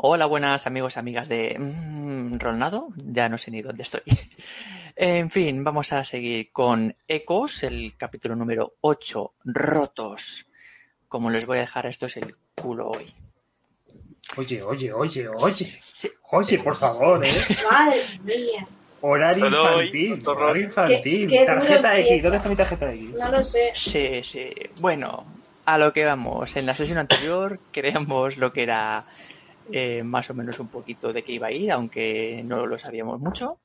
Hola, buenas amigos y amigas de mm, Rolnado. Ya no sé ni dónde estoy. en fin, vamos a seguir con Ecos, el capítulo número 8, Rotos. Como les voy a dejar, esto es el culo hoy. Oye, oye, oye, oye. Oye, por favor, ¿eh? Madre mía. Horario infantil. Horario infantil. Qué- qué tarjeta X. ¿Dónde está mi tarjeta X? No lo sé. Sí, sí. Bueno, a lo que vamos. En la sesión anterior creamos lo que era eh, más o menos un poquito de qué iba a ir, aunque no lo sabíamos mucho.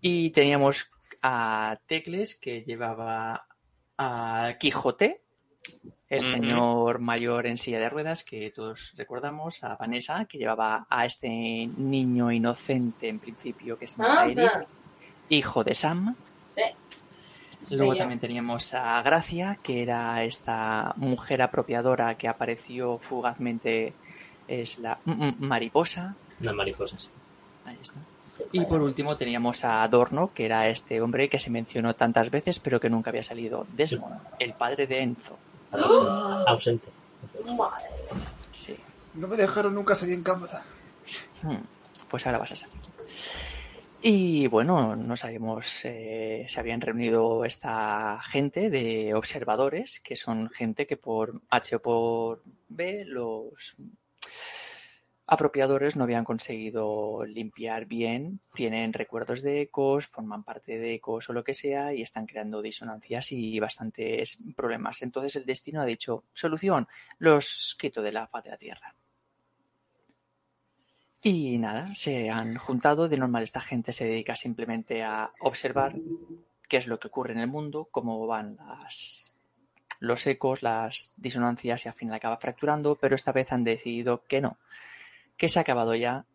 Y teníamos a Tecles que llevaba a Quijote, el señor mayor en silla de ruedas que todos recordamos, a Vanessa que llevaba a este niño inocente en principio que se llama Ah, Eric, hijo de Sam. sí. Luego también teníamos a Gracia, que era esta mujer apropiadora que apareció fugazmente, es la mariposa. Una mariposa, sí. Ahí está. Y por último teníamos a Adorno, que era este hombre que se mencionó tantas veces, pero que nunca había salido. Desmond, el padre de Enzo. Ausente. Madre. Sí. No me dejaron nunca salir en cámara. Hmm, Pues ahora vas a salir. Y bueno, no sabemos, eh, se habían reunido esta gente de observadores, que son gente que por H o por B los apropiadores no habían conseguido limpiar bien, tienen recuerdos de ecos, forman parte de ecos o lo que sea y están creando disonancias y bastantes problemas. Entonces el destino ha dicho, solución, los quito de la faz de la Tierra. Y nada, se han juntado. De normal, esta gente se dedica simplemente a observar qué es lo que ocurre en el mundo, cómo van las, los ecos, las disonancias y al final acaba fracturando. Pero esta vez han decidido que no, que se ha acabado ya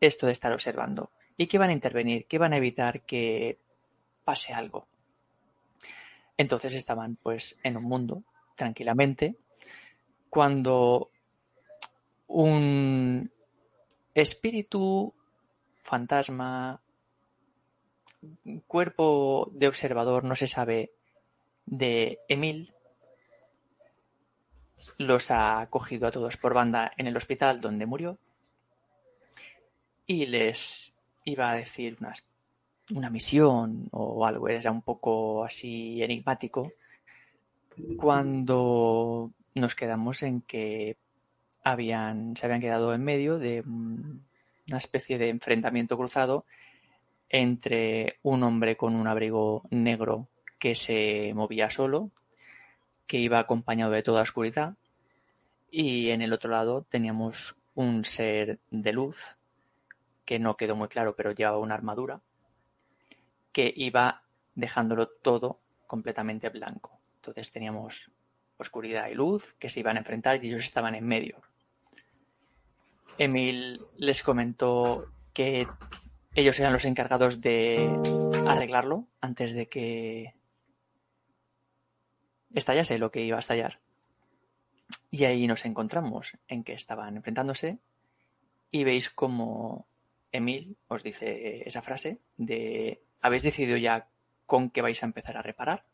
esto de estar observando y que van a intervenir, que van a evitar que pase algo. Entonces estaban pues en un mundo tranquilamente cuando un espíritu, fantasma, cuerpo de observador, no se sabe, de Emil, los ha cogido a todos por banda en el hospital donde murió y les iba a decir una misión o algo, era un poco así enigmático, cuando nos quedamos en que habían, se habían quedado en medio de un- una especie de enfrentamiento cruzado entre un hombre con un abrigo negro que se movía solo, que iba acompañado de toda oscuridad, y en el otro lado teníamos un ser de luz, que no quedó muy claro, pero llevaba una armadura, que iba dejándolo todo completamente blanco. Entonces teníamos oscuridad y luz que se iban a enfrentar y ellos estaban en medio. Emil les comentó que ellos eran los encargados de arreglarlo antes de que estallase lo que iba a estallar. Y ahí nos encontramos en que estaban enfrentándose y veis como Emil os dice esa frase de ¿habéis decidido ya con qué vais a empezar a reparar?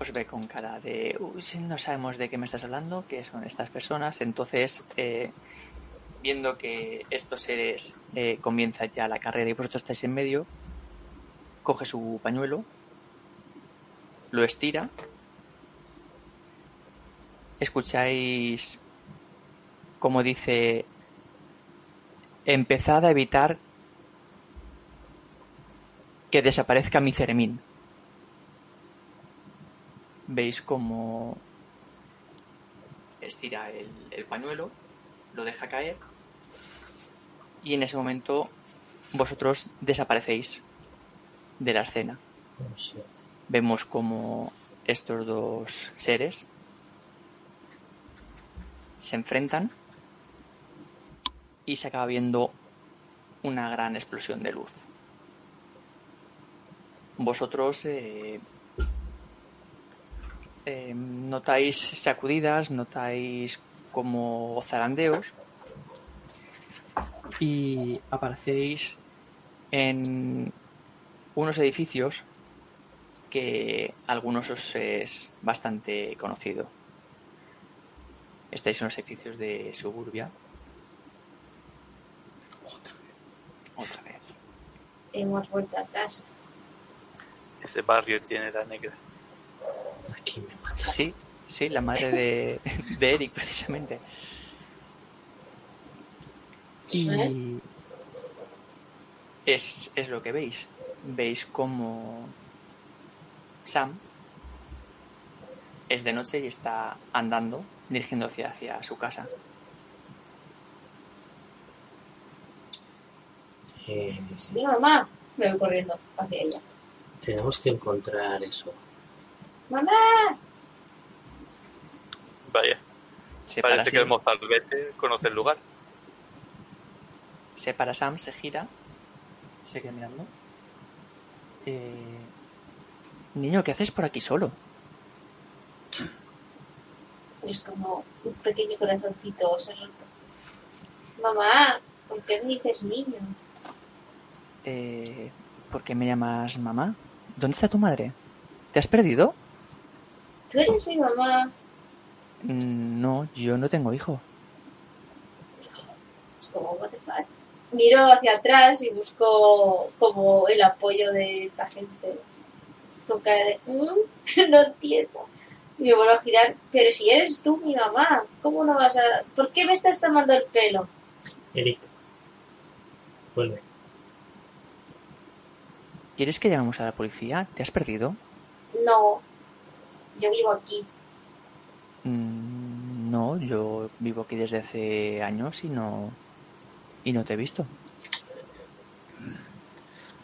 os ve con cara de "Uy, no sabemos de qué me estás hablando, qué son estas personas. Entonces, eh, viendo que estos seres eh, comienzan ya la carrera y vosotros estáis en medio, coge su pañuelo, lo estira, escucháis como dice, empezad a evitar que desaparezca mi ceremín veis como estira el, el pañuelo, lo deja caer y en ese momento vosotros desaparecéis de la escena. Oh. Vemos como estos dos seres se enfrentan y se acaba viendo una gran explosión de luz. Vosotros eh, eh, notáis sacudidas, notáis como zarandeos y aparecéis en unos edificios que a algunos os es bastante conocido. Estáis en los edificios de suburbia. Otra vez. Hemos vuelto atrás. Ese barrio tiene la negra. Aquí me mata. Sí, sí, la madre de, de Eric, precisamente. Y ¿Eh? es, es lo que veis. Veis como Sam es de noche y está andando, dirigiéndose hacia su casa. Eh, Mi mamá. Me voy corriendo hacia ella. tenemos que encontrar eso. ¡Mamá! Vaya, Se para, parece que el mozalbete conoce el lugar. se para Sam, se gira, se queda mirando. Eh, Niño, ¿qué haces por aquí solo? Es como un pequeño corazoncito se roto. Mamá, ¿por qué me dices niño? Eh, ¿Por qué me llamas mamá? ¿Dónde está tu madre? ¿Te has perdido? Tú eres mi mamá. Mm, No, yo no tengo hijo. Es como, what the fuck. Miro hacia atrás y busco como el apoyo de esta gente. Con cara de, "Mm, no entiendo. Y me vuelvo a girar, pero si eres tú mi mamá, ¿cómo no vas a...? ¿Por qué me estás tomando el pelo? Eric, vuelve. ¿Quieres que llamemos a la policía? ¿Te has perdido? No, yo vivo aquí. Mm, No, yo vivo aquí desde hace años y no y no te he visto.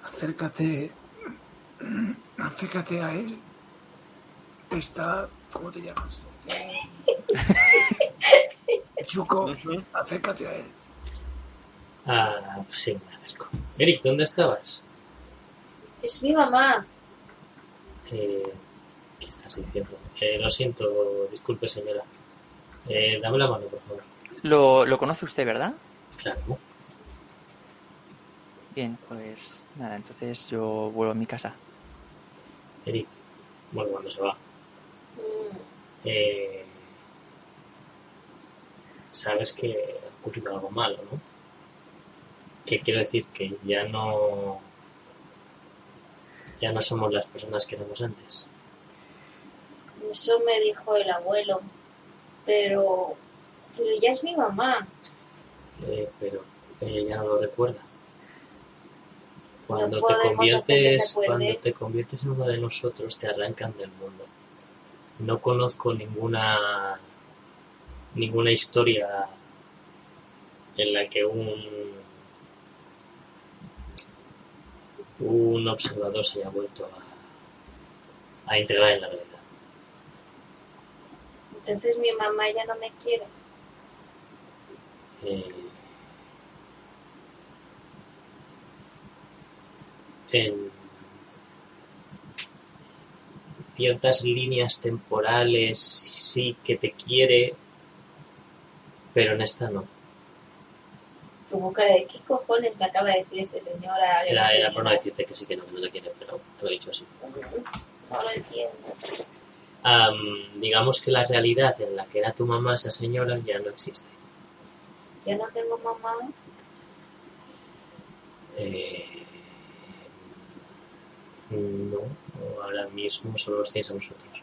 Acércate. Acércate a él. Está. ¿Cómo te llamas? Yuko, Ujú. acércate a él. Ah, sí, me acerco. Eric, ¿dónde estabas? Es mi mamá. Eh, ¿Qué estás diciendo? Eh, lo siento, disculpe señora. Eh, dame la mano, por favor. Lo, lo conoce usted, ¿verdad? Claro. Bien, pues nada, entonces yo vuelvo a mi casa. Eric, bueno, cuando se va. Mm, Eh, sabes que ha ocurrido algo malo, ¿no? Que quiero decir que ya no. Ya no somos las personas que éramos antes. Eso me dijo el abuelo. Pero... Pero ya es mi mamá. Eh, pero ella ya no lo recuerda. Cuando te conviertes, cuando te conviertes en uno de nosotros, te arrancan del mundo. No conozco ninguna ninguna historia en la que un un observador se haya vuelto a, a integrar en la realidad. Entonces mi mamá ya no me quiere. Eh, en ciertas líneas temporales sí que te quiere, pero en esta no. Tuvo cara de qué cojones me acaba de decir este señor. Era, era por no decirte que sí que no, que no te quiere, pero te lo he dicho así. No lo entiendo. Am, digamos que la realidad en la que era tu mamá, esa señora, ya no existe. Yo no tengo mamá. Eh, no, ahora mismo solo los tienes a nosotros.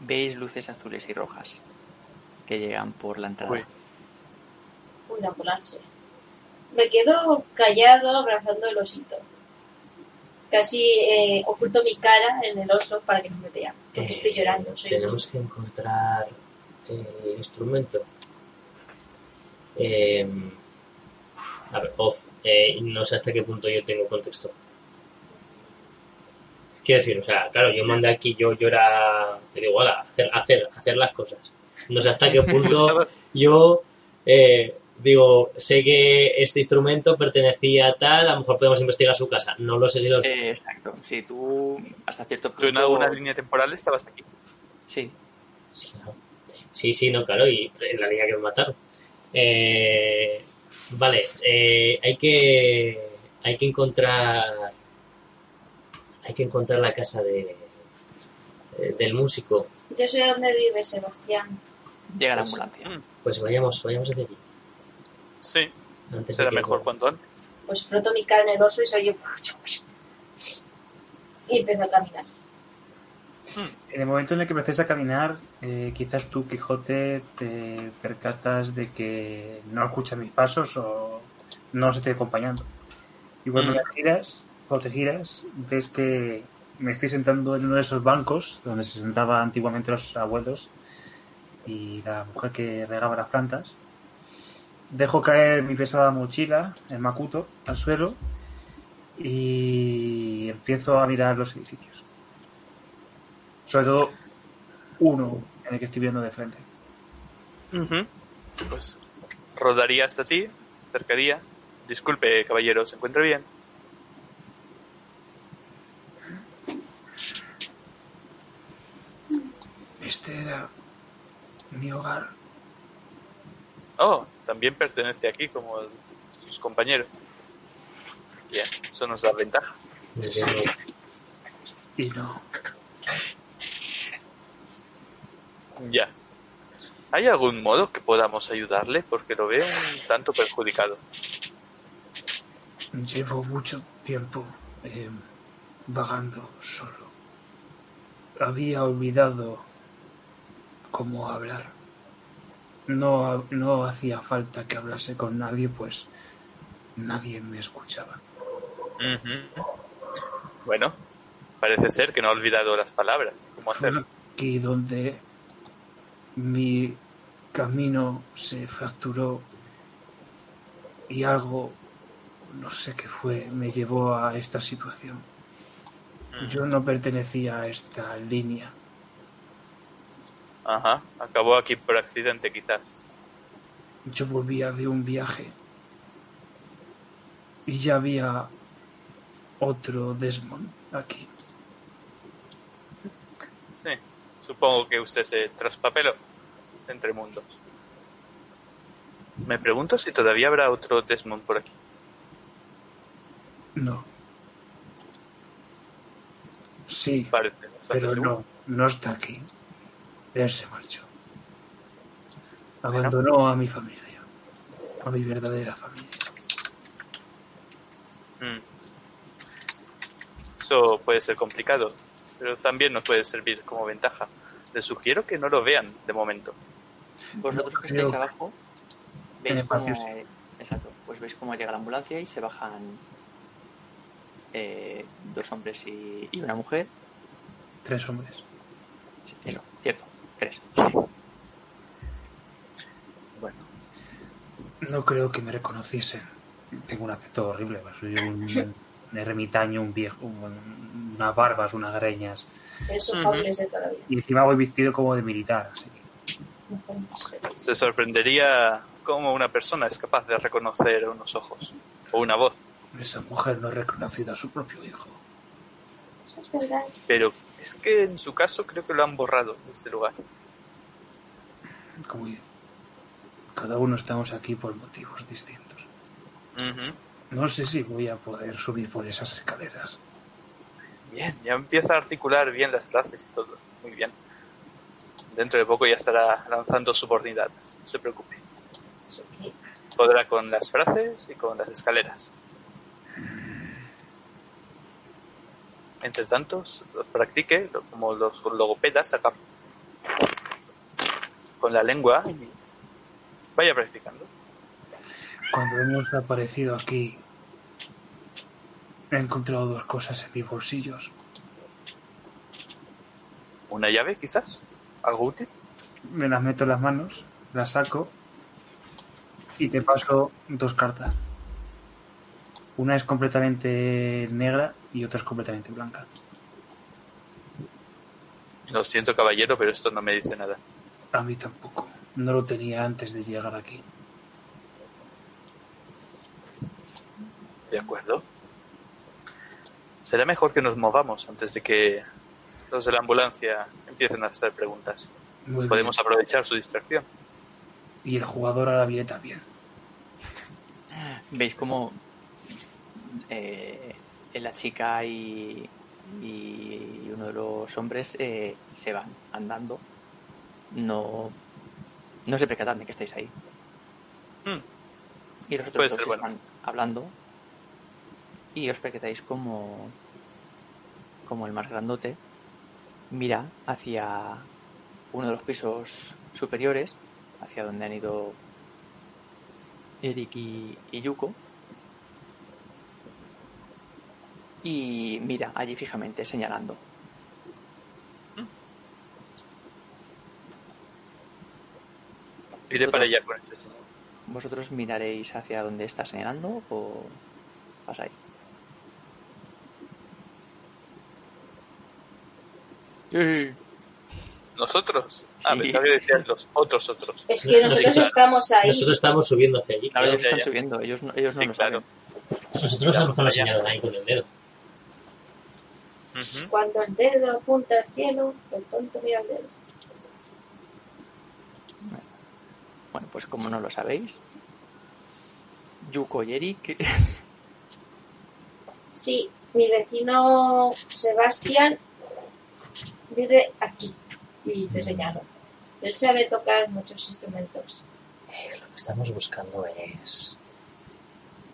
Veis luces azules y rojas que llegan por la entrada. Uy. Uy, a volarse. Me quedo callado abrazando el osito. Casi eh, oculto mi cara en el oso para que no me vea. Porque Eh, estoy llorando. Soy Tenemos que encontrar eh, instrumento. Eh, a ver, off. eh, no sé hasta qué punto yo tengo contexto. Quiero decir, o sea, claro, yo mandé aquí, yo, yo era, te digo, "Hala, hacer, hacer, hacer las cosas. No sé hasta qué punto yo eh, digo, sé que este instrumento pertenecía a tal, a lo mejor podemos investigar su casa. No lo sé si los... Eh, exacto. Si tú hasta cierto punto. Tú en alguna línea temporal estabas aquí. Sí. Sí, no. sí, sí, no, claro, y en la línea que me mataron. Eh, vale, eh, hay que hay que encontrar Hay que encontrar la casa de eh, del músico. Yo sé dónde vive Sebastián. Llega la Pues- ambulancia. Mm, Pues vayamos, vayamos hacia allí. Sí, Antes será mejor cuanto antes. Pues froto mi cara en el oso y soy yo. Y empiezo a caminar. En el momento en el que empezáis a caminar, eh, quizás tú, Quijote, te percatas de que no escuchas mis pasos o no os estoy acompañando. Y cuando Mm. me giras, o te giras, ves que me estoy sentando en uno de esos bancos donde se sentaban antiguamente los abuelos y la mujer que regaba las plantas. Dejo caer mi pesada mochila, el macuto, al suelo y empiezo a mirar los edificios. Sobre todo uno en el que estoy viendo de frente. Pues rodaría hasta ti, acercaría. Disculpe, caballero, ¿se encuentra bien? Este era mi hogar. Oh, también pertenece aquí como sus compañeros. Bien, eso nos da ventaja. Luego. Y no. Ya. ¿Hay algún modo que podamos ayudarle? Porque lo veo un tanto perjudicado. Llevo mucho tiempo eh, vagando solo. Había olvidado cómo hablar. No, no hacía falta que hablase con nadie, pues nadie me escuchaba. Bueno, parece ser que no ha olvidado las palabras. ¿Cómo Fue hacerlo? aquí donde mi camino se fracturó y algo, no sé qué fue, me llevó a esta situación. Yo no pertenecía a esta línea. Ajá, acabó aquí por accidente quizás. Yo volvía de un viaje y ya había otro Desmond aquí. Sí, supongo que usted se traspapeló entre mundos. Me pregunto si todavía habrá otro Desmond por aquí. No. Sí, Parece pero seguro. no, no está aquí. Él se marchó. Abandonó a mi familia, a mi verdadera familia. Mm. Eso puede ser complicado, pero también nos puede servir como ventaja. Les sugiero que no lo vean de momento. Vosotros que estáis abajo, veis cómo, exacto, pues veis cómo llega la ambulancia y se bajan eh, dos hombres y, y una mujer. Tres hombres. Sí, cierto, tres. Bueno, No creo que me reconociesen. Tengo un aspecto horrible. pues Soy un, un ermitaño, un viejo, un- unas barbas, unas greñas. Esos Ujú. hombres de toda la vida. Y encima voy vestido como de militar. Así. se sorprendería cómo una persona es capaz de reconocer unos ojos o una voz. Esa mujer no ha reconocido a su propio hijo. Eso es verdad. Pero es que en su caso creo que lo han borrado de este lugar. Como dice, cada uno estamos aquí por motivos distintos. No sé si voy a poder subir por esas escaleras. Bien, ya empieza a articular bien las frases y todo. Muy bien. Dentro de poco ya estará lanzando subordinadas. No se preocupe. Podrá con las frases y con las escaleras. Entre tanto, practique como los logopedas acá. Con la lengua y vaya practicando. Cuando hemos aparecido aquí, he encontrado dos cosas en mis bolsillos. ¿Una llave quizás? ¿Algo útil? Me las meto en las manos, las saco y te paso dos cartas. Una es completamente negra y otra es completamente blanca. Lo siento, caballero, pero esto no me dice nada. A mí tampoco. No lo tenía antes de llegar aquí. De acuerdo. Será mejor que nos movamos antes de que los de la ambulancia empiecen a hacer preguntas. Muy Podemos aprovechar su distracción. Y el jugador ahora viene también. Veis cómo eh, la chica y, y uno de los hombres eh, se van andando. No, no se percatan de que estáis ahí. Hmm. Y los otros dos bueno. están hablando y os percatáis como, como el más grandote mira hacia uno de los pisos superiores, hacia donde han ido Eric y, y Yuko. Y mira allí fijamente, señalando. Iré para allá con este señor. ¿Vosotros miraréis hacia donde está señalando o pasáis? Sí. ¿Nosotros? Ah, Sí. pensaba que decías los otros otros. Es que nosotros Nosotros- estamos ahí. Nosotros estamos subiendo hacia allí. Claro, ellos están ya. subiendo, ellos no, ellos no Sí, lo claro. saben. Nosotros sabemos que nos señalan ahí con el dedo. Cuando el dedo apunta al cielo, el tonto mira al dedo. Bueno, pues como no lo sabéis, Yuko y Eric Sí, mi vecino Sebastián vive aquí. Y te señalo. Él sabe tocar muchos instrumentos. Eh, lo que estamos buscando es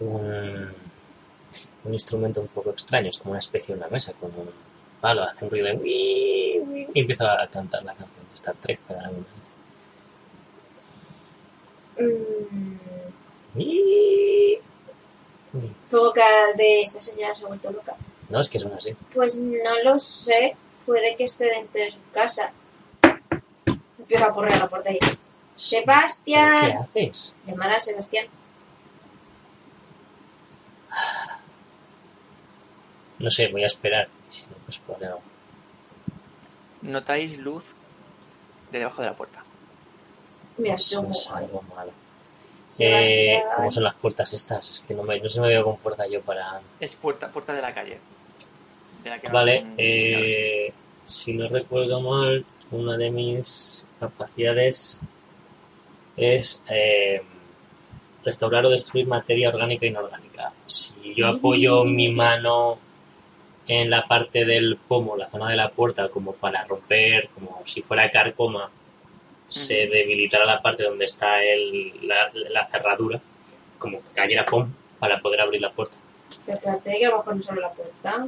un, un instrumento un poco extraño, es como una especie de una mesa con un palo, hace un ruido de y empieza a cantar la canción de Star Trek para alguna. Todo cara de esta señora se ha vuelto loca. No, es que son así. Pues no lo sé. Puede que esté dentro de su casa. Empieza a porrear la puerta y ¿Pero ¿Qué Sebastián. haces? Llamar a Sebastián. No sé, voy a esperar. Y si no, pues por algo. notáis luz de debajo de la puerta. Me asomo. Es algo malo. Eh. ¿Cómo son las puertas estas? Es que no, me, no se me veo con fuerza yo para... Es puerta, puerta de la calle. De la que Vale, van- eh, si no recuerdo mal, una de mis capacidades es eh, restaurar o destruir materia orgánica e inorgánica. Si yo apoyo mi mano en la parte del pomo, la zona de la puerta, como para romper, como si fuera carcoma, se debilitará la parte donde está el, la, la cerradura, como que cayera pom, para poder abrir la puerta. Espérate que a se abre la puerta.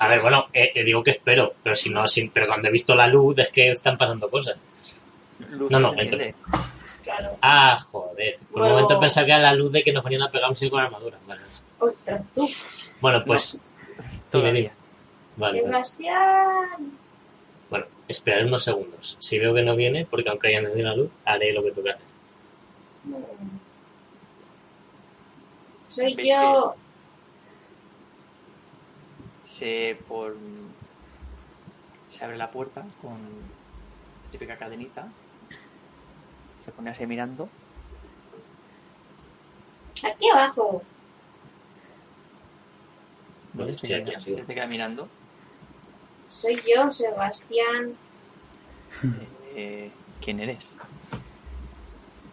A ver, bueno, eh, eh, digo que espero, pero si no, sin, pero cuando he visto la luz es que están pasando cosas. Luz No, no. Claro. Ah, joder. Por un Luego- momento pensaba que era la luz de que nos venían a pegar un con armadura. Vale. Ostras, tú. Bueno, pues. Todavía. Vale, vale. Sebastián. Bueno, esperaré unos segundos. Si veo que no viene, porque aunque haya encendido la luz, haré lo que toque hacer. Mm. Soy ¿Ves yo. Se por se abre la puerta con típica cadenita. Se pone así mirando. Aquí abajo. Vale, se, queda, se te queda mirando. Soy yo, Sebastián. Eh, ¿Quién eres?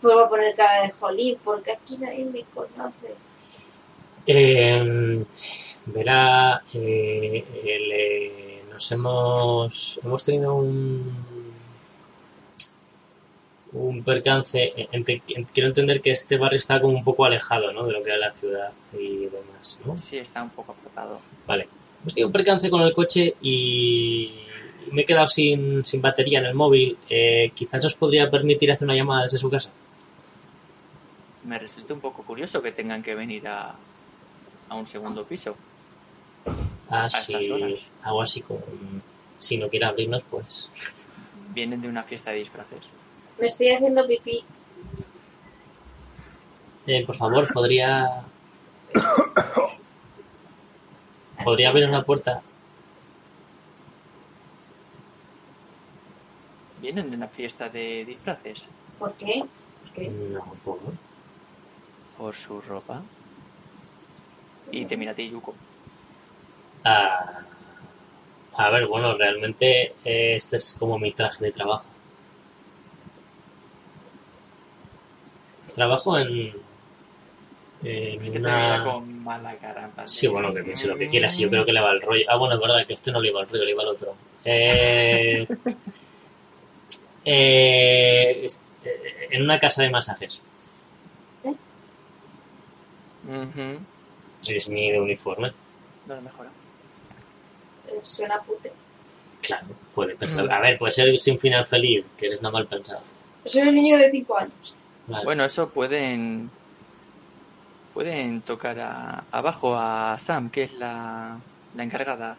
Puedo poner cara de jolín porque aquí nadie me conoce. Eh, verá, eh, el, eh, nos hemos, hemos tenido un, un percance. quiero entender que este barrio está como un poco alejado ¿no? de lo que es la ciudad y demás. ¿no? Sí, está un poco apartado. Vale. Hemos tenido un percance con el coche y me he quedado sin, sin batería en el móvil. Eh, quizás os podría permitir hacer una llamada desde su casa. Me resulta un poco curioso que tengan que venir a, a un segundo piso. Ah, horas. hago así como... Si no quiere abrirnos, pues... Vienen de una fiesta de disfraces. Me estoy haciendo pipí. Eh, por favor, podría... ¿Podría abrir la puerta? Vienen de una fiesta de disfraces. ¿Por qué? ¿Por qué? No, por Por su ropa. Y te mira a ti, Yuko. Ah, a ver, bueno, realmente eh, este es como mi traje de trabajo. Trabajo en, en Es que te mira una... con mala cara. Sí, bueno, que piense lo que quiera. Si yo creo que le va el rollo. Ah, bueno, es verdad que este no le iba el rollo, le iba el otro. Eh, eh, eh, en una casa de masajes. Ujú. Es mi uniforme. No lo mejora. Eh, Suena pute. Claro, puede pensar. Mm. A ver, puede ser sin final feliz, que eres nada mal pensado. Soy un niño de 5 años. Vale. Bueno, eso pueden. Pueden tocar a- abajo a Sam, que es la, la encargada.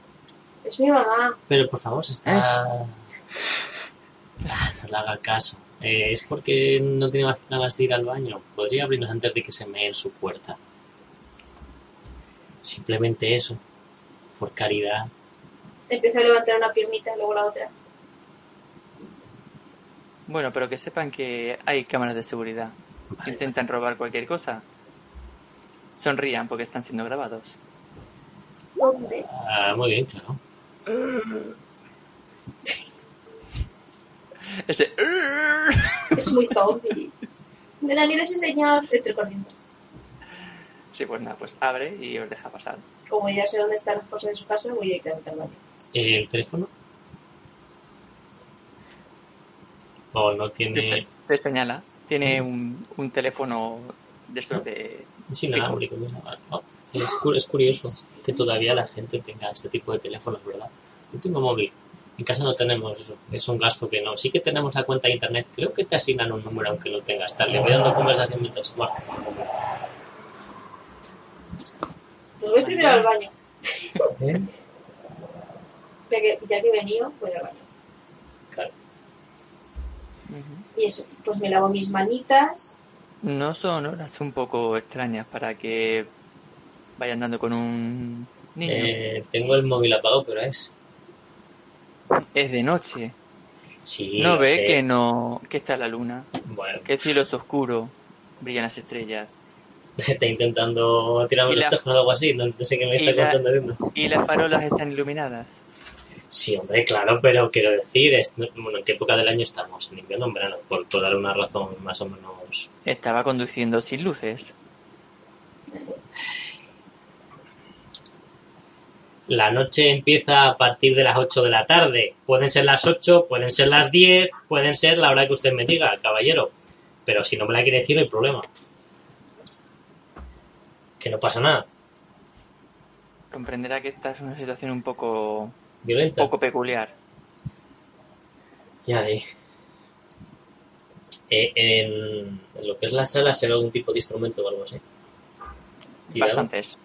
Es mi mamá. Pero por favor, se está. Ah, No le haga caso. Eh, es porque no tiene más ganas de ir al baño. Podría abrirnos antes de que se mee en su puerta. Simplemente eso. Por caridad. Empiezo a levantar una piernita, luego la otra. Bueno, pero que sepan que hay cámaras de seguridad. Si intentan robar cualquier cosa, sonrían porque están siendo grabados. ¿Dónde? Ah, muy bien, claro. Ese. Es muy zombie. Me da miedo ese señor. Estoy corriendo. Sí, pues nada, pues abre y os deja pasar. Como ya sé dónde están las cosas de su casa, voy directamente al baño. ¿El teléfono? ¿O no Te, tiene.? se- te señala. Tiene un, un teléfono de estos de. Sí, inalámbrico, es, es curioso que todavía la gente tenga este tipo de teléfonos, ¿verdad? Yo tengo móvil. En casa no tenemos eso. Es un gasto que no. Sí que tenemos la cuenta de internet. Creo que te asignan un número aunque no tengas tal. Le voy dando conversación mientras marco. Pues voy primero al baño. ¿Eh? Ya que, ya que he venido, voy al baño. Y eso, pues me lavo mis manitas. No son horas un poco extrañas para que vayan dando con un niño. Eh, tengo el móvil apagado, pero es. Es de noche. Sí, no ve sé. que no que está la luna, Bueno, que el cielo es oscuro, brillan las estrellas está intentando tirarme los la- tejos o algo así. No, no sé qué me y está la- contando. Y las farolas están iluminadas. Sí, hombre, claro, pero quiero decir, es- bueno, ¿en qué época del año estamos? ¿En invierno o en verano? Por, por dar una razón más o menos... Estaba conduciendo sin luces. La noche empieza a partir de las 8 de la tarde. Pueden ser las 8, pueden ser las 10, pueden ser la hora que usted me diga, caballero. Pero si no me la quiere decir, no hay problema. Que no pasa nada. Comprenderá que esta es una situación un poco, Violenta. poco peculiar. Ya ve. Eh, en, en lo que es la sala, ¿será algún tipo de instrumento o algo así? ¿Tirado? Bastantes.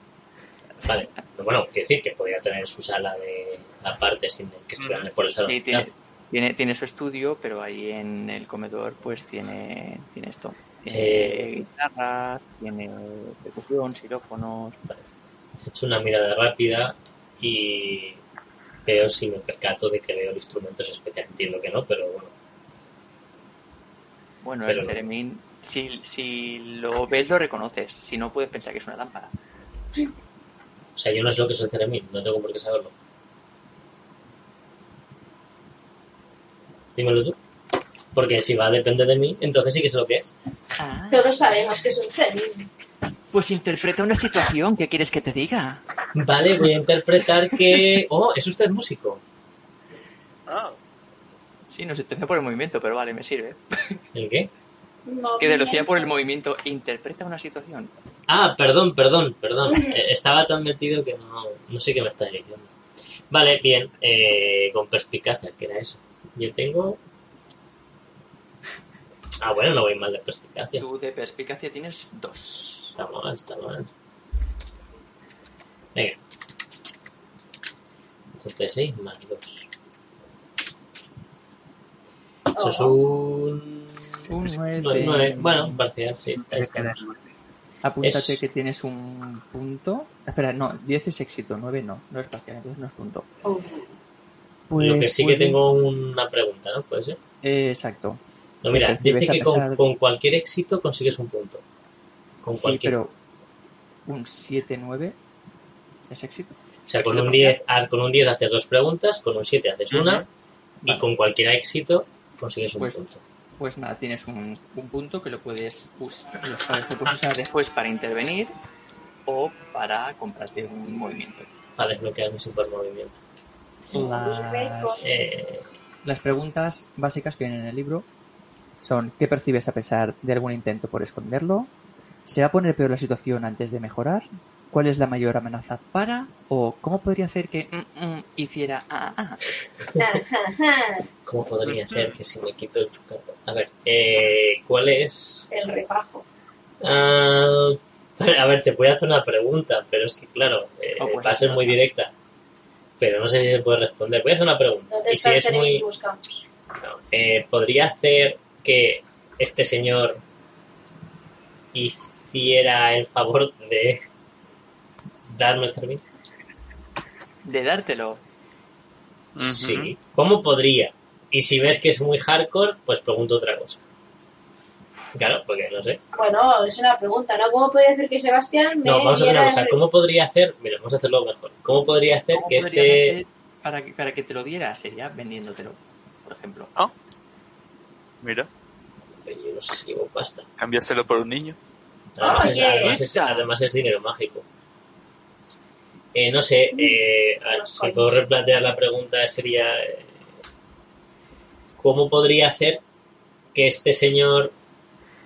Vale. Bueno, quiero decir que podría tener su sala de aparte sin que estuvieran por el salón. Sí, tiene, tiene, tiene su estudio, pero ahí en el comedor pues tiene, tiene esto. Tiene Eh. guitarras, tiene percusión, xilófonos. He hecho una mirada rápida y veo si me percato de que veo el instrumento es especial. Entiendo que no, pero bueno. Bueno, Pero el no. Ceremín, si, si lo ves lo reconoces, si no puedes pensar que es una lámpara. O sea, yo no sé lo que es el ceremin, no tengo por qué saberlo. Dímelo tú. Porque si va a depender de mí, entonces sí que sé lo que es. Todos sabemos que es un zen. Pues interpreta una situación, ¿qué quieres que te diga? Vale, voy a interpretar que... Oh, ¿es usted músico? Ah, Sí, no sé, te hacía por el movimiento, pero vale, me sirve. ¿El qué? Que hacía por el movimiento, interpreta una situación. Ah, perdón, perdón, perdón. Eh, Estaba tan metido que no, no sé qué me está diciendo. Vale, bien. Eh, con perspicacia, ¿qué era eso? Yo tengo... Ah, bueno, no voy mal de perspicacia. Tú de perspicacia tienes dos. Está mal, está mal. Venga. Entonces 6 más 2. Eso es un... Un nueve, nueve. nueve. Bueno, parcial, sí. Está, está. Apúntate Es- que tienes un punto. Espera, no, 10 es éxito, 9 no, no es parcial, entonces no es punto. Oh, Pues, Lo que sí que puedes- tengo una pregunta, ¿no? ¿Puede ser? Eh, exacto. No, mira, dice a que con, pesar de- con cualquier éxito consigues un punto. Con Sí, cualquier. pero un 7-9 es éxito. o sea, con un, 10, ah, con un 10 haces dos preguntas, con un 7 haces una, y Vale. con cualquier éxito consigues un Pues- punto. Pues nada, tienes un, un punto que lo puedes usar, lo sabes que puedes usar después para intervenir o para comprarte un movimiento. Para desbloquear mi super movimiento. Las, Eh, las preguntas básicas que vienen en el libro son ¿qué percibes a pesar de algún intento por esconderlo? ¿Se va a poner peor la situación antes de mejorar? ¿Cuál es la mayor amenaza para? ¿O cómo podría hacer que mm, mm, hiciera ah, ah? ¿Cómo podría ser que si me quito el chucato? A ver, eh, ¿cuál es? El refajo. Ah, a ver, te voy a hacer una pregunta, pero es que, claro, eh, Oh, pues va a ser muy directa. Pero no sé si se puede responder. Voy a hacer una pregunta. ¿Dónde Y si es muy. No, eh, ¿Podría hacer que este señor hiciera el favor de darme el servicio? De dártelo. Sí. ¿Cómo podría? Y si ves que es muy hardcore, pues pregunto otra cosa. Claro, porque no sé. Bueno, es una pregunta, ¿no? ¿Cómo puede hacer que Sebastián me No, vamos a hacer una cosa. el- ¿Cómo podría hacer? Mira, vamos a hacerlo mejor. ¿Cómo podría hacer ¿Cómo que este. hacer para que, para que te lo diera? Sería vendiéndotelo, por ejemplo. Mira, Yo no sé si llevo pasta. cambiárselo por un niño. Además, es, Oye. además es- además es dinero mágico. Eh, no sé, eh, si puedo replantear la pregunta sería eh, ¿cómo podría hacer que este señor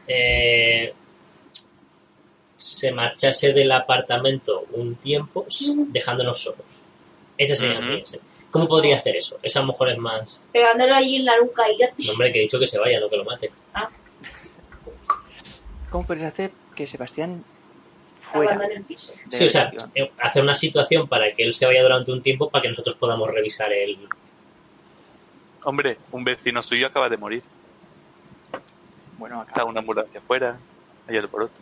eh, se marchase del apartamento un tiempo dejándonos solos? Esa sería mi ese. ¿Cómo podría hacer eso? Esa a lo mejor es más... Pegándolo allí en la nuca y ya... No, hombre, que he dicho que se vaya, no que lo mate. ¿Cómo podrías hacer que Sebastián fuera el piso. Sí, o sea, eh, hacer una situación para que él se vaya durante un tiempo para que nosotros podamos revisar el... Hombre, un vecino suyo acaba de morir. Bueno, acá Está una ambulancia afuera, ayer por otro.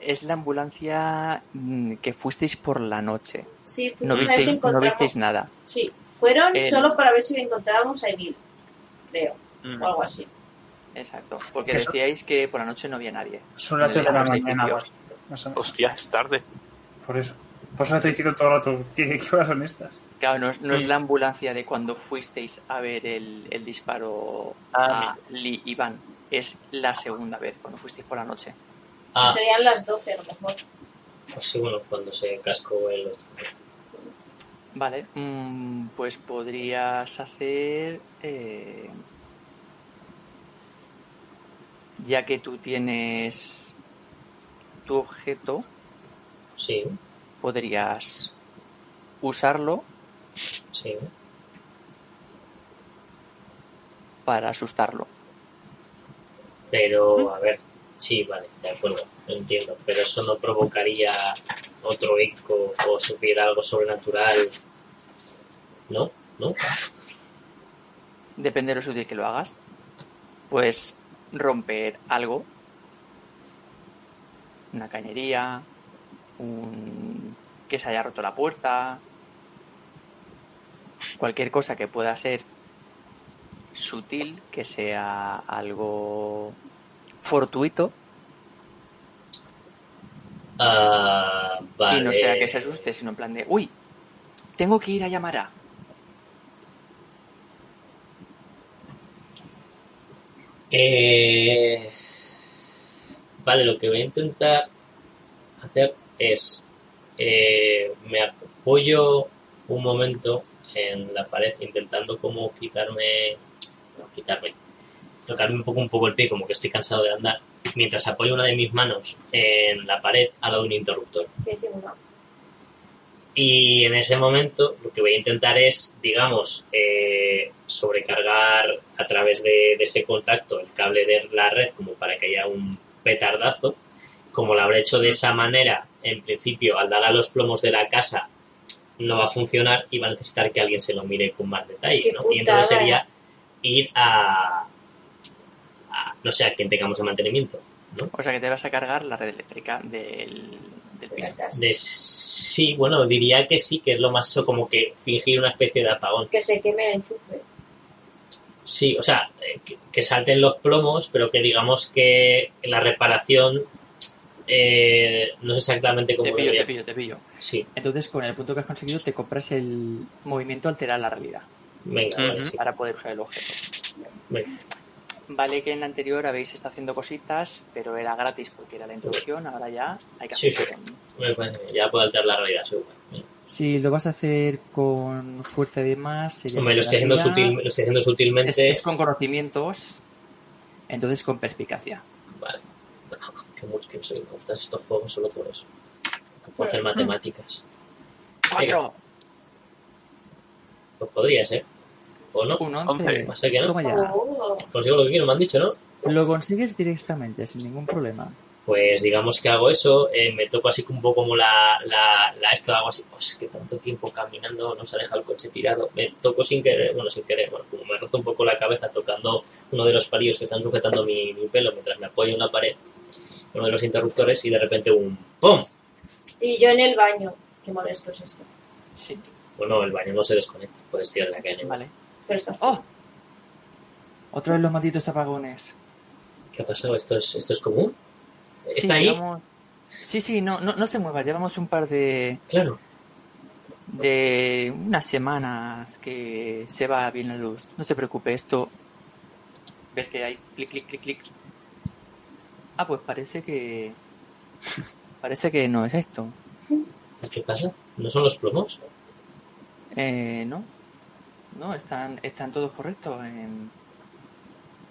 es la ambulancia mm, que fuisteis por la noche. Sí, No visteis, no visteis nada. Sí, fueron solo para ver si encontrábamos a Emil, creo, Mm. o algo así. Exacto. Porque Eso- decíais que por la noche no había nadie. Son las En 3 de la mañana. más-. Hostia, es tarde. Por eso. Por eso te diciendo todo el rato, ¿qué, qué horas son estas? Claro, no es, no es la ambulancia de cuando fuisteis a ver el, el disparo Ah, a Lee y Van. Es la segunda vez, cuando fuisteis por la noche. Ah, Serían las 12 a lo mejor. pues sí, bueno, cuando se cascó el otro. Vale, mm, pues podrías hacer... eh, ya que tú tienes tu objeto, Sí, podrías usarlo sí. para asustarlo. Pero, a ver, sí, vale, de acuerdo, lo entiendo. Pero eso no provocaría otro eco o supiera algo sobrenatural. ¿No? ¿No? Depende de lo sutil que lo hagas. Puedes romper algo. Una cañería. Un... que se haya roto la puerta. Cualquier cosa que pueda ser sutil, que sea algo fortuito Ah, vale. y no sea que se asuste, sino en plan de, uy, tengo que ir a llamar a. Vale, lo que voy a intentar hacer es eh, me apoyo un momento en la pared intentando como quitarme no quitarme tocarme un poco un poco el pie como que estoy cansado de andar mientras apoyo una de mis manos en la pared al lado de un interruptor y en ese momento lo que voy a intentar es, digamos, eh, sobrecargar a través de, de ese contacto el cable de la red como para que haya un petardazo. Como lo habré hecho de esa manera, en principio, al dar a los plomos de la casa, no va a funcionar y va a necesitar que alguien se lo mire con más detalle. ¿no? Y entonces sería ir a, a, no sé, a quien tengamos el mantenimiento. ¿no? O sea que te vas a cargar la red eléctrica del, del piso. De, sí, bueno, diría que sí, que es lo más como que fingir una especie de apagón. Que se queme el enchufe. Sí, o sea, eh, que, que salten los plomos, pero que digamos que la reparación eh, no es exactamente como Te pillo, te pillo, te pillo. Sí, Entonces, con el punto que has conseguido, te compras el movimiento alterar la realidad venga, vale, sí, para poder usar el objeto. venga. Vale que en la anterior habéis estado haciendo cositas, pero era gratis porque era la introducción, ahora ya hay que hacerlo. sí. parece- Ya puedo alterar la realidad, seguro. Si lo vas a hacer con fuerza y demás, sería Hombre, lo estoy haciendo, sutil, lo estoy haciendo es, sutilmente. es con conocimientos, entonces con perspicacia. Vale. Qué mucho que soy. Me gustan estos juegos solo por eso. Que puedo hacer matemáticas. ¡Cuatro! Pues podrías, ¿eh? ¿O no? Un Once. once. Pasa que no. Toma ya. Consigo lo que quiero, me han dicho, ¿no? Lo consigues directamente, sin ningún problema. Pues digamos que hago eso, eh, me toco así un poco como la, la, la esto, hago así, pues que tanto tiempo caminando nos ha dejado el coche tirado, me toco sin querer, bueno, sin querer, bueno, como me rozo un poco la cabeza tocando uno de los palillos que están sujetando mi, mi pelo mientras me apoyo en la pared, uno de los interruptores y de repente un ¡pum! Y yo en el baño. Qué molesto es esto. Sí, Bueno, el baño no se desconecta, puedes tirar la calle. vale. Pero está. ¡Oh! Otro de los malditos apagones. ¿Qué ha pasado? ¿Esto es, esto es común? ¿Está Sí, ahí? llevamos- Sí, sí, no, no, no se mueva. Llevamos un par de, Claro. de unas semanas que se va bien la luz. No se preocupe, esto... ¿Ves que hay clic, clic, clic, clic? Ah, pues parece que... Parece que no es esto. ¿Qué pasa? ¿No son los plomos? Eh, no. No, están, están todos correctos.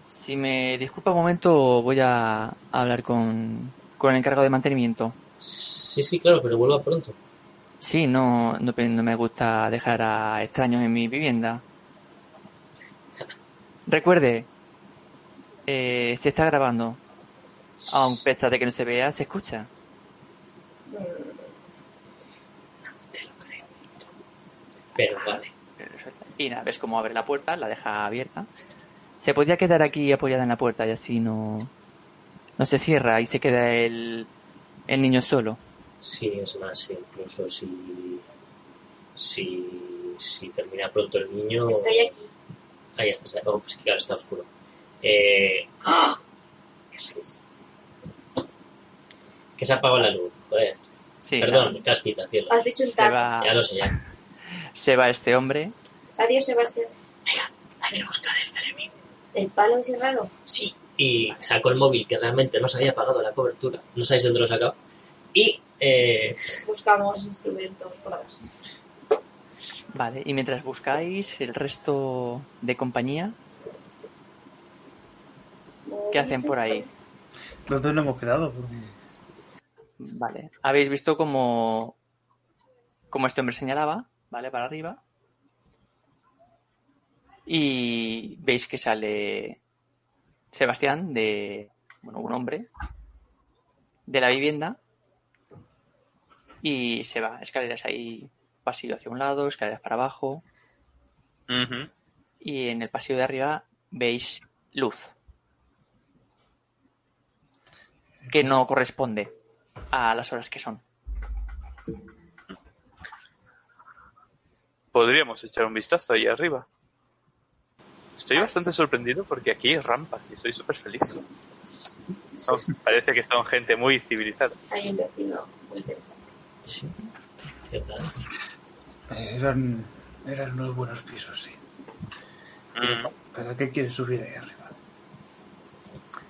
Si me disculpa un momento, voy a hablar con, con el encargado de mantenimiento. Sí, sí, claro, pero vuelva pronto. Sí, no, no, no me gusta dejar a extraños en mi vivienda. Recuerde, eh, se está grabando. Aun pesar de que no se vea, se escucha. Te lo creo. Pero vale. Y nada, ves cómo abre la puerta, la deja abierta. Se podría quedar aquí apoyada en la puerta y así no, no se cierra y se queda el, el niño solo. Sí, es más, incluso si, si, si termina pronto el niño... Estoy aquí. Ahí está, oh, pues que claro, está oscuro. Eh, ¡Ah! ¡Qué risa! que se ha apagado la luz, joder. Sí, Perdón, nada, cáspita, cielo. Has dicho un se va, Ya lo sé, ya. se va este hombre. Adiós, Sebastián. Hay que buscar el Ceremín. ¿El palo ese raro? Sí. Y sacó el móvil que realmente no se había apagado la cobertura. No sabéis dónde lo sacado. Y eh, Buscamos instrumentos casa. Vale, y mientras buscáis el resto de compañía, ¿qué hacen por ahí? Los dos no hemos quedado porque Vale, habéis visto como, como este hombre señalaba, ¿vale? Para arriba. Y veis que sale Sebastián de, bueno, un hombre de la vivienda y se va, escaleras ahí, pasillo hacia un lado, escaleras para abajo y en el pasillo de arriba veis luz que no corresponde a las horas que son. Podríamos echar un vistazo ahí arriba. Estoy bastante sorprendido porque aquí hay rampas y soy súper feliz. No, parece que son gente muy civilizada. Hay un vecino muy interesante. sí. Eh, eran, eran unos buenos pisos, sí. Mm. ¿Para qué quieres subir ahí arriba?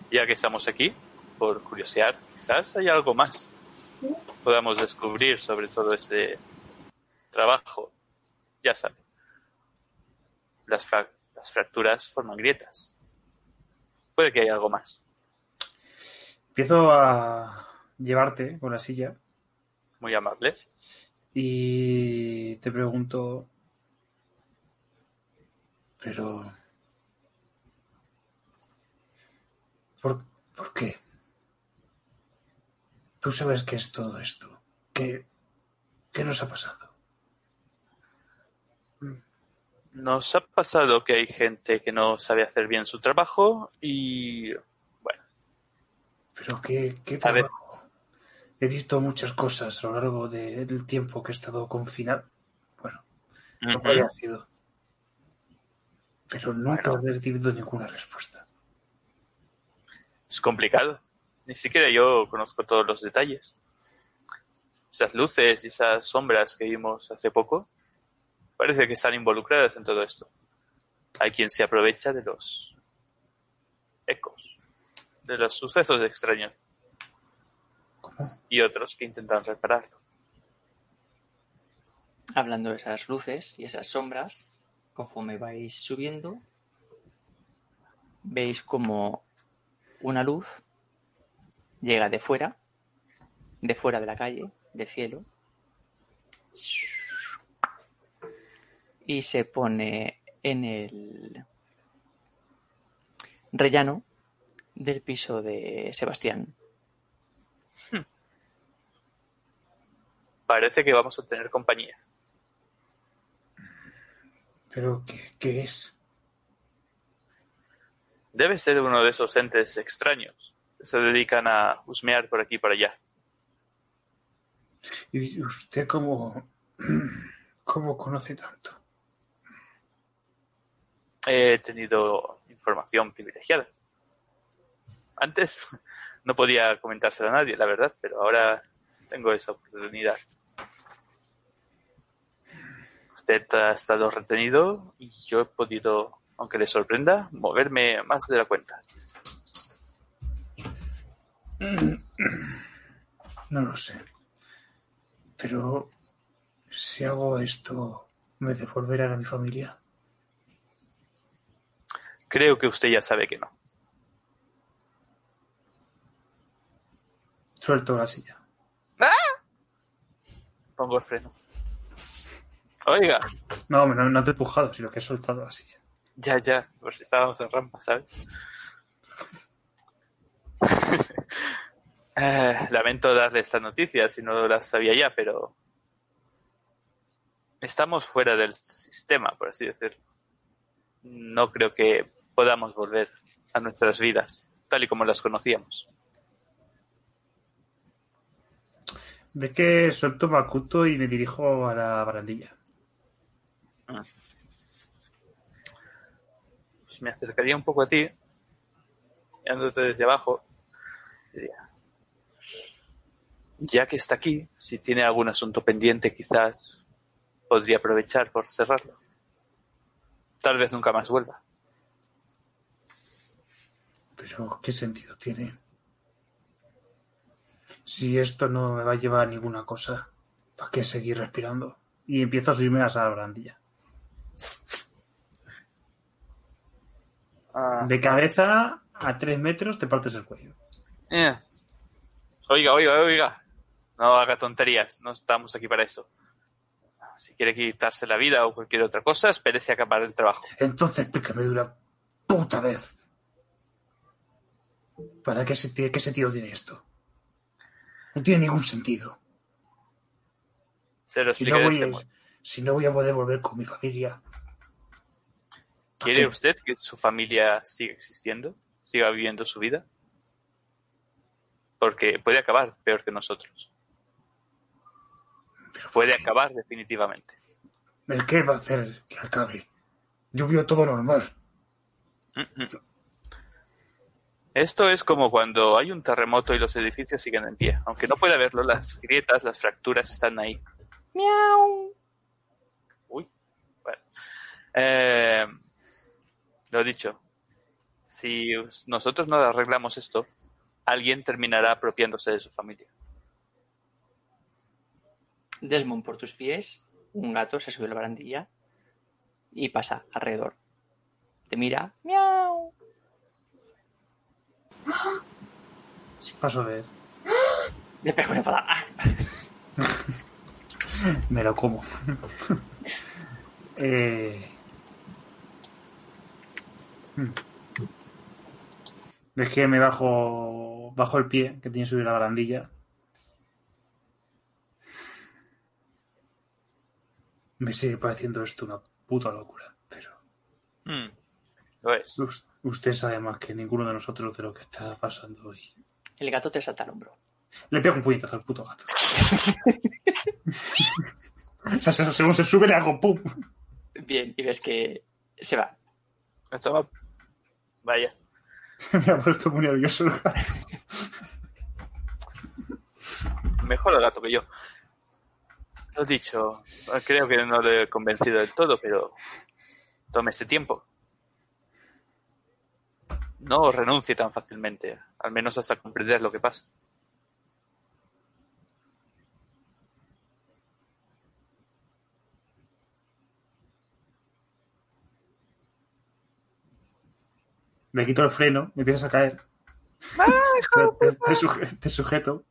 Ya que estamos aquí, por curiosear, quizás hay algo más. Podamos descubrir sobre todo este trabajo. Ya saben, las, las fracturas forman grietas. Puede que haya algo más. Empiezo a llevarte con la silla Muy amables. y te pregunto, pero ¿por, por qué? Tú sabes qué es todo esto. ¿Qué, qué nos ha pasado? Nos ha pasado que hay gente que no sabe hacer bien su trabajo y bueno, Pero qué, qué trabajo. He visto muchas cosas a lo largo del tiempo que he estado confinado. Bueno, no había sido. Pero nunca Bueno. he recibido ninguna respuesta. es complicado. Ni siquiera yo conozco todos los detalles. Esas luces y esas sombras que vimos hace poco parece que están involucradas en todo esto. Hay quien se aprovecha de los ecos de los sucesos extraños ¿Cómo? y otros que intentan repararlo. Hablando de esas luces y esas sombras, conforme vais subiendo, veis como una luz llega de fuera, de fuera de la calle, del cielo, y se pone en el rellano del piso de Sebastián. Parece que vamos a tener compañía. ¿Pero qué, qué es? Debe ser uno de esos entes extraños que se dedican a husmear por aquí y por allá. ¿Y usted cómo, cómo conoce tanto? He tenido información privilegiada. Antes no podía comentárselo a nadie, la verdad, pero ahora tengo esa oportunidad. Usted ha estado retenido y yo he podido, aunque le sorprenda, moverme más de la cuenta. No lo sé. Pero si hago esto, ¿me devolverán a mi familia? Creo que usted ya sabe que no. Suelto la silla. Pongo el freno. Oiga, No, no, no te he empujado, sino que he soltado la silla. ya, ya, por si estábamos en rampa, ¿sabes? Eh, lamento darle esta noticia si no la sabía ya, pero estamos fuera del sistema, por así decirlo. No creo que podamos volver a nuestras vidas tal y como las conocíamos. Ve que suelto Makuto y me dirijo a la barandilla. Pues me acercaría un poco a ti, mirándote desde abajo. Ya que está aquí, si tiene algún asunto pendiente, quizás podría aprovechar por cerrarlo. Tal vez nunca más vuelva. Pero, ¿qué sentido tiene? Si esto no me va a llevar a ninguna cosa, ¿para qué seguir respirando? Y empiezo a subirme a la barandilla. De cabeza a tres metros te partes el cuello. Eh. Oiga, oiga, oiga. No haga tonterías, no estamos aquí para eso. Si quiere quitarse la vida o cualquier otra cosa, espérese a acabar el trabajo. Entonces explícame de una puta vez. ¿Para qué, sentido, qué sentido tiene esto? No tiene ningún sentido. Se lo Si no, voy, si no voy a poder volver con mi familia. ¿para ¿Quiere qué? usted que su familia siga existiendo? ¿Siga viviendo su vida? Porque puede acabar peor que nosotros. ¿Pero por Puede qué? acabar definitivamente. ¿El qué va a hacer que acabe? Yo veo todo normal. Mm, mm. Esto es como cuando hay un terremoto y los edificios siguen en pie. Aunque no pueda verlo, las grietas, las fracturas están ahí. ¡Miau! Uy. Bueno. Eh, lo dicho. Si nosotros no arreglamos esto, alguien terminará apropiándose de su familia. Desmond por tus pies, un gato se sube a la barandilla y pasa alrededor. Te mira, miau. Paso de él. Le pego una patada. Me lo como. eh... Es que me bajo, bajo el pie que tiene subir la barandilla. Me sigue pareciendo esto una puta locura, pero Mm, lo es. Usted sabe más que ninguno de nosotros de lo que está pasando hoy. El gato te salta al hombro. Le pego un puñetazo al puto gato. o sea, se- según se sube le hago pum. Bien, y ves que se va. Esto va- Vaya. me ha puesto muy nervioso el gato. Mejor el gato que yo. Lo dicho, creo que no le he convencido del todo, pero tómese tiempo. No renuncie tan fácilmente, al menos hasta comprender lo que pasa. Me quito el freno, me empiezas a caer. te, te suje- te sujeto.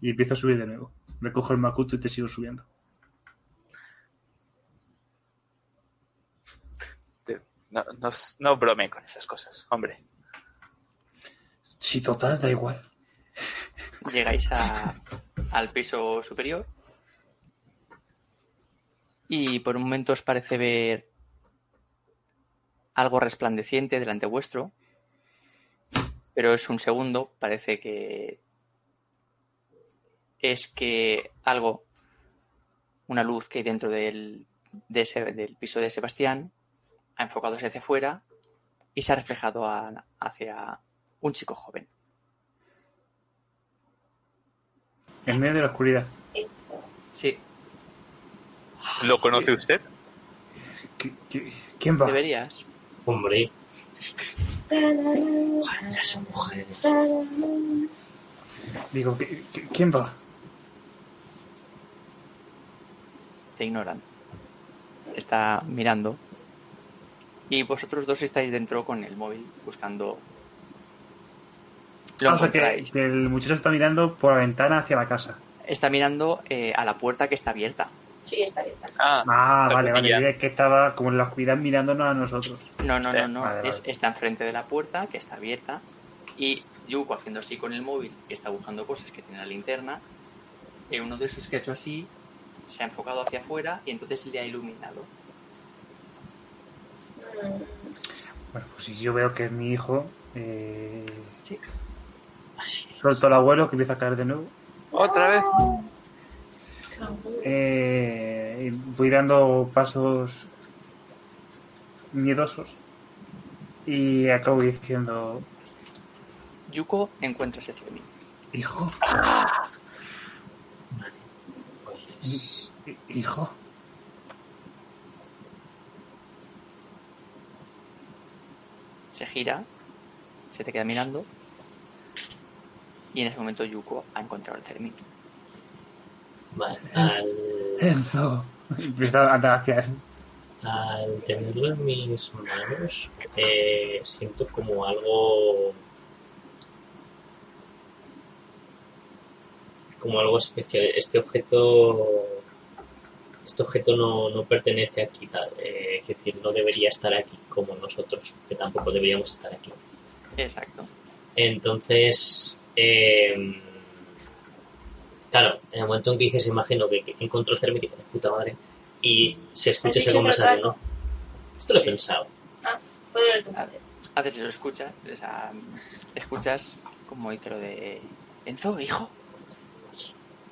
Y empiezo a subir de nuevo. Me cojo el Makuto y te sigo subiendo. Te- No, no, no brome con esas cosas, hombre. Sí, total, da igual. Llegáis a- al piso superior y por un momento os parece ver algo resplandeciente delante vuestro, pero es un segundo, parece que es que algo, una luz que hay dentro del, de ese- del piso de Sebastián ha enfocado hacia afuera y se ha reflejado a- hacia un chico joven. En medio de la oscuridad. Sí, ¿Lo conoce usted? ¿Qui- qui- ¿Quién va? deberías. Hombre, son mujeres. Digo, ¿qui- qui- ¿quién va? te ignoran. Está mirando. Y vosotros dos estáis dentro con el móvil buscando. Lo Ah, o sea, que, el muchacho está mirando por la ventana hacia la casa. Está mirando eh, a la puerta que está abierta. Sí, está bien. Ah, Ah, Está vale, vale. Diré que estaba como en la oscuridad mirándonos a nosotros. No, no, Eh, no, no. vale, Es- vale. está enfrente de la puerta que está abierta. Y Yuko haciendo así con el móvil, que está buscando cosas que tiene la linterna. Y uno de esos que ha hecho así se ha enfocado hacia afuera y entonces le ha iluminado. Bueno, pues si yo veo que es mi hijo, eh, Sí. Así suelto al abuelo que empieza a caer de nuevo. otra vez. Eh, voy dando pasos miedosos y acabo diciendo, Yuko encuentra ese Fermín. hijo, Vale. Hi- hijo. Se gira, se te queda mirando. Y en ese momento Yuko ha encontrado el Fermín. vale. Al, Enzo. Empieza a andar hacia él. al tenerlo en mis manos, eh, siento como algo. como algo especial. Este objeto. Este objeto no, no pertenece aquí, tal, eh, es decir, no debería estar aquí como nosotros, que tampoco deberíamos estar aquí. Exacto. Entonces, eh, claro, en el momento en que dices, imagino que, que encontró el Cermit, digo, de puta madre, y se escucha ¿Has esa conversación, ¿no? Esto lo he pensado. Puedo ver tu. A ver, lo escuchas, o sea, escuchas como dice lo de Enzo, hijo.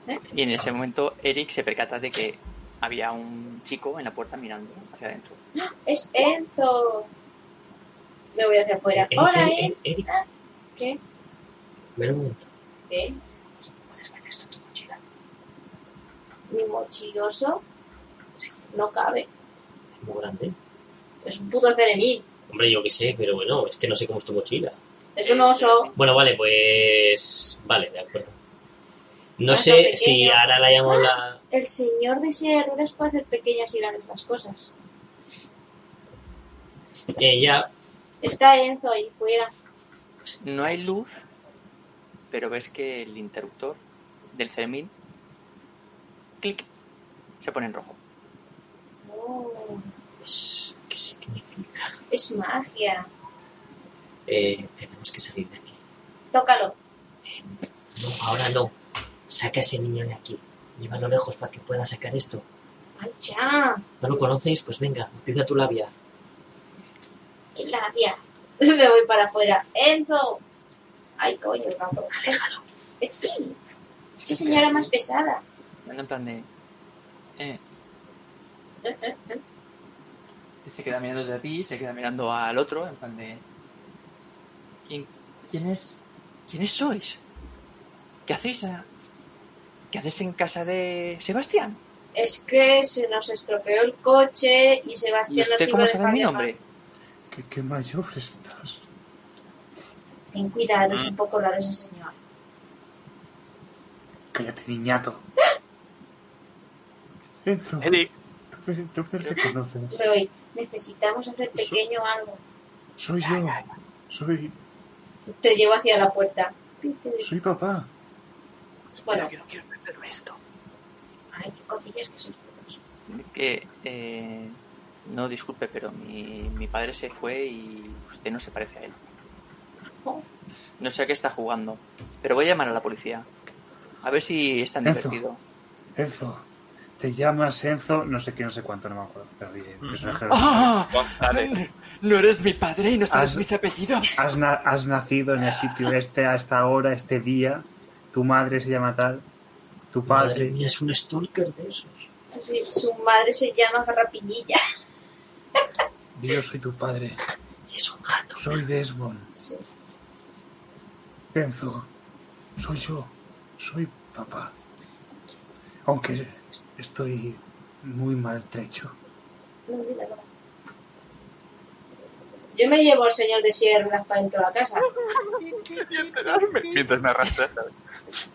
¿Eh? Y en ese momento Eric se percata de que había un chico en la puerta mirando hacia adentro. Es Enzo. Me voy hacia afuera. Eric, Hola, Eric, Enzo. Eric, ¿Qué? ven un momento. ¿Qué? ¿Puedes meter esto en tu mochila? Mi mochiloso. No cabe. Es muy grande. Es un puto ceremín. Hombre, yo qué sé, pero bueno, es que no sé cómo es tu mochila. Es un oso. Bueno, vale, pues... Vale, de acuerdo. No sé pequeño. si ahora la llamo la... El señor de silla de ruedas puede hacer pequeñas y grandes las cosas. Ella... Está Enzo ahí fuera. No hay luz, pero ves que el interruptor del Fermín, clic, se pone en rojo. Oh, Pues, ¿Qué significa? es magia. Eh, tenemos que salir de aquí. Tócalo. No, ahora no. Saca a ese niño de aquí. Llévalo lejos para que pueda sacar esto. ¡Ay, ya! ¿No lo conocéis? Pues venga, utiliza tu labia. ¡Qué labia! Me voy para afuera. ¡Enzo! ¡Ay, coño, gato! Aléjalo. Es que... ¡Qué señora más pesada! En plan de... eh, se queda mirando de ti, se queda mirando al otro, en plan de... ¿Quién, quién es? ¿Quiénes sois? ¿Qué hacéis? a- ¿Qué haces en casa de Sebastián? Es que se nos estropeó el coche y ¿Y Sebastián nos usted iba cómo sabe mi nombre? ¿Qué, qué mayor estás? Ten cuidado, es un poco raro ese señor. Cállate, niñato. Enzo, Eric, no me, no me reconoces. Voy. Necesitamos hacer pequeño algo. Soy yo. Soy, Te llevo hacia la puerta. soy papá. Bueno, que no quiero perderme esto. ay, qué cotillas que sois todos. Que, eh, no, disculpe, pero mi, mi padre se fue y usted no se parece a él. Oh. No sé a qué está jugando, pero voy a llamar a la policía. A ver si es tan Enzo. divertido. Enzo, te llamas Enzo, no sé qué, no sé cuánto, no me acuerdo. Pero bien, personaje- ¡Ah! González. No eres mi padre y no sabes Has- mis apellidos. Has, na- has nacido en el sitio este, a esta hora, este día. Tu madre se llama tal. Tu Madre padre. mía, es un stalker de esos. Así, su madre se llama Garrapinilla. Yo soy tu padre. Y es un gato. Soy Desmond. Sí. Enzo, soy yo. Soy papá. Aunque estoy muy maltrecho. No, mira, no. Yo me llevo al señor de sierras para dentro de la casa. Quería enterarme. Mientras me arrastras. ¿sabes?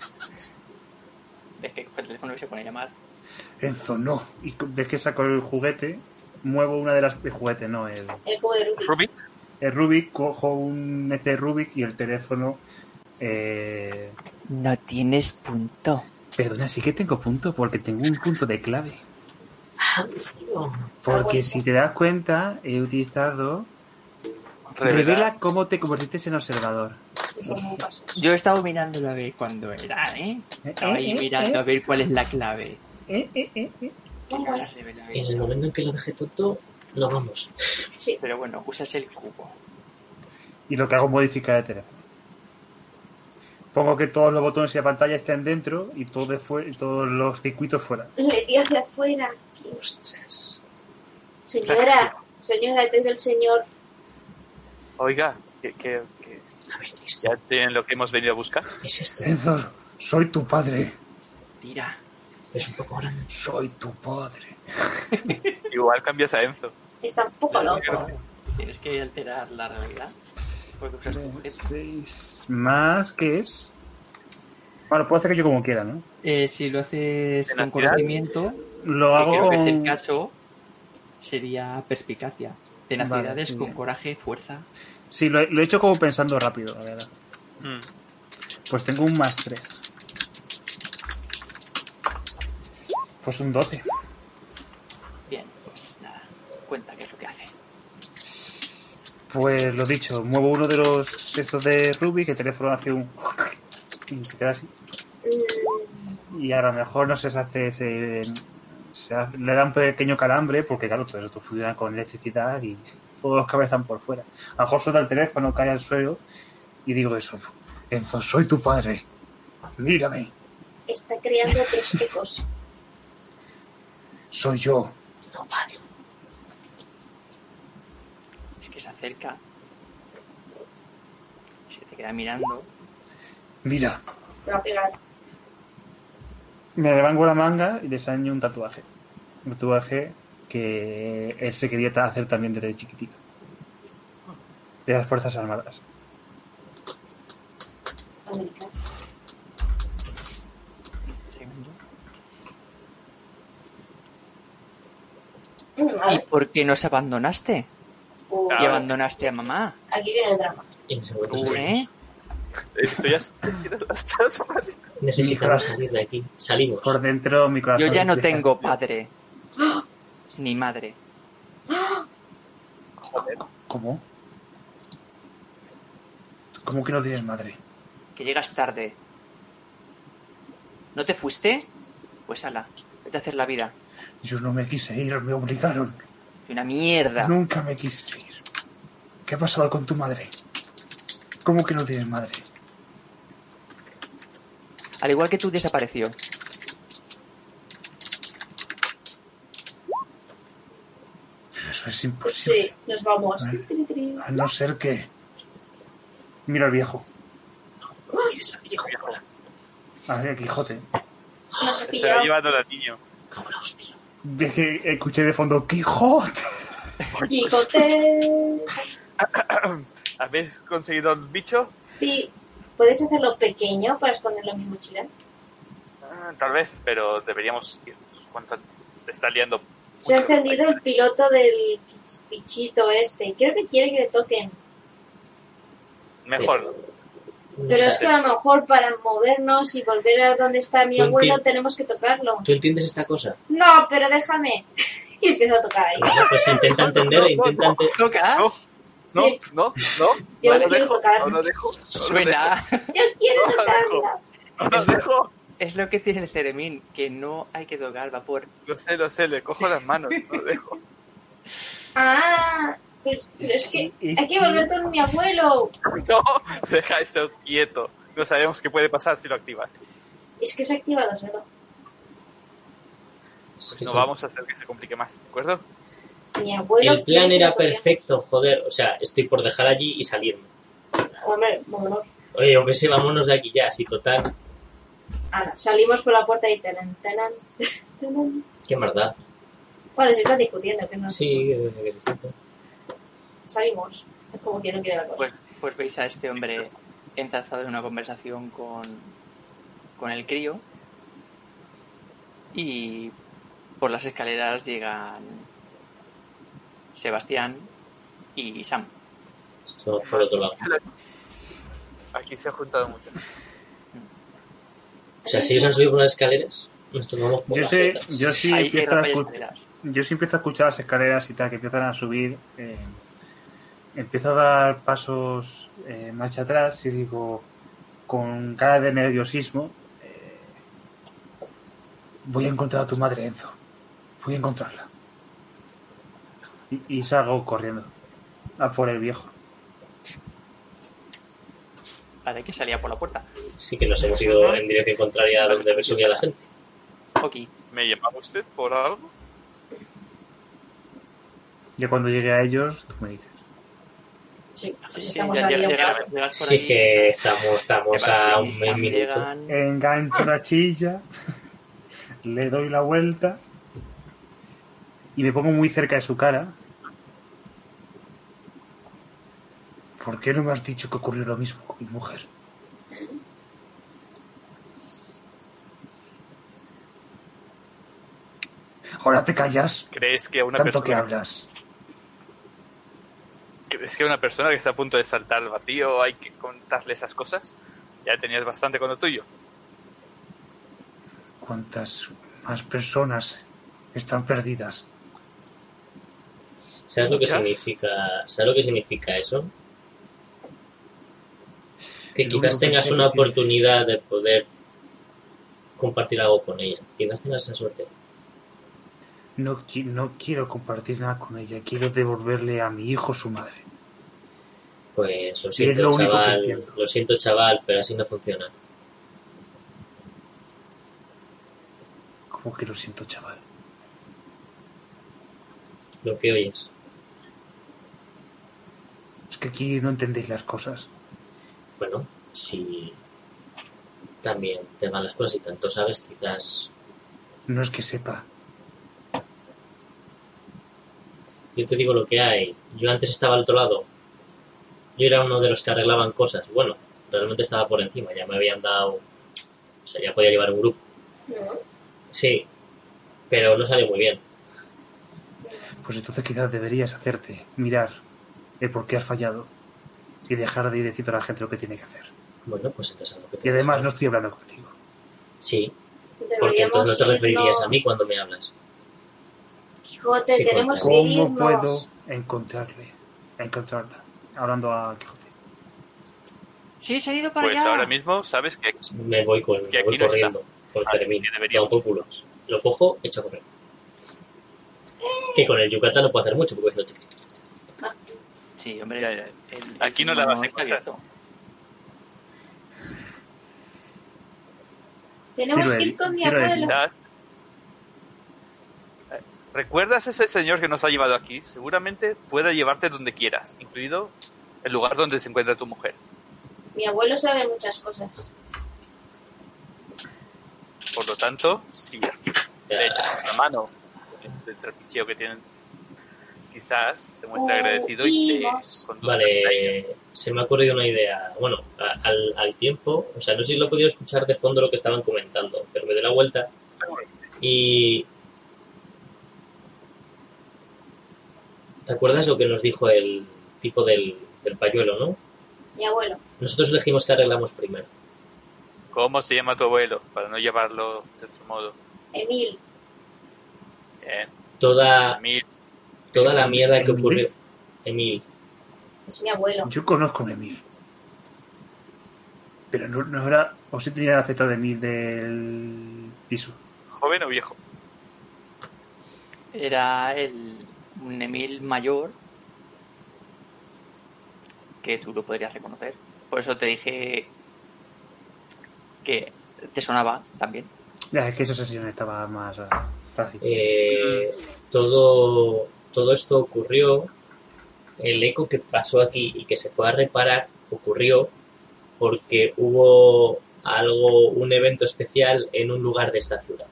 Es que el teléfono se pone a llamar. Enzo, no. Y ves que saco el juguete, muevo una de las. El juguete, no, el, El cubo de Rubik. Ruby, el Rubik, cojo un este Rubik y el teléfono. Eh, No tienes punto. perdona, sí que tengo punto porque tengo un punto de clave. Ah. Porque si te das cuenta, he utilizado. Revela. Revela cómo te convertiste en observador. Yo he estado mirándolo a ver cuándo era, ¿eh? Estaba ahí Eh, eh, mirando eh. a ver cuál es la clave. Eh, eh, eh, eh. En el momento en que lo deje tonto, nos vamos. Sí. Pero bueno, usas el cubo. Y lo que hago es modificar el teléfono. Pongo que todos los botones y la pantalla estén dentro y todo de fue- todos los circuitos fuera. Le di hacia afuera. Ostras. Señora, señora, antes del señor. Oiga, que, que, que A ver, esto. ya tienen lo que hemos venido a buscar. ¿Qué es esto? Enzo, soy tu padre. Tira. Es un poco grande. Soy tu padre. Igual cambias a Enzo. Está un poco loco. Tienes que alterar la realidad. Porque usas tu objeto. Seis más, ¿qué es? Bueno, puedo hacer que yo como quiera, ¿no? Eh, si lo haces con conocimiento, Lo que hago creo con... que es el caso, sería perspicacia. Tenacidades Vale, sí. con coraje, fuerza. Sí, lo he, lo he hecho como pensando rápido, la verdad. Mm. Pues tengo un más tres. Pues un 12. Bien, pues nada. Cuenta qué es lo que hace. Pues lo dicho, muevo uno de los estos de Rubik, el teléfono hace un... y se queda así. Y a lo mejor no sé, se hace... Se, se hace- le da un pequeño calambre, porque claro, todo esto funciona con electricidad y todos los están por fuera. A lo mejor suelta el teléfono, cae al suelo y digo eso. Enzo, soy tu padre. Mírame, Está creando otros ecos. soy yo. No, vale. Es que se acerca. Se te queda mirando. Mira, va a pegar. Me levanto la manga y le enseño un tatuaje. Un tatuaje que él se quería hacer también desde chiquitito. De las Fuerzas Armadas. ¿Y por qué nos abandonaste? Uh, Y abandonaste a mamá. Aquí viene el drama. Y en ese momento Tú, salimos. ¿eh? Esto ya estás Necesitamos salir de aquí. Salimos. Por dentro mi corazón. Yo ya no tengo padre. Ni madre. Joder. ¿Cómo? ¿Cómo que no tienes madre? Que llegas tarde. ¿No te fuiste? Pues ala, vete a hacer la vida. Yo no me quise ir, me obligaron. Soy una mierda. Nunca me quise ir. ¿Qué ha pasado con tu madre? ¿Cómo que no tienes madre? Al igual que tú desapareció. Pero eso es imposible. Sí, nos vamos. A no ser que... Mira al viejo. Eres el viejo. A ver, Quijote. Ha Se va llevando al niño. Como la hostia. Que escuché de fondo Quijote. Quijote. ¿Habéis conseguido el bicho? Sí, ¿puedes hacerlo pequeño para esconderlo en mi mochila? Ah, tal vez, pero deberíamos irnos. ¿Cuánto se está liando? Se ha encendido el piloto del pichito este. Creo que quiere que le toquen. Mejor. Pero es que a lo mejor para movernos y volver a donde está mi abuelo tenemos que tocarlo. ¿Tú entiendes esta cosa? No, pero déjame. y empiezo a tocar ahí. Pues intenta entender, no, intenta no. ente- ¿Tocas? No, Sí. no, no. Yo lo quiero dejo. tocar. No lo dejo. no lo Suena. Yo quiero No, tocarla. dejo, No lo dejo. Es lo que tiene el Ceremín, que no hay que tocar vapor. Lo sé, lo sé. Le cojo las manos. No lo dejo. Ah, pero, pero es que hay que volver con mi abuelo. No, deja eso quieto. No sabemos qué puede pasar si lo activas. Es que se ha activado solo. Pues no vamos a hacer que se complique más, ¿de acuerdo? Mi abuelo. El plan que era perfecto, joder. O sea, estoy por dejar allí y salirme. Hombre, vámonos. Oye, o que sé, vámonos de aquí ya, si total. Ala, salimos por la puerta y tenan, tenan, tenan. Qué maldad. Bueno, se están discutiendo, que no Sí, eh, salimos. Es como que no quiere la cosa. Pues, pues veis a este hombre enzarzado en una conversación con, con el crío. Y por las escaleras llegan Sebastián y Sam. esto por otro lado. Aquí se ha juntado mucho. O sea, si ellos han subido por las escaleras, nosotros vamos por Yo las sé, otras. yo sí empiezo a. Yo sí empiezo a escuchar las escaleras y tal, que empiezan a subir. eh, empiezo a dar pasos eh, marcha atrás y digo, con cara de nerviosismo, eh, voy a encontrar a tu madre, Enzo. Voy a encontrarla. Y, y salgo corriendo a por el viejo. Vale, que salía por la puerta. Sí que nos hemos ido en dirección contraria a donde subía la gente. Ok. ¿Me llamaba usted por algo? Yo cuando llegue a ellos, tú me dices. Sí, Sí, sí, estamos ya- ya- llegas, llegas por Sí que estamos, estamos a un minuto. llegan. Engancho una chilla, le doy la vuelta y me pongo muy cerca de su cara. ¿Por qué no me has dicho que ocurrió lo mismo con mi mujer? Ahora te callas, ¿Crees que a una tanto que hablas. ¿Crees que a una persona que está a punto de saltar al vacío hay que contarle esas cosas? Ya tenías bastante con lo tuyo. ¿Cuántas más personas están perdidas? ¿Sabes lo que significa? ¿Sabes lo que significa eso? Que quizás tengas una oportunidad de poder compartir algo con ella. Quizás tengas esa suerte. No, no quiero compartir nada con ella, quiero devolverle a mi hijo su madre. Pues lo siento, lo chaval. Lo siento, chaval, pero así no funciona. Como que lo siento, chaval. Lo que oyes. Es que aquí no entendéis las cosas. Bueno, si también te van las cosas y tanto sabes, quizás No es que sepa. yo te digo lo que hay. Yo antes estaba al otro lado. Yo era uno de los que arreglaban cosas. Bueno, realmente estaba por encima. Ya me habían dado. O sea, ya podía llevar un grupo. No, Sí, pero no salió muy bien. Pues entonces quizás deberías hacerte mirar el por qué has fallado y dejar de decir a la gente lo que tiene que hacer. Bueno, pues entonces lo que te Y además no estoy hablando contigo. Sí, porque deberíamos entonces no te referirías a mí cuando me hablas. Quijote, Sí, tenemos que ¿Cómo irnos. puedo encontrarle? Encontrarla. Hablando a Quijote. Sí, se ha ido para Pues allá. ahora mismo sabes que Me voy, con, Que me voy aquí no corriendo con Fermín. Lo cojo, echo a correr. Que con el yucatán no puedo hacer mucho porque es noche. Sí, hombre. Ya, ya. el- el Aquí no la vas a encontrar. Tenemos que ir con mi abuelo. ¿Recuerdas ese señor que nos ha llevado aquí? Seguramente pueda llevarte donde quieras, incluido el lugar donde se encuentra tu mujer. Mi abuelo sabe muchas cosas. Por lo tanto, si le echas una mano del trapicheo que tienen, quizás se muestre agradecido y te isla. Vale, se me ha ocurrido una idea. Bueno, a- al, al tiempo, o sea, no sé si lo he podido escuchar de fondo lo que estaban comentando, pero me doy la vuelta y... ¿Te acuerdas lo que nos dijo el tipo del, del pañuelo, no? Mi abuelo. Nosotros elegimos que arreglamos primero. ¿Cómo se llama tu abuelo? Para no llevarlo de otro modo. Emil. Bien. Toda, Emil, toda la mierda que ocurrió. Emil, Es mi abuelo. Yo conozco a Emil. Pero no, no era. O si tenía el aspecto de Emil del piso. ¿joven o viejo? Era el, un Emil mayor que tú lo podrías reconocer. Por eso te dije que te sonaba también. Ya, es que esa sesión estaba más ah, fácil. eh, todo, todo esto ocurrió, el eco que pasó aquí y que se pueda reparar ocurrió porque hubo algo, un evento especial en un lugar de esta ciudad.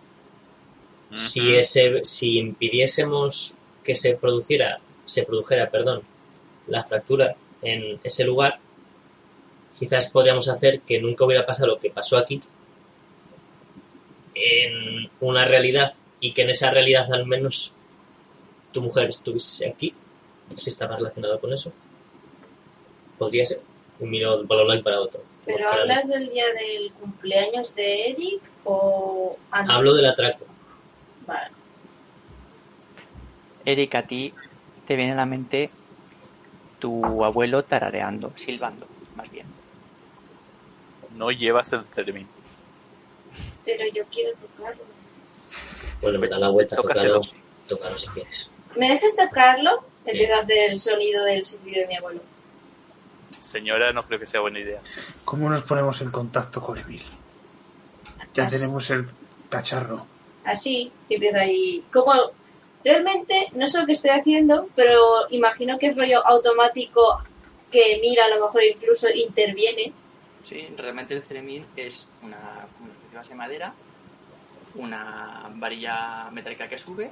Si ese, si impidiésemos que se produciera, se produjera, perdón, la fractura en ese lugar, quizás podríamos hacer que nunca hubiera pasado lo que pasó aquí en una realidad y que en esa realidad al menos tu mujer estuviese aquí, si estaba relacionado con eso. Podría ser. Miro un lado y para otro. ¿Pero Para- hablas del día del cumpleaños de Eric o antes? Hablo del atraco. Vale. Eric, a ti te viene a la mente tu abuelo tarareando, silbando, más bien. No llevas el Cermin. Pero yo quiero tocarlo. Bueno, me da la vuelta, tócalo, tócalo si quieres. ¿Me dejas tocarlo? Empiezo a hacer el sonido del silbido de mi abuelo. Señora, no creo que sea buena idea. ¿Cómo nos ponemos en contacto con Emil? Ya Así- tenemos el cacharro. Así, y empiezo ahí. Como realmente no sé lo que estoy haciendo, pero imagino que es rollo automático que mira, a lo mejor incluso interviene. Sí, realmente el ceremín es una, una especie de base de madera, una varilla metálica que sube,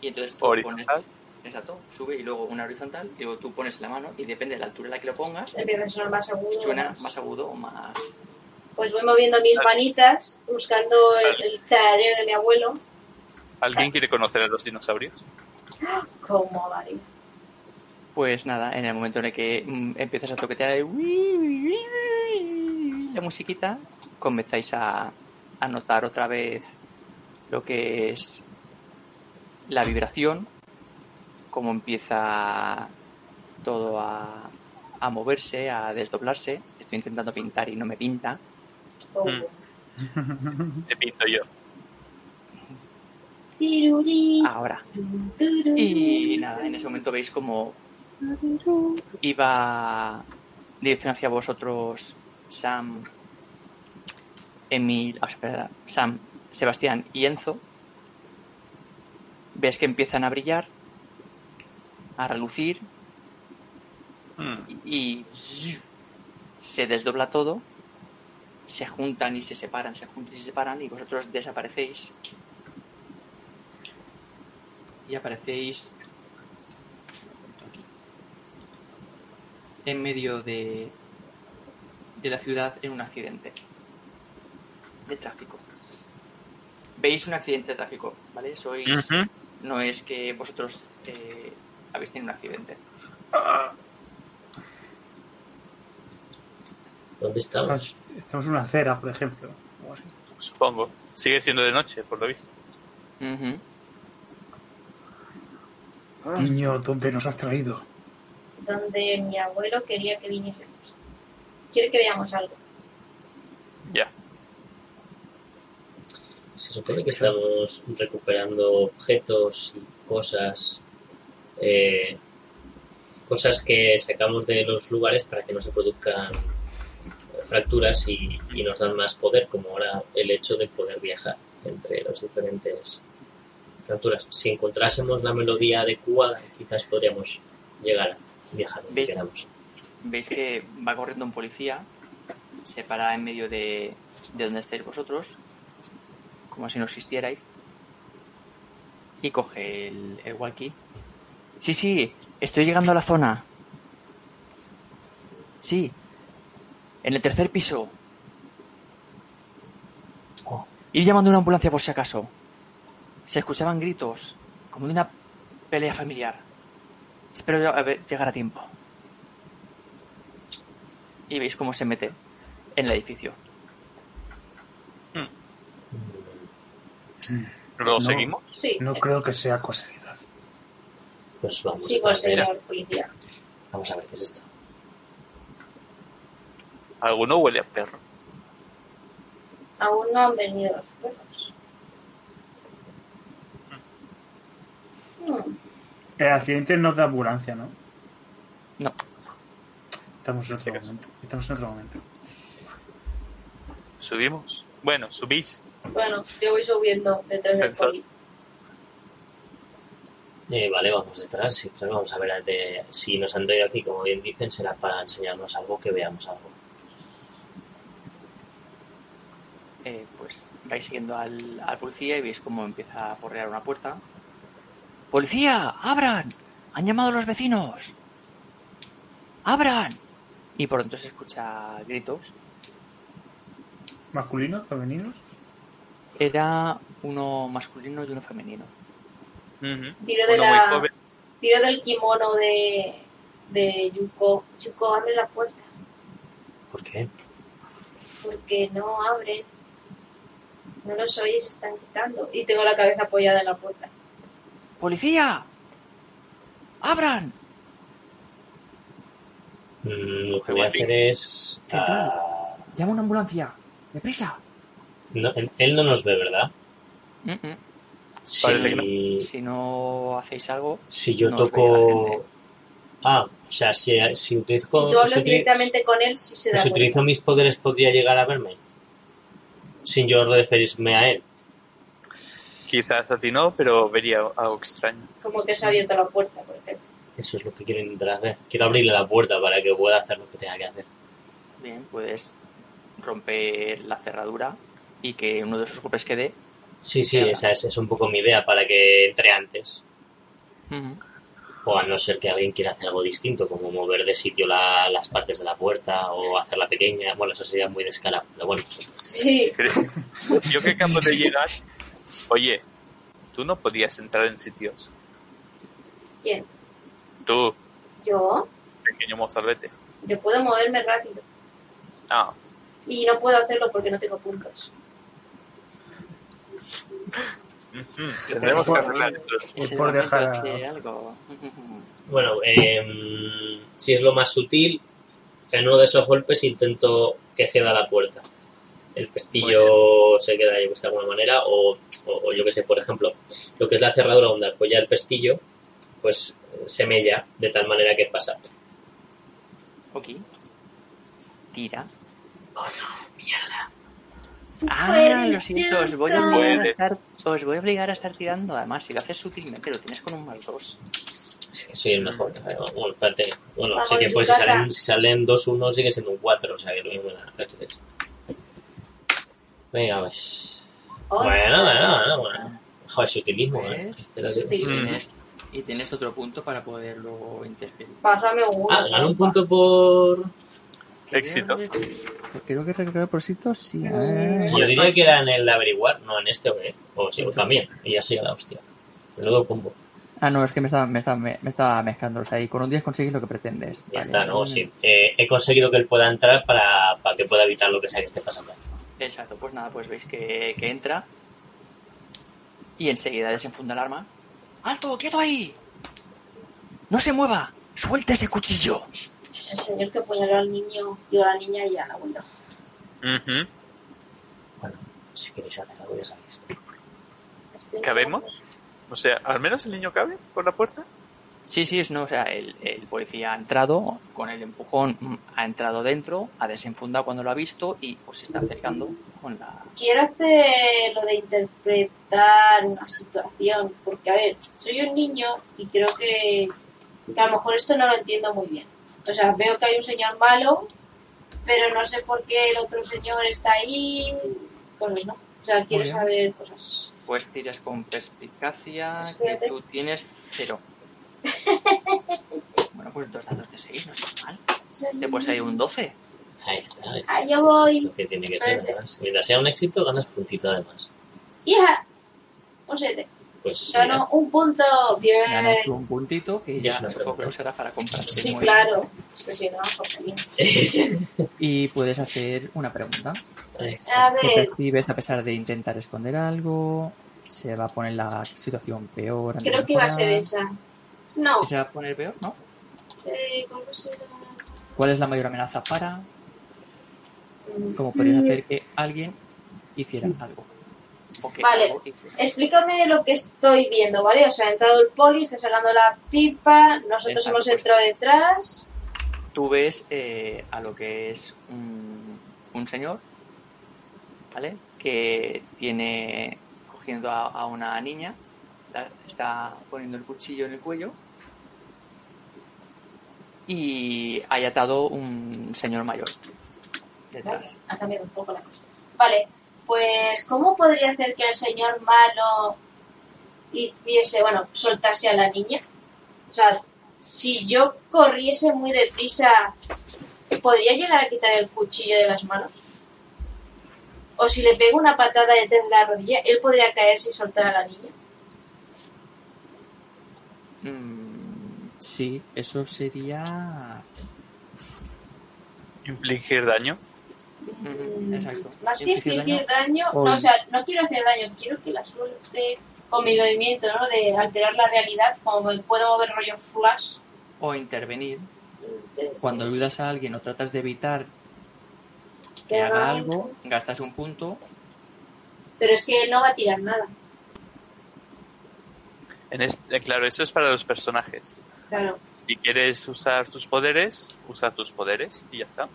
y entonces tú Horizontal. pones. Exacto, sube y luego una horizontal, y luego tú pones la mano, y depende de la altura en la que lo pongas, Empieza a sonar más agudo. suena más- más agudo o más. Pues voy moviendo mis manitas, buscando el, el tarareo de mi abuelo. ¿Alguien quiere conocer a los dinosaurios? Como varía. Pues nada, en el momento en el que mm, empiezas a toquetear el la musiquita, comenzáis a, a notar otra vez lo que es la vibración, cómo empieza todo a, a moverse, a desdoblarse. Estoy intentando pintar y no me pinta. Oh. Mm. Te pinto yo. Ahora. Y nada, en ese momento veis como iba dirección hacia vosotros Sam, Emil, ah, espera, Sam, Sebastián y Enzo. Ves que empiezan a brillar, a relucir Mm. y, y se desdobla todo, se juntan y se separan, se juntan y se separan y vosotros desaparecéis. Y aparecéis en medio de, de la ciudad en un accidente de tráfico. Veis un accidente de tráfico, ¿vale? Sois. No es que vosotros eh, habéis tenido un accidente. ¿Dónde estamos? Estamos, en una acera, por ejemplo. Supongo. Sigue siendo de noche, por lo visto. Niño, ¿dónde nos has traído? Donde mi abuelo quería que viniésemos. Quiere que veamos algo. Ya. Se supone que estamos recuperando objetos y cosas, eh, cosas que sacamos de los lugares para que no se produzcan fracturas y, y nos dan más poder, como ahora el hecho de poder viajar entre las diferentes fracturas. Si encontrásemos la melodía adecuada, quizás podríamos llegar a viajar donde queramos. Veis que va corriendo un policía, se para en medio de, de donde estáis vosotros, como si no existierais, Y coge el, el walkie. Sí, sí, estoy llegando a la zona. Sí. En el tercer piso. Oh, Ir llamando a una ambulancia por si acaso. Se escuchaban gritos, como de una pelea familiar. Espero llegar a tiempo. Y veis cómo se mete en el edificio. ¿Lo No. seguimos? Sí, No creo que sea casualidad. pues vamos, sí, de señor policía. vamos a ver qué es esto. ¿Alguno huele a perro? Aún no han venido los perros. Hmm, El accidente no da ambulancia, ¿no? No, Estamos en otro Este caso. momento. Estamos en otro momento. ¿Subimos? Bueno, subís. Bueno, yo voy subiendo detrás del poli. Eh, vale, vamos detrás. Sí, pues vamos a ver de- si nos han traído aquí, como bien dicen, será para enseñarnos algo, que veamos algo. eh, pues vais siguiendo al, al policía y veis cómo empieza a porrear una puerta. ¡Policía! ¡Abran! ¡Han llamado a los vecinos! ¡Abran! Y por pronto se escucha gritos. ¿Masculinos? ¿Femeninos? Era uno masculino y uno femenino. Tiro de Uno la-. Tiro del kimono de, de Yuko. Yuko, abre la puerta. ¿Por qué? Porque no abren. No los oyes, están gritando. Y tengo la cabeza apoyada en la puerta. ¡Policía! ¡Abran! Mm, lo que voy a hacer es... Ah, ¡Llama una ambulancia! ¡Deprisa! No- él- no nos ve, ¿verdad? Mm, mm. Parece que Si, Si no hacéis algo, si yo no toco... Ah, o sea, si, si utilizo... Si tú hablas si directamente con él, sí se da si cuenta. utilizo mis poderes, ¿podría llegar a verme? Sin yo referirme a él. Quizás a ti no, pero vería algo extraño. Como que se ha abierto la puerta, por ejemplo. Eso es lo que quiero intentar hacer. Quiero abrirle la puerta para que pueda hacer lo que tenga que hacer. bien, puedes romper la cerradura y que uno de esos golpes quede. Sí, sí, esa es, es un poco mi idea para que entre antes. O a no ser que alguien quiera hacer algo distinto, como mover de sitio la- las partes de la puerta o hacerla pequeña. Bueno, eso sería muy descarado. Pero bueno, Sí, Yo que acabo de llegar, oye, tú no podías entrar en sitios. ¿quién? Tú, Yo. pequeño mozalbete. Yo puedo moverme rápido. Ah, Y no puedo hacerlo porque no tengo puntos. Tendremos que arreglar eso. Por dejar- de algo. bueno em, si es lo más sutil, en uno de esos golpes intento que ceda la puerta. El pestillo se queda yo que sé, de alguna manera, o, o- o yo que sé, por ejemplo, lo que es la cerradura donde apoya el pestillo, pues se mella de tal manera que pasa. Ok. Tira. Oh no, mierda. Ah, lo siento, os voy, a obligar a estar, os voy a obligar a estar tirando. Además, si lo haces sutilmente, lo tienes con un más dos. Sí soy el mejor. Bueno, espérate. Bueno, Vamos, sí que pues si salen, si salen 2-1 sigue siendo un 4, o sea que lo mismo nada. Venga, pues. Bueno, bueno, bueno, bueno. Joder, sutilismo, ¿eh? Este Es que- sutil. Y tienes, otro punto para poderlo interferir. Pásame uno. Ah, ganó un punto por. Éxito. Creo que recuperar por sitio, sí. Yo diría que era en el averiguar, no en este o qué. O sí, o también. Y ya sigue la hostia. Menudo combo. Ah, no, es que me estaba, me estaba, me estaba mezclando. O sea, y con un 10 consigues lo que pretendes. Ya Vale. está, ¿no? Sí. Eh, he conseguido que él pueda entrar para, para que pueda evitar lo que sea que esté pasando. Exacto, pues nada, pues veis que, que entra y enseguida desenfunda el arma. ¡Alto! ¡Quieto ahí! ¡No se mueva! ¡Suelte ese cuchillo! Es el señor que apuñaló al niño, digo, a la niña y al abuelo. Ujú. Bueno, si queréis hacer algo, ya sabéis. Este ¿Cabemos? O sea, ¿al menos el niño cabe por la puerta? Sí, sí, es no, o sea, el, el policía ha entrado con el empujón, ha entrado dentro, ha desenfundado cuando lo ha visto y pues se está acercando con la... Quiero hacer lo de interpretar una situación, porque a ver, soy un niño y creo que, que a lo mejor esto no lo entiendo muy bien. O sea, veo que hay un señor malo, pero no sé por qué el otro señor está ahí, cosas, ¿no? O sea, quiero saber cosas. Pues tiras con perspicacia, que tú tienes cero. bueno, pues dos dados de seis, no está mal. Te puede salir un 12. Ahí está. es- Ah, yo voy. Es lo que tiene que ser. Parece. además. Mientras sea un éxito, ganas puntito además. ¡Hija! Un 7. Pues Ganó un punto. Bien. Tú un puntito que ya supongo que usarás para comprar. Sí, Muy claro. Es que si no. Y puedes hacer una pregunta. A ¿Qué ver, percibes a pesar de intentar esconder algo? ¿Se va a poner la situación peor? creo que va a ser esa. No. ¿Sí se va a poner peor? ¿No? Eh, ¿Cómo será? ¿Cuál es la mayor amenaza para? ¿Cómo podrías hacer que alguien hiciera algo? Vale. Explícame lo que estoy viendo, ¿vale? O sea, ha entrado el poli, está sacando la pipa, nosotros Exacto, hemos pues. entrado detrás. Tú ves eh, a lo que es un, un señor, ¿vale? Que tiene cogiendo a, a una niña, la- está poniendo el cuchillo en el cuello y hay atado un señor mayor Vale, detrás. ha cambiado un poco la cosa. Vale, pues ¿cómo podría hacer que el señor malo hiciese, bueno, soltase a la niña? O sea, si yo corriese muy deprisa, ¿podría llegar a quitar el cuchillo de las manos? O si le pego una patada detrás de la rodilla, él podría caerse y soltar a la niña. Mm, sí, eso sería... Infligir daño. Mm, exacto. Más que Infligir infligir daño, no, o sea, no quiero hacer daño, quiero que la suerte con mi movimiento, ¿no? De alterar la realidad, como me puedo mover rollo flash. O intervenir cuando ayudas a alguien o tratas de evitar que Que haga algo, gastas un punto. Pero es que él no va a tirar nada. En este, claro, eso es para los personajes. Claro, Si quieres usar tus poderes, usa tus poderes y ya está.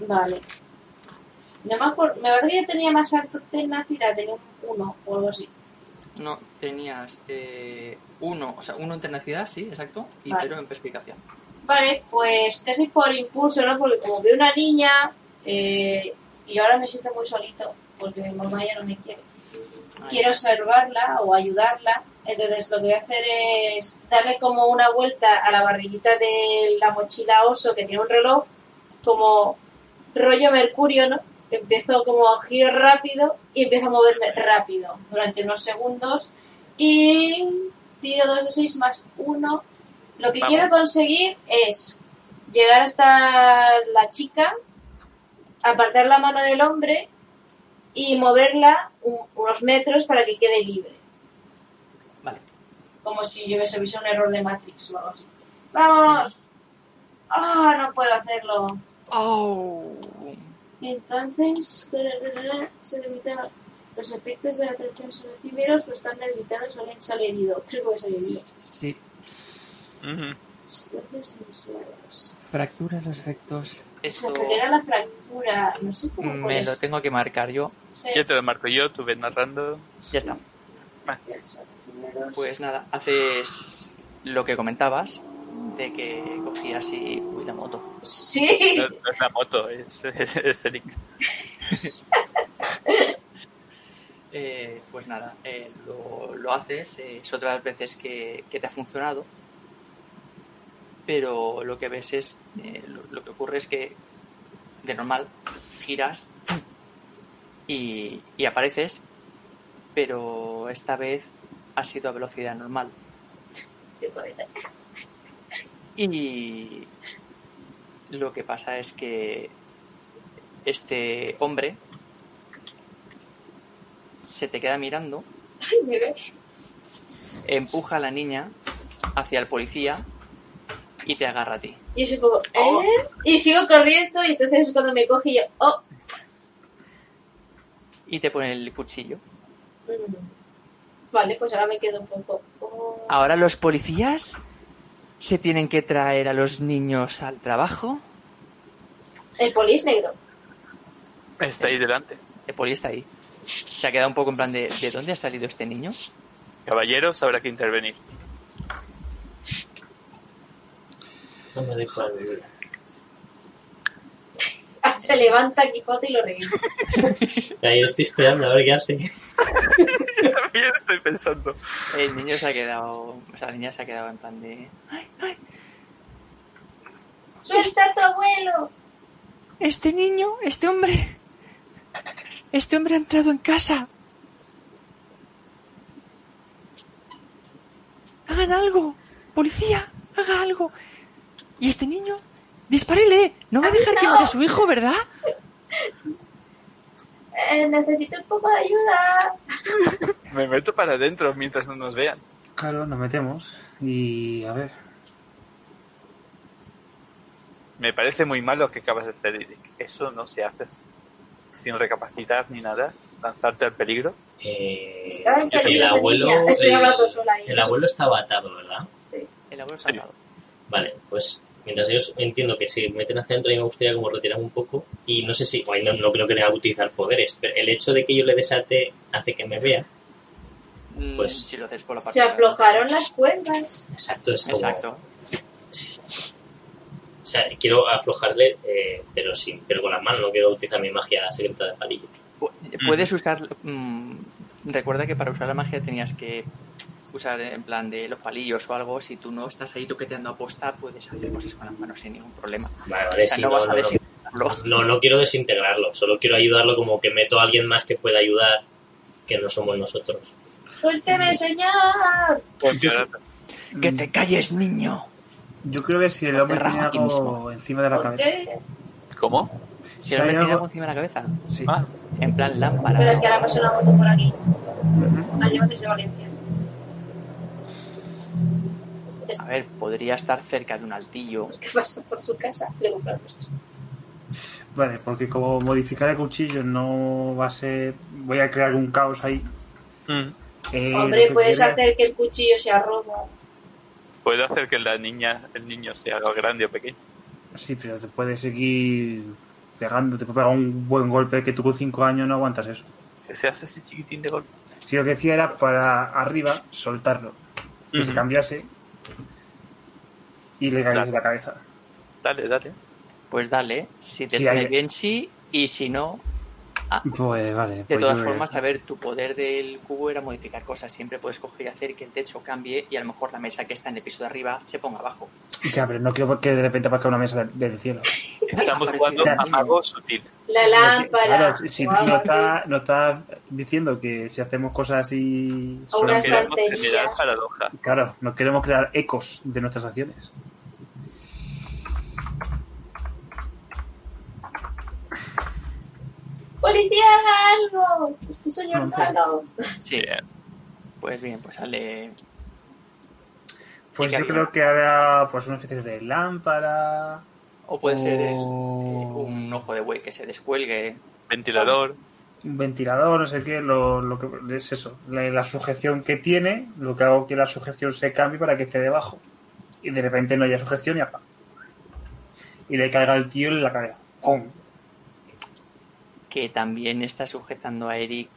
vale. No me, acuerdo, me parece que yo tenía más alto tenacidad, tenía un 1 o algo así. No, tenías eh, uno, o sea, uno en tenacidad, sí, exacto, y Vale. cero en perspicacia. Vale, pues casi por impulso, ¿no? Porque como veo una niña eh, y ahora me siento muy solito porque mi mamá ya no me quiere. Ahí quiero está. observarla o ayudarla. Entonces lo que voy a hacer es darle como una vuelta a la barriguita de la mochila oso que tiene un reloj, como rollo mercurio, ¿no? Empiezo como a giro rápido y empiezo a moverme rápido durante unos segundos y tiro 2 de 6 más 1. Lo que Vamos. quiero conseguir es llegar hasta la chica, apartar la mano del hombre y moverla un- unos metros para que quede libre. Vale. Como si yo hubiese visto un error de Matrix o algo así. ¡Vamos! ¡Ah, no puedo hacerlo! Y entonces se limitan los efectos de la atención sobre efímeros, los están debilitados suelen salir herido. Creo que salir herido. Sí. Secuencias iniciales. fracturas los efectos. Se Eso acelera la fractura. No sé cómo me lo tengo que marcar yo. Sí. Ya te lo marco yo, tú ves narrando. Ya está. Pues nada, haces lo que comentabas, de que cogías y... Uy, la moto. Sí. No, no es la moto, es, es, es Eric. Eh, pues nada, eh, lo, lo haces, eh, es otra de las veces que, que te ha funcionado, pero lo que ves es, eh, lo, lo que ocurre es que de normal giras y, y apareces, pero esta vez ha sido a velocidad normal. Y lo que pasa es que este hombre se te queda mirando, Ay, me ve. empuja a la niña hacia el policía y te agarra a ti. Y un poco, ¿eh? Y sigo corriendo y entonces es cuando me coge y yo, oh. Y te pone el cuchillo. Mm. Vale, pues ahora me quedo un poco. oh. Ahora los policías se tienen que traer a los niños al trabajo. El poli es negro. Está ahí delante. El poli está ahí. Se ha quedado un poco en plan de ¿de dónde ha salido este niño? Caballeros, habrá que intervenir. No me dejo vivir. Ah, Se levanta Quijote y lo revienta. Ahí estoy esperando a ver qué hace. también estoy pensando. El niño se ha quedado, o sea, la niña se ha quedado en plan de, ay, ay, ¡Suelta a tu abuelo! este niño, este hombre, este hombre ha entrado en casa. Hagan algo, policía, haga algo. Y este niño, dispárele, no va a dejar que mate a su hijo, ¿verdad? Eh, necesito un poco de ayuda. Me meto para adentro mientras no nos vean. Claro, nos metemos y a ver. Me parece muy mal lo que acabas de hacer, Eric. Eso no se hace sin recapacitar ni nada. Lanzarte al peligro. Eh, en el peligro abuelo. Estoy el- hablando sola ahí. el abuelo estaba atado, ¿verdad? Sí. El abuelo está al lado. Vale, pues mientras ellos entiendo que se meten hacia adentro, a mí me gustaría como retirar un poco. Y no sé si, bueno, no, no creo que tenga que utilizar poderes, pero el hecho de que yo le desate hace que me vea. Mm, Pues- si lo haces por la parte Se aflojaron las cuerdas. Exacto, es como. Exacto. Sí. O sea, quiero aflojarle, eh, pero sin, pero con las manos, no quiero utilizar mi magia secreta de palillo. Pu- Puedes usar. mm, recuerda que para usar la magia tenías que usar en plan de los palillos o algo. Si tú no estás ahí toqueteando a posta, puedes hacer cosas con las manos sin ningún problema. Vale, vale, O sea, sí, no no, vas a desintegrarlo. No, no quiero desintegrarlo, solo quiero ayudarlo como que meto a alguien más que pueda ayudar, que no somos nosotros. ¡Suélteme, señor! ¡Que te calles, niño! Yo creo que si el hombre tiene aquí algo mismo. encima de la ¿Por cabeza. qué? ¿Cómo? Si el hombre tiene algo- encima de la cabeza, Sí. Ah, en plan lámpara. Pero es que ahora pasa una moto por aquí. La llevo desde Valencia. A ver, podría estar cerca de un altillo. ¿Qué pasa por su casa? Le compro el nuestro. Vale, porque como modificar el cuchillo no va a ser. Voy a crear un caos ahí. mm. Eh, Hombre, que puedes hacer que el cuchillo sea rojo. Puede hacer que la niña, el niño sea grande o pequeño. Sí, pero te puedes seguir pegando, te puede pegar un buen golpe que tú con 5 años no aguantas eso. Si se hace ese chiquitín de golpe. Si lo que decía era para arriba soltarlo, que se cambiase y le Claro. la cabeza. Dale, dale. Pues dale, si te Sí, sale hay- bien sí, y si no, Pues vale. de pues todas yo- formas, a ver, tu poder del cubo era modificar cosas. Siempre puedes coger y hacer que el techo cambie y a lo mejor la mesa que está en el piso de arriba se ponga abajo. Ya, pero no quiero que de repente aparezca una mesa del, cielo. Estamos jugando un a mago sutil. La lámpara. Claro, si o no algo está, no está diciendo que si hacemos cosas así. O una No queremos generar paradoja. Claro, no queremos crear ecos de nuestras acciones. ¡Policía, haga algo! Este soy yo No, malo. Sí, Bien. pues bien, pues sale. Pues Sí, que yo creo que habrá pues una especie de lámpara. O puede ser el- o un ojo de buey que se descuelgue. Ventilador. un ventilador, no sé qué, lo, lo que es eso, la, la sujeción que tiene, lo que hago que la sujeción se cambie para que esté debajo. Y de repente no haya sujeción y apa. Y le caiga el tío en la cabeza. ¡Pum! Que también está sujetando a Eric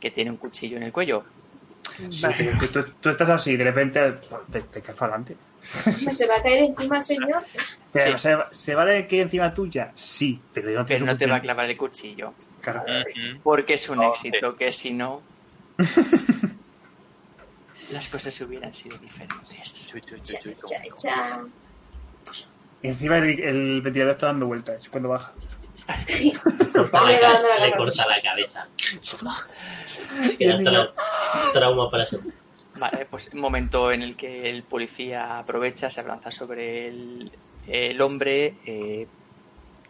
que tiene un cuchillo en el cuello. Sí, pero tú, tú estás así, de repente pues, te, te caes para adelante. ¿Se va a caer encima el señor? Pero, Sí. ¿se, ¿Se vale que encima tuya? Sí, pero yo no Pero no te va a clavar el cuchillo. Claro. Porque es un Oh, éxito, que si no. las cosas hubieran sido diferentes. Chu, chu, chu, Cha, chu, chu. cha, cha. Y encima el, el ventilador está dando vueltas cuando baja. Corta la Le la corta la cabeza. Queda tra- trauma para siempre. Vale, pues un momento en el que el policía aprovecha, se abalanza sobre el, el hombre, eh,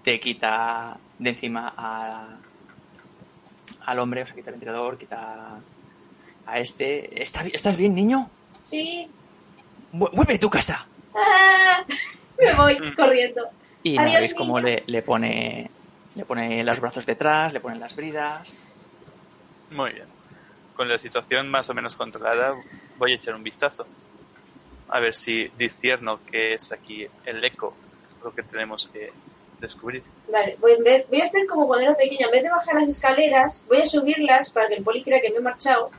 te quita de encima a- al hombre, o sea, quita el ventilador, quita a este. ¿Está, bi- ¿Estás bien, niño? Sí. Vu- ¡Vuelve a tu casa! ¡Ah! Me voy Mm. corriendo. Y Adiós, nada, veis cómo le, le pone le pone los brazos detrás, le ponen las bridas. Muy bien. Con la situación más o menos controlada, voy a echar un vistazo. A ver si discierno que es aquí el eco, lo que tenemos que descubrir. Vale, voy, en vez- voy a hacer como cuando era pequeña. En vez de bajar las escaleras, voy a subirlas para que el poli crea que me he marchado.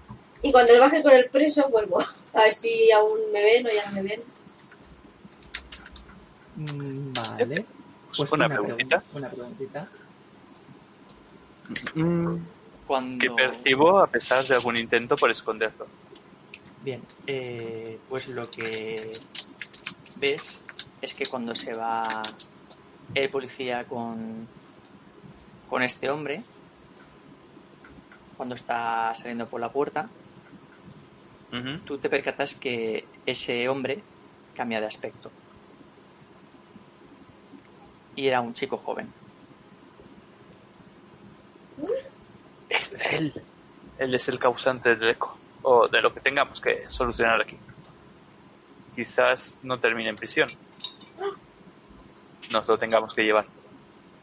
Y cuando él baje con el preso, vuelvo. A ver si aún me ven o ya no me ven. Vale. Pues una preguntita. pregun- una preguntita. Cuando... que percibo a pesar de algún intento por esconderlo. Bien, eh, pues lo que ves es que cuando se va el policía con, con este hombre, cuando está saliendo por la puerta, tú te percatas que ese hombre cambia de aspecto. Y era un chico joven. Es él. Él es el causante del eco. O de lo que tengamos que solucionar aquí. Quizás no termine en prisión. Nos lo tengamos que llevar.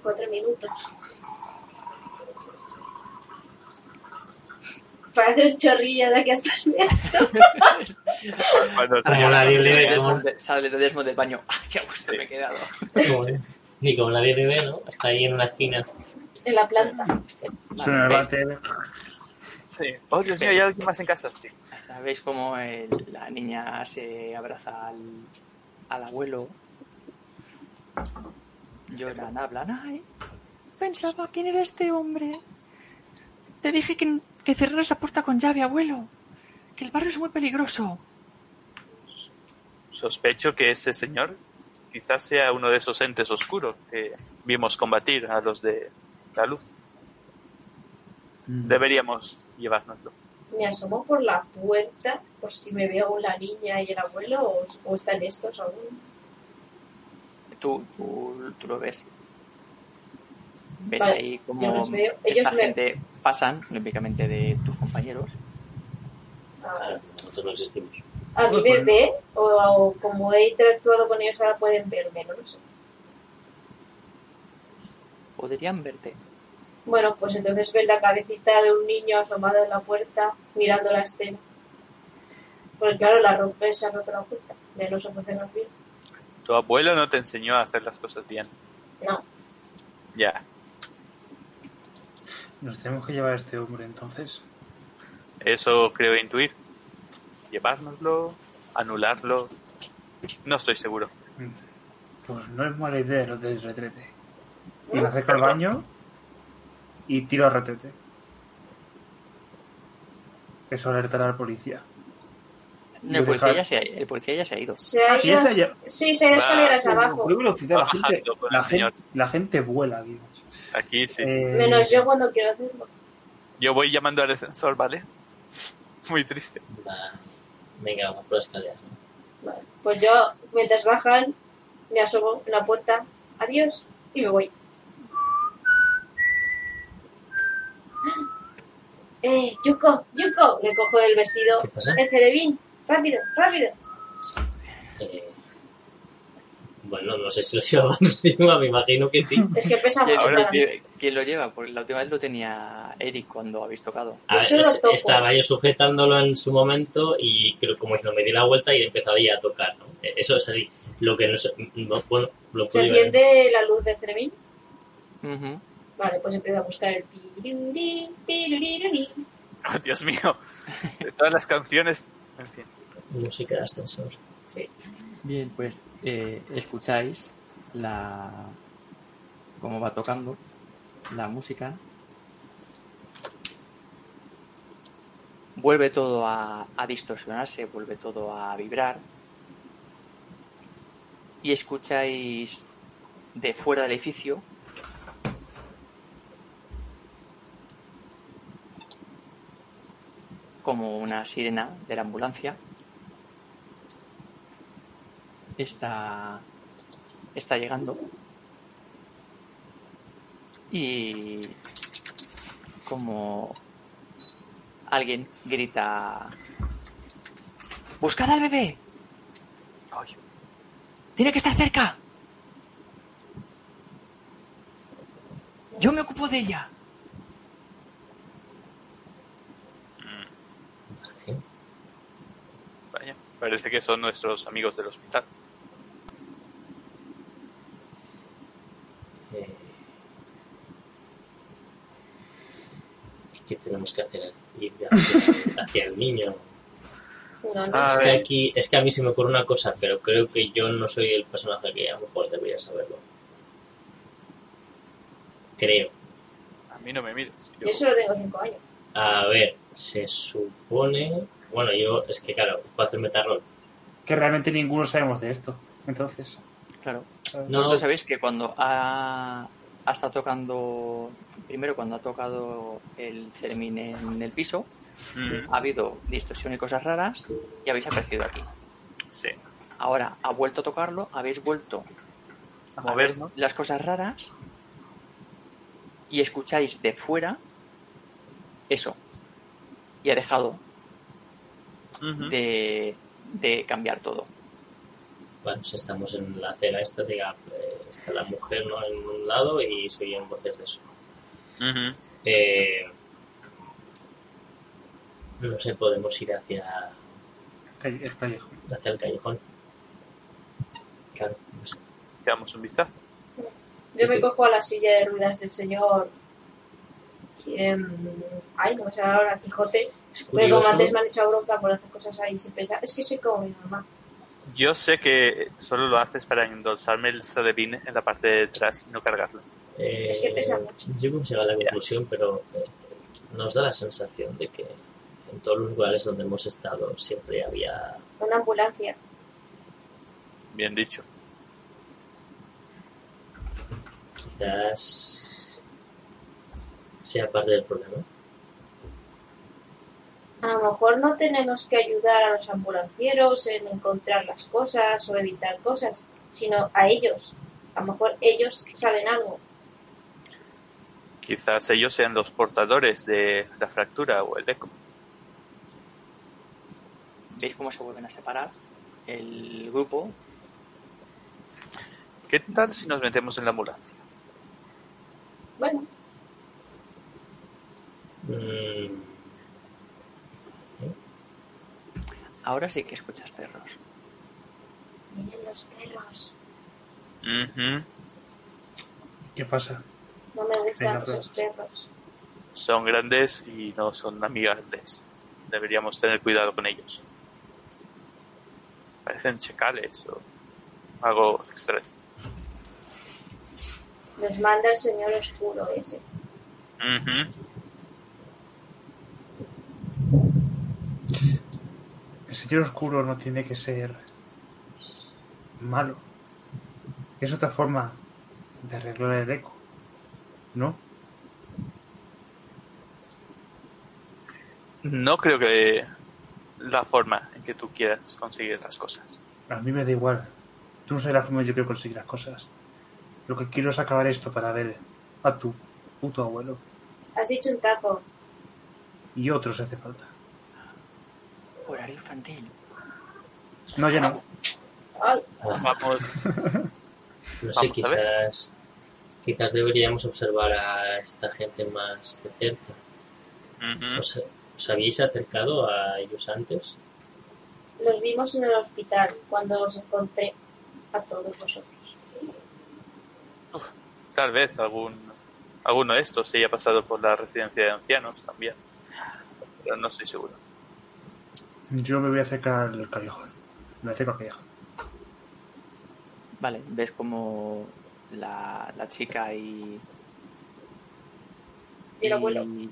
Cuatro minutos. Parece un chorrillo de aquí hasta el viento. Cuando nadie Sale le de Desmond, sale de Desmond del baño. ¡Ay, qué a gusto me he quedado! como- y como nadie le ve, ¿no? Está ahí en una esquina. La planta. Sí. Oh, Dios mío, ¿hay alguien más en casa? Sí. ¿Sabéis cómo el- la niña se abraza al, al abuelo? Lloran, hablan. ¡Ay! Pensaba quién era este hombre. Te dije que, que cerraras la puerta con llave, abuelo. Que el barrio es muy peligroso. Sospecho que ese señor quizás sea uno de esos entes oscuros que vimos combatir a los de la luz. Deberíamos llevárnoslo. Me asomo por la puerta por si me veo la niña y el abuelo o, o están estos aún. Tú, tú, tú lo ves. Ves Vale, ahí como esta me- gente pasan, olímpicamente de tus compañeros. A, Claro, nosotros no existimos. a mí me ve o, o como he interactuado con ellos ahora pueden verme, no lo sé. Podrían verte. Bueno, pues entonces ven la cabecita de un niño asomado en la puerta mirando la escena. Porque claro, la rompe, se ha roto la puerta. De no puede cerrar bien. Tu abuelo no te enseñó a hacer las cosas bien. No. Ya. Nos tenemos que llevar a este hombre entonces. Eso creo intuir. Llevárnoslo, anularlo. No estoy seguro. Pues no es mala idea lo del retrete. Y me acerco al baño y tiro al retrete. Eso alertará al policía. No, el, policía ya se ha, el policía ya se ha ido. Se ha Aquí ido, ya. sí, se ha ido Va, escaleras abajo. Muy velocidad, la gente, la, la vuela, Dios. Aquí sí. Eh, Menos yo cuando quiero hacerlo. Yo voy llamando al ascensor, ¿vale? Muy triste. Va. Venga, vamos por las escaleras. Vale. Pues yo, mientras bajan, me asomo en la puerta. Adiós. Y me voy. Eh, Yuko, Yuko. Le cojo el vestido. ¿Qué pasa? El cerebín. Rápido, rápido. Eh, bueno, no sé si lo llevaba encima, me imagino que sí. Es que pesa ¿Quién, mucho Ahora para mí. quién- lo lleva? Porque la última vez lo tenía Eric cuando habéis tocado. Yo es- estaba yo sujetándolo en su momento y creo como diciendo, me di la vuelta y he empezado ya a tocar, ¿no? Eh, Eso es así. Lo que no sé, no, bueno, lo Se puedo enciende la luz del cerebín. Ujú. Vale, pues empiezo a buscar el. Oh, Dios mío. De todas las canciones. En fin. Música de ascensor. Sí. Bien, pues eh, escucháis la cómo va tocando la música. Vuelve todo a, a distorsionarse, vuelve todo a vibrar. Y escucháis de fuera del edificio como una sirena de la ambulancia. Está está llegando. Y como alguien grita buscad al bebé tiene que estar cerca yo me ocupo de ella Vale. vaya. Parece que son nuestros amigos del hospital. Eh, ¿Qué tenemos que hacer? Ir hacia, hacia el niño. No, no Es que aquí, es que a mí se me ocurre una cosa, pero creo que yo no soy el personaje que a lo mejor debería saberlo. Creo. mí no me mires. Yo- Yo solo tengo 5 años. A ver, se supone... Bueno, yo, es que claro, puedo hacer metarrol. Que realmente ninguno sabemos de esto. Entonces. Claro. No, Vosotros sabéis que cuando ha, ha estado tocando, primero cuando ha tocado el Cermin en el piso, Mm, ha habido distorsión y cosas raras y habéis aparecido aquí. sí. Ahora ha vuelto a tocarlo, habéis vuelto A a ver movernos. las cosas raras y escucháis de fuera eso. Y ha dejado De, de cambiar todo. Bueno, si estamos en la acera esta, diga, eh, está la mujer ¿no? en un lado y se oyen voces de eso. Eh, no sé, podemos ir hacia, calle- El callejón. hacia el callejón. Claro, no sé. Echamos un vistazo. Yo me cojo a la silla de ruedas del señor. em, ay, no me sale ahora Quijote. Es Pero como curioso, antes me han echado bronca por hacer cosas ahí sin pensar. Es que soy como mi mamá. Yo sé que solo lo haces para endosarme el Zalevin en la parte de detrás y no cargarlo. eh, Es que pesa mucho. Yo creo que llega a la conclusión, pero eh, nos da la sensación de que en todos los lugares donde hemos estado siempre había Una ambulancia. Bien dicho. quizás sea parte del problema. A lo mejor no tenemos que ayudar a los ambulancieros en encontrar las cosas o evitar cosas, sino a ellos. A lo mejor ellos saben algo. Quizás ellos sean los portadores de la fractura o el eco. ¿Veis cómo se vuelven a separar? El grupo ¿Qué tal si nos metemos en la ambulancia? Bueno, Mm, Ahora sí que escuchas perros. miren los perros. Ujú. ¿Qué pasa? No me gustan esos perros. perros. Son grandes y no son amigables. Deberíamos tener cuidado con ellos. Parecen chacales o algo extraño. Los manda el señor oscuro ese. El señor oscuro no tiene que ser malo. Es otra forma de arreglar el eco. ¿No? No creo que la forma en que tú quieras conseguir las cosas. A mí me da igual. Tú no sabes la forma en que yo quiero conseguir las cosas. Lo que quiero es acabar esto para ver a tu puto abuelo. Has dicho un taco. Y otros hace falta. Horario infantil. No, ya no. Ay, Vamos. no sé, Vamos quizás quizás deberíamos observar a esta gente más de cerca. ¿Os, os habéis acercado a ellos antes? los vimos en el hospital cuando los encontré a todos vosotros. Tal vez algún alguno de estos se haya pasado por la residencia de ancianos también. Pero no estoy seguro. Yo me voy a acercar al callejón. Me acerco al callejón. Vale, ves como la, la chica y. ¿Y el abuelo? y-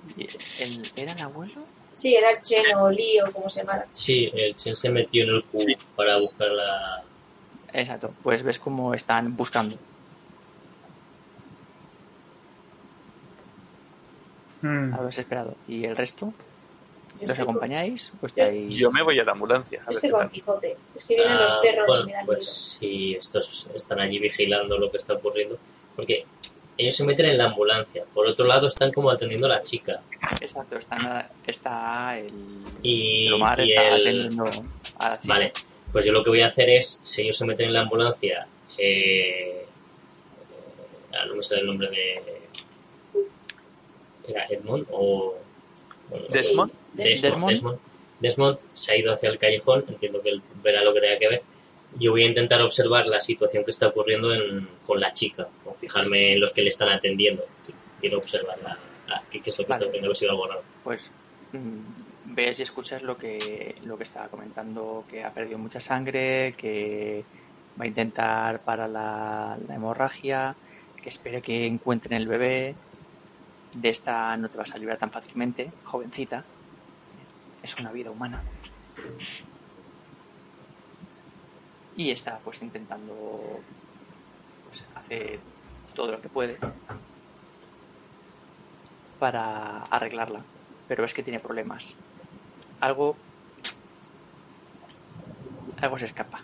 el- ¿Era el abuelo? Sí, era el Cheno o Lío, como se llama. Sí, el Chen se metió en el cubo Sí. para buscar la... Exacto, pues ves cómo están buscando. Mm, A lo desesperado. ¿Y el resto? Yo ¿Los acompañáis? ¿O estáis.? Yo me voy a la ambulancia. A yo estoy con tal. Quijote. Es que vienen los Ah, perros bueno, y me dan pues miedo. si estos están allí vigilando lo que está ocurriendo, porque ellos se meten en la ambulancia, por otro lado están como atendiendo a la chica Exacto, está, está el. y, el Omar y está el- atendiendo a la chica. Vale, pues yo lo que voy a hacer es, si ellos se meten en la ambulancia, eh, ah, no me sale el nombre de... ¿Era Edmond o...? Desmond. Desmond, Desmond. Desmond. Desmond se ha ido hacia el callejón, entiendo que él verá lo que tenga que ver. Yo voy a intentar observar la situación que está ocurriendo en- con la chica, o fijarme en los que le están atendiendo. Quiero observar la, la- qué, es lo que Vale. está ocurriendo, si algo raro. Pues mm, ves y escuchas lo que, lo que estaba comentando, que ha perdido mucha sangre, que va a intentar para la, la hemorragia, que espera que encuentren el bebé. De esta no te vas a librar tan fácilmente, jovencita. Es una vida humana. Y está pues intentando pues, hacer todo lo que puede para arreglarla. Pero es que tiene problemas. Algo. Algo se escapa.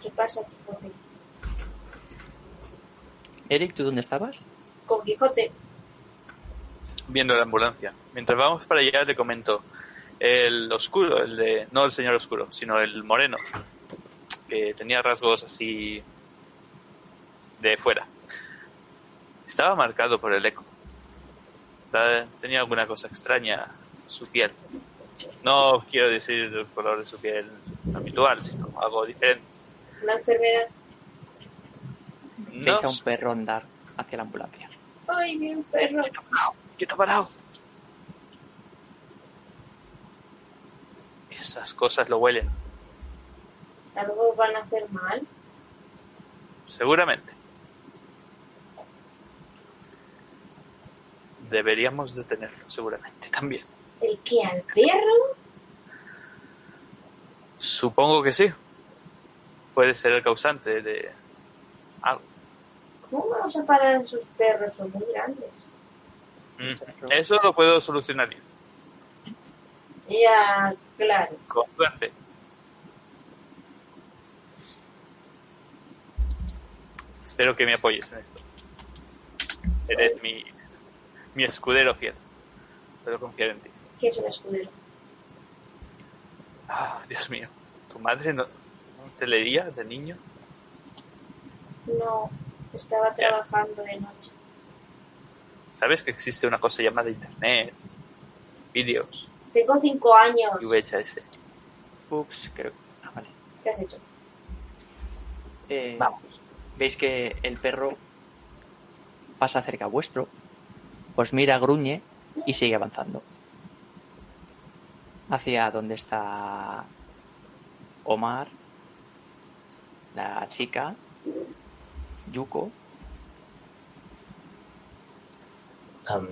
¿Qué pasa, Quijote? Eric, ¿tú dónde estabas? Con Quijote. Viendo la ambulancia. Mientras vamos para allá, te comento. El oscuro, el de. No el señor oscuro, sino el moreno. Que tenía rasgos así. de fuera. Estaba marcado por el eco. Tenía alguna cosa extraña en su piel. No quiero decir el color de su piel habitual, sino algo diferente. Una enfermedad. No Veis a un perro andar hacia la ambulancia. Ay, un perro. ¡Quieto parado! Esas cosas lo huelen, Algo van a hacer mal. seguramente. Deberíamos detenerlo, seguramente también. ¿El qué? ¿Al perro? Supongo que sí. Puede ser el causante de algo. ¿Cómo vamos a parar a esos perros? Son muy grandes. Mm, Eso lo puedo solucionar yo, Ya, claro. con suerte. Espero que me apoyes en esto. Eres mi, mi escudero fiel. Puedo confiar en ti. ¿Qué es un escudero? Ah, Dios mío. ¿Tu madre no, no te leía de niño? No, estaba trabajando de noche. ¿Sabes que existe una cosa llamada Internet? Vídeos, Tengo cinco años. y VHS. Ups, creo. Ah, vale. ¿Qué has hecho? Eh, Vamos. Veis que el perro pasa cerca vuestro, os mira, gruñe y sigue avanzando. Hacia donde está Omar, la chica, Yuko. Am,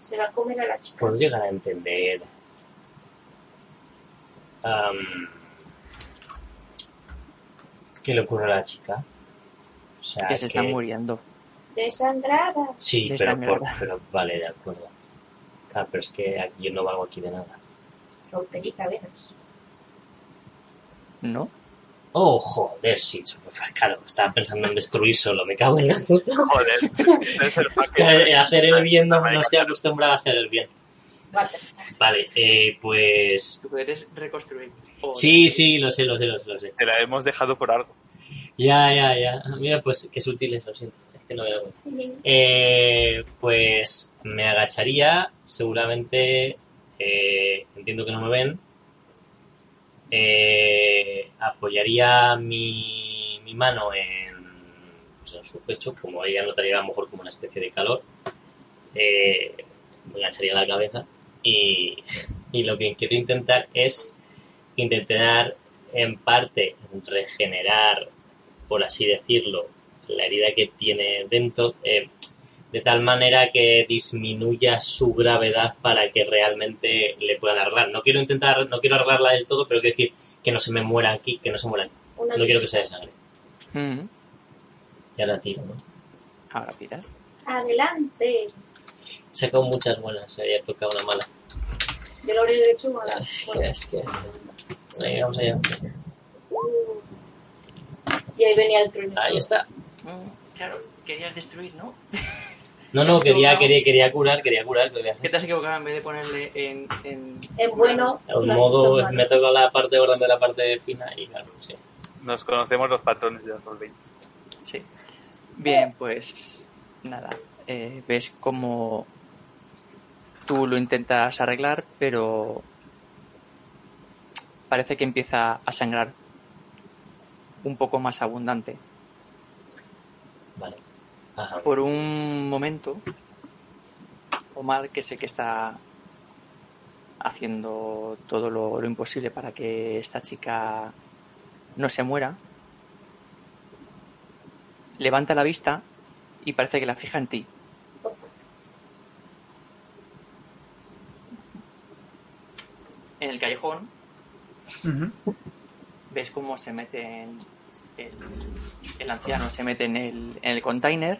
Se va a comer a la chica. puedo llegar a entender. am, ¿Qué le ocurre a la chica? O sea, que se está muriendo. Desangrada. Sí, pero, por, pero vale, de acuerdo. Claro, pero es que yo no valgo aquí de nada. Venas. ¿No? Oh, joder, sí. Claro, estaba pensando en destruir solo. Me cago en la puta. Joder, Eh, hacer el bien no, no estoy acostumbrado a hacer el bien. Vale. Vale, eh, pues... Tú puedes reconstruir. Sí, sí, lo sé, lo sé, lo sé, lo sé. Te la hemos dejado por algo. Ya, ya, ya. Mira, pues qué sutiles, lo siento. Es que no me doy cuenta. Eh, pues me agacharía, seguramente, eh, entiendo que no me ven, eh, apoyaría mi, mano en, pues, en su pecho, como ella notaría a lo mejor como una especie de calor, eh, me agacharía la cabeza y, y lo que quiero intentar es intentar en parte regenerar, por así decirlo, la herida que tiene dentro, eh, de tal manera que disminuya su gravedad para que realmente le puedan arreglar. No quiero intentar, no quiero arreglarla del todo, pero quiero decir que no se me muera aquí, que no se muera aquí. Una No quiero que sea de sangre. Mm, Ya la tiro, ¿no? Ahora tirar. Adelante. He sacado muchas buenas, he tocado una mala. Yo lo habría hecho mala. Es que, Bueno. es que... Venga, vamos allá. Y ahí venía el trueno. Ahí está. Mm, Claro, querías destruir, ¿no? No, no, quería, quería, quería curar, quería curar. Quería ¿Qué te has equivocado en vez de ponerle en. en... Es bueno. A un la modo, me tocado la parte grande de la parte fina y claro, sí. Nos conocemos los patrones de Roll 20. Sí. Bien, pues. Nada. eh, ves cómo. Tú lo intentas arreglar, pero. Parece que empieza a sangrar un poco más abundante. Ajá. Por un momento, Omar, que sé que está haciendo todo lo, lo imposible para que esta chica no se muera, levanta la vista y parece que la fija en ti. En el callejón ves cómo se mete en el, el anciano se mete en el, en el container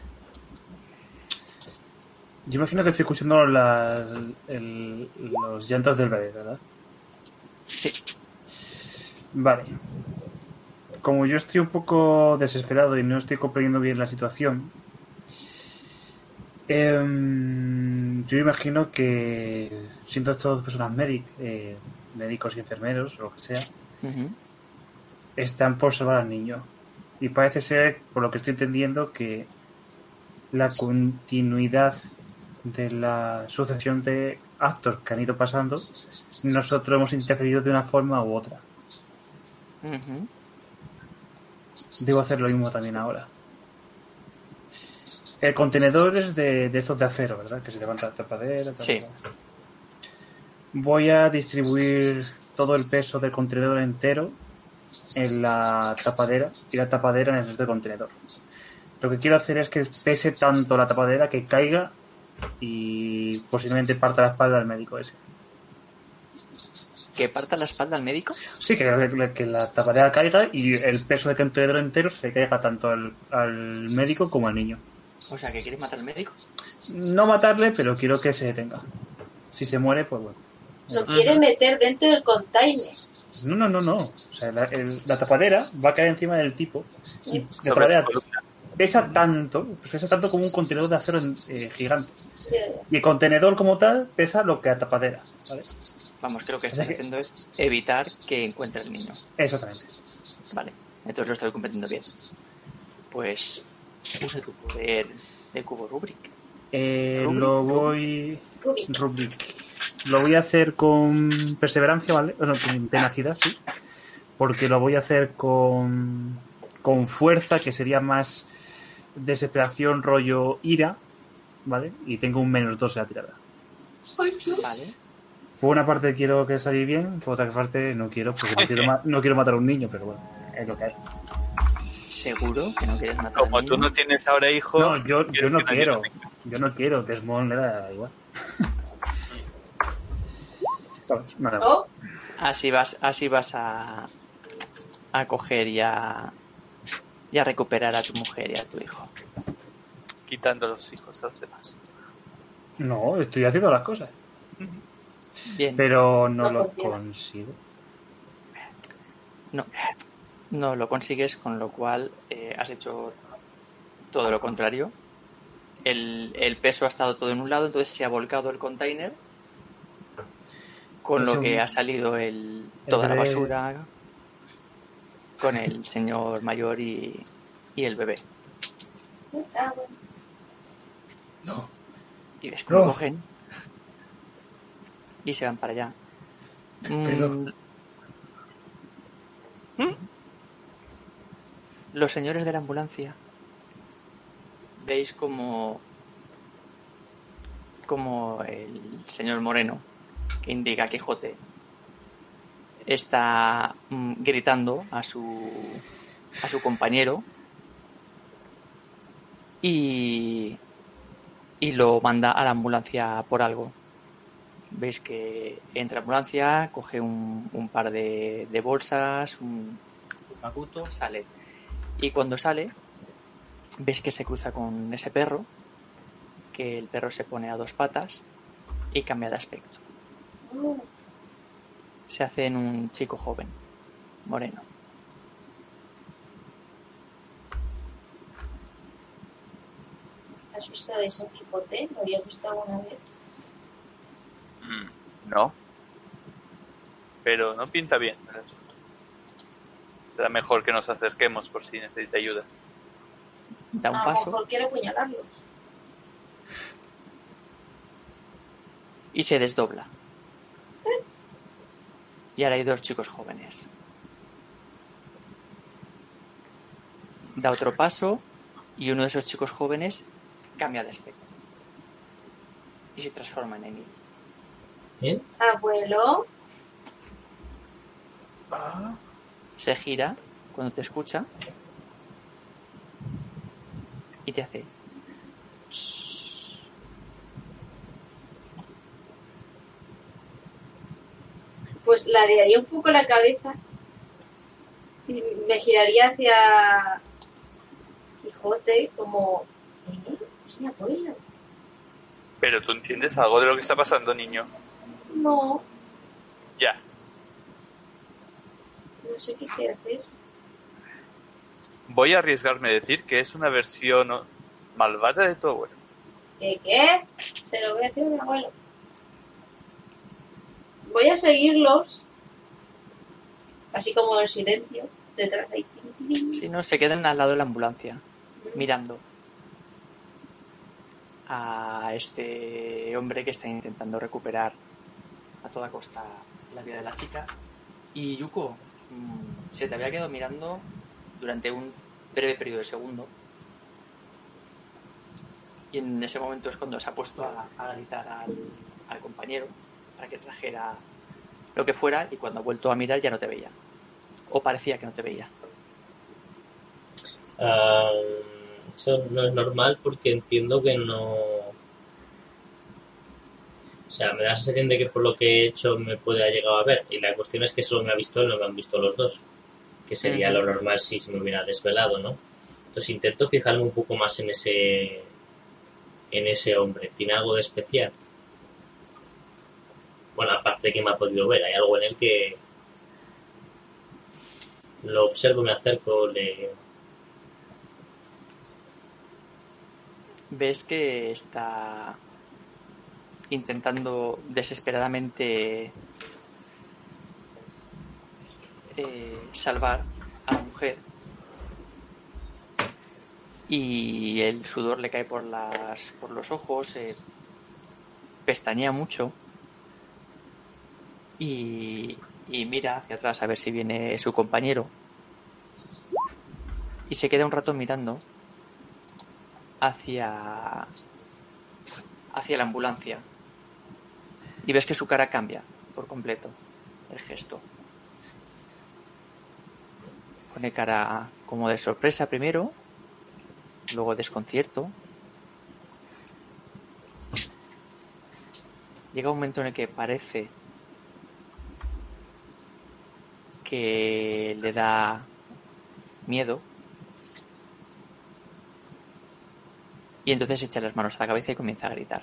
Yo imagino que estoy escuchando las, el- los llantos del bebé, ¿verdad? Sí. Vale. Como yo estoy un poco desesperado y no estoy comprendiendo bien la situación, em, yo imagino que siendo todas personas médic- eh, médicos y enfermeros o lo que sea, están por salvar al niño. Y parece ser, por lo que estoy entendiendo, que la continuidad de la sucesión de actos que han ido pasando, nosotros hemos interferido de una forma u otra. Debo hacer lo mismo también ahora. El contenedor es de, de estos de acero, ¿verdad? Que se levanta la tapadera. tal, Sí. Voy a distribuir todo el peso del contenedor entero en la tapadera y la tapadera en el resto del contenedor. Lo que quiero hacer es que pese tanto la tapadera que caiga y posiblemente parta la espalda del médico ese. que parta la espalda al médico Sí, que, que- que la tapadera caiga y el peso del contenedor entero se le caiga tanto al, al médico como al niño. o sea que quieres matar al médico No matarle, pero quiero que se detenga. Si se muere, pues bueno. Lo quiere meter dentro del container. No, no, no, no. O sea, la, el- la tapadera va a caer encima del tipo. Y la tapadera pesa tanto, pues pesa tanto como un contenedor de acero eh, gigante. Y el contenedor como tal pesa lo que la tapadera. ¿vale? vamos creo que estás que- haciendo es evitar que encuentre al niño Exactamente. vale entonces lo estoy comprendiendo bien pues usa tu poder de cubo Rubrik Eh, Rubik, lo voy. Rubik. Rubik. Lo voy a hacer con perseverancia, ¿vale? Bueno, con tenacidad, sí. Porque lo voy a hacer con, con fuerza, que sería más desesperación, rollo ira, ¿vale? Y tengo un menos dos en la tirada. vale Por una parte quiero que salga bien, por otra parte no quiero, porque no quiero, ma- no quiero matar a un niño, pero bueno, es lo que hay. seguro que no quieres matar Como tú niño no tienes ahora hijo. No, yo, yo no quiero. Yo no quiero, Desmond le da igual. Así vas así vas a a coger y a y a recuperar a tu mujer y a tu hijo Quitando los hijos a los demás. No, estoy haciendo las cosas. bien Pero no, No lo funciona. consigo. No, no lo consigues, con lo cual eh, has hecho todo lo contrario. El, el peso ha estado todo en un lado, entonces se ha volcado el container, con lo que ha salido el, toda la basura con el señor mayor y, y el bebé. bueno. No. Y ves cómo No. cogen y se van para allá. Pero- Mm. ¿Mm? Los señores de la ambulancia veis como como el señor Moreno que indica Quijote está mm, gritando a su a su compañero y y lo manda a la ambulancia por algo. Veis que entra a la ambulancia, coge un, un par de, bolsas, un, un sale. Y cuando sale, veis que se cruza con ese perro, que el perro se pone a dos patas y cambia de aspecto. Se hace en un chico joven, moreno. ¿Has visto a ese Quijote? ¿Lo habías visto alguna vez? Mm, No. Pero no pinta bien el asunto. Será mejor que nos acerquemos por si necesita ayuda. Da un paso mejor quiere apuñalarlo. y se desdobla. Y ahora hay dos chicos jóvenes. Da otro paso y uno de esos chicos jóvenes cambia de aspecto. Y se transforma en Emil. ¿Bien? Abuelo, Se gira cuando te escucha y te hace. Pues ladearía un poco la cabeza y me giraría hacia Quijote como... "¿Eh? Es mi abuelo. Pero tú entiendes algo de lo que está pasando, niño. No, Ya. no sé qué quiere hacer. Voy a arriesgarme a decir que es una versión malvada de tu abuelo. ¿Qué qué? Se lo voy a decir a mi abuelo. Voy a seguirlos, así como en silencio, detrás ahí. Si no, se quedan al lado de la ambulancia, mirando a este hombre que está intentando recuperar a toda costa la vida de la chica. Y Yuko, mm, se te había quedado mirando durante un breve periodo de segundo. Y en ese momento es cuando se ha puesto a, a gritar al, al compañero para que trajera lo que fuera y cuando ha vuelto a mirar ya no te veía. O parecía que no te veía. Ah, eso no es normal porque entiendo que no. O sea, me da la sensación de que por lo que he hecho me puede haber llegado a ver. Y la cuestión es que solo me ha visto él, no me han visto los dos. Que sería lo normal si se me hubiera desvelado, ¿no? Entonces intento fijarme un poco más en ese. en ese hombre. ¿Tiene algo de especial? Bueno, aparte que me ha podido ver, hay algo en él que. Lo observo, me acerco, le, ves que está intentando desesperadamente eh, salvar a la mujer y el sudor le cae por las por los ojos eh, pestañea mucho y, y mira hacia atrás a ver si viene su compañero. Y se queda un rato mirando hacia hacia la ambulancia. Y ves que su cara cambia por completo el gesto. Pone cara como de sorpresa primero luego desconcierto. Llega un momento en el que parece que le da miedo Y entonces echa las manos a la cabeza y comienza a gritar.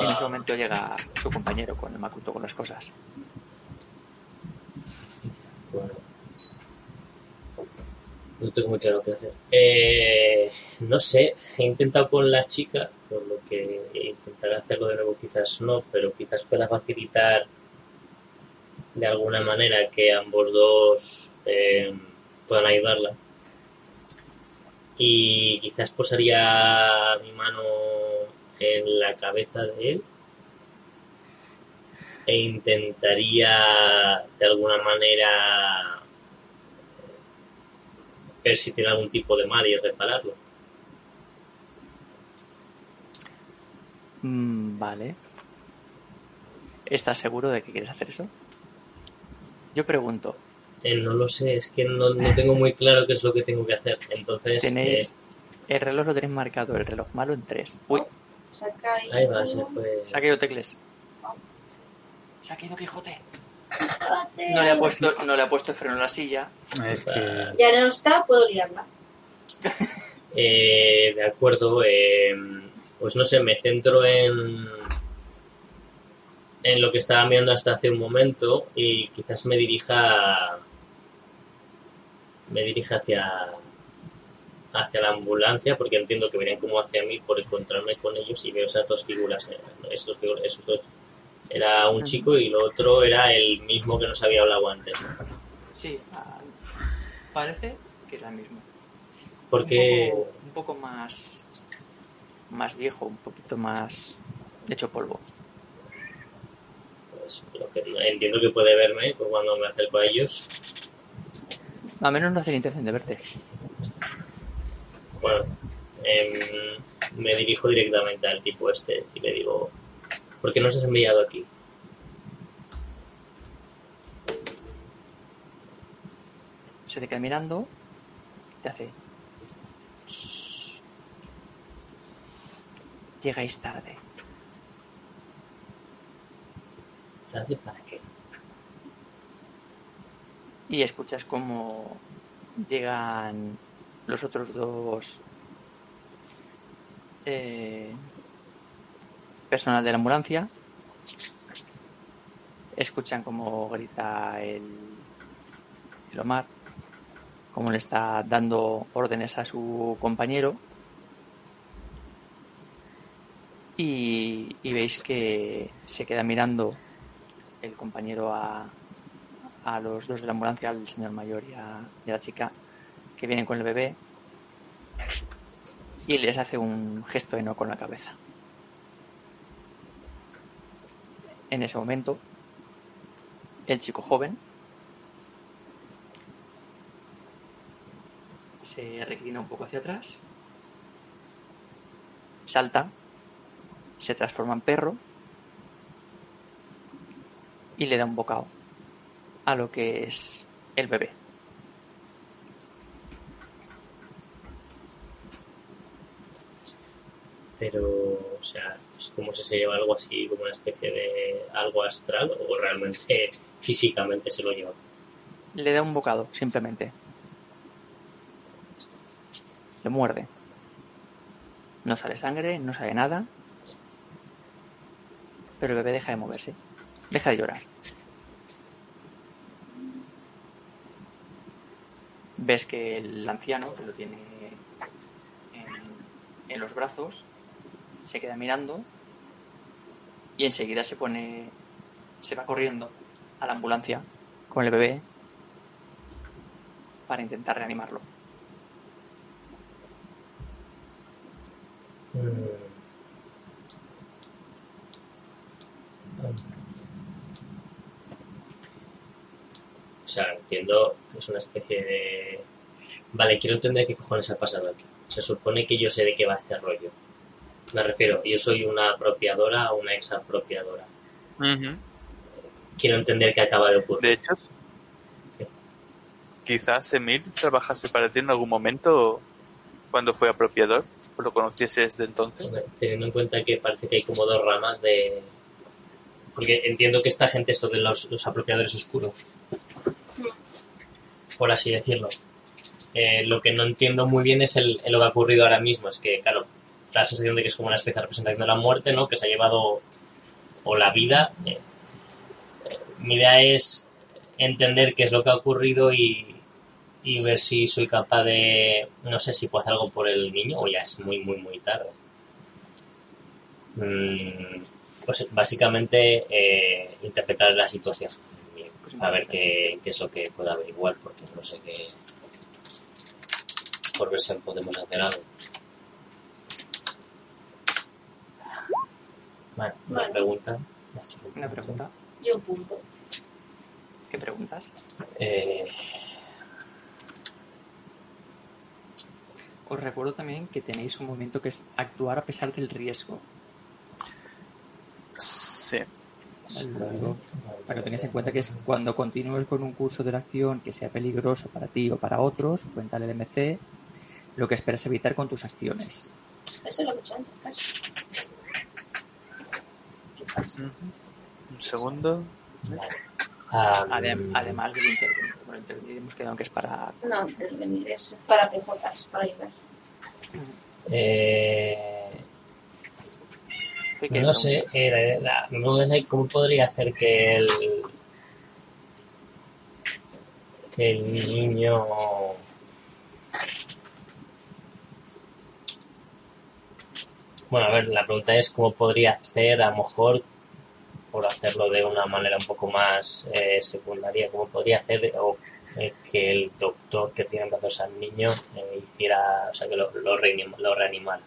En ese momento llega su compañero con el Makuto con las cosas. Bueno. No tengo muy claro qué hacer. Eh, no sé, he intentado con la chica, por lo que intentaré hacerlo de nuevo quizás no, pero quizás pueda facilitar de alguna manera que ambos dos eh, puedan ayudarla. Y quizás posaría mi mano en la cabeza de él e intentaría de alguna manera ver si tiene algún tipo de mal y repararlo. Mm, vale. ¿Estás seguro de que quieres hacer eso? Yo pregunto. Eh, no lo sé, es que no, no tengo muy claro qué es lo que tengo que hacer. Entonces, Tenéis. eh, El reloj lo tenéis marcado, el reloj malo en 3. Uy, Saca ahí. ahí va, se fue. se ha caído Tecles. Se ha caído Quijote. No le ha puesto, no le ha puesto el freno a la silla. Es que Ya no está, puedo liarla. Eh, de acuerdo, eh, pues no sé, me centro en, en lo que estaba mirando hasta hace un momento y quizás me dirija me dirija hacia hacia la ambulancia porque entiendo que venían como hacia mí por encontrarme con ellos y veo esas dos figuras, eh, esos, esos dos. Era un chico y lo otro era el mismo que nos había hablado antes. Sí, ah, parece que es la misma. Porque Un poco, un poco más. Más viejo, un poquito más. hecho polvo. pues, lo que digo, entiendo que puede verme cuando me acerco a ellos. Al menos no hacen intención de verte. Bueno, em, me dirijo directamente al tipo este y le digo, ¿por qué nos has enviado aquí? se te queda mirando, te hace... "Shh". Llegáis tarde. ¿Tarde para qué? Y escuchas cómo llegan los otros dos eh, personal de la ambulancia. Escuchan cómo grita el, el Omar, cómo le está dando órdenes a su compañero. Y, veis que se queda mirando el compañero a, a los dos de la ambulancia, al señor mayor y y a la chica que vienen con el bebé y les hace un gesto de no con la cabeza. En ese momento, el chico joven se reclina un poco hacia atrás, salta, se transforma en perro y le da un bocado a lo que es el bebé. Pero, o sea, es como si se lleva algo así, como una especie de algo astral, o realmente físicamente se lo lleva. Le da un bocado, simplemente. Le muerde. No sale sangre, no sale nada. Pero el bebé deja de moverse. Deja de llorar. Ves que el anciano, lo tiene en, en los brazos, se queda mirando y enseguida se pone. se va corriendo a la ambulancia con el bebé para intentar reanimarlo. O sea, entiendo que es una especie de... Vale, quiero entender qué cojones ha pasado aquí. Se supone que yo sé de qué va este rollo. Me refiero, yo soy una apropiadora o una exapropiadora. Quiero entender qué acaba de ocurrir. De hecho, quizás Emil trabajase para ti en algún momento cuando fue apropiador, o lo conocieses de entonces. Teniendo en cuenta que parece que hay como dos ramas de... Porque entiendo que esta gente es de los, los apropiadores oscuros, por así decirlo. Eh, lo que no entiendo muy bien es el, el lo que ha ocurrido ahora mismo. Es que, claro, la sensación de que es como una especie de representación de la muerte, ¿no? Que se ha llevado o la vida. Eh, eh, mi idea es entender qué es lo que ha ocurrido y, y ver si soy capaz de, no sé, si puedo hacer algo por el niño o ya es muy, muy, muy tarde. Mm, pues básicamente eh, interpretar la situación a ver qué, qué es lo que puedo averiguar porque no sé qué por ver si podemos hacer algo. Vale, una Vale. pregunta. Una pregunta. Yo un punto. ¿Qué preguntas? Eh, Os recuerdo también que tenéis un movimiento que es actuar a pesar del riesgo. Sí. Luego, para que tengáis en cuenta que es cuando continúes con un curso de la acción que sea peligroso para ti o para otros, cuenta el MC, lo que esperas evitar con tus acciones. Eso es lo que he hecho antes, casi. Un segundo. Ah, Adem- además del intervenir. Bueno, intervenir hemos quedado que es para... No, intervenir es para PJs, para ayudar. eh, ¿Qué quieres no sé, eh, la- es cómo podría hacer que el que el niño bueno a ver la pregunta es cómo podría hacer a lo mejor por hacerlo de una manera un poco más eh, secundaria cómo podría hacer o, eh, que el doctor que tiene en brazos al niño eh, hiciera o sea que lo, lo, reanim- lo reanimara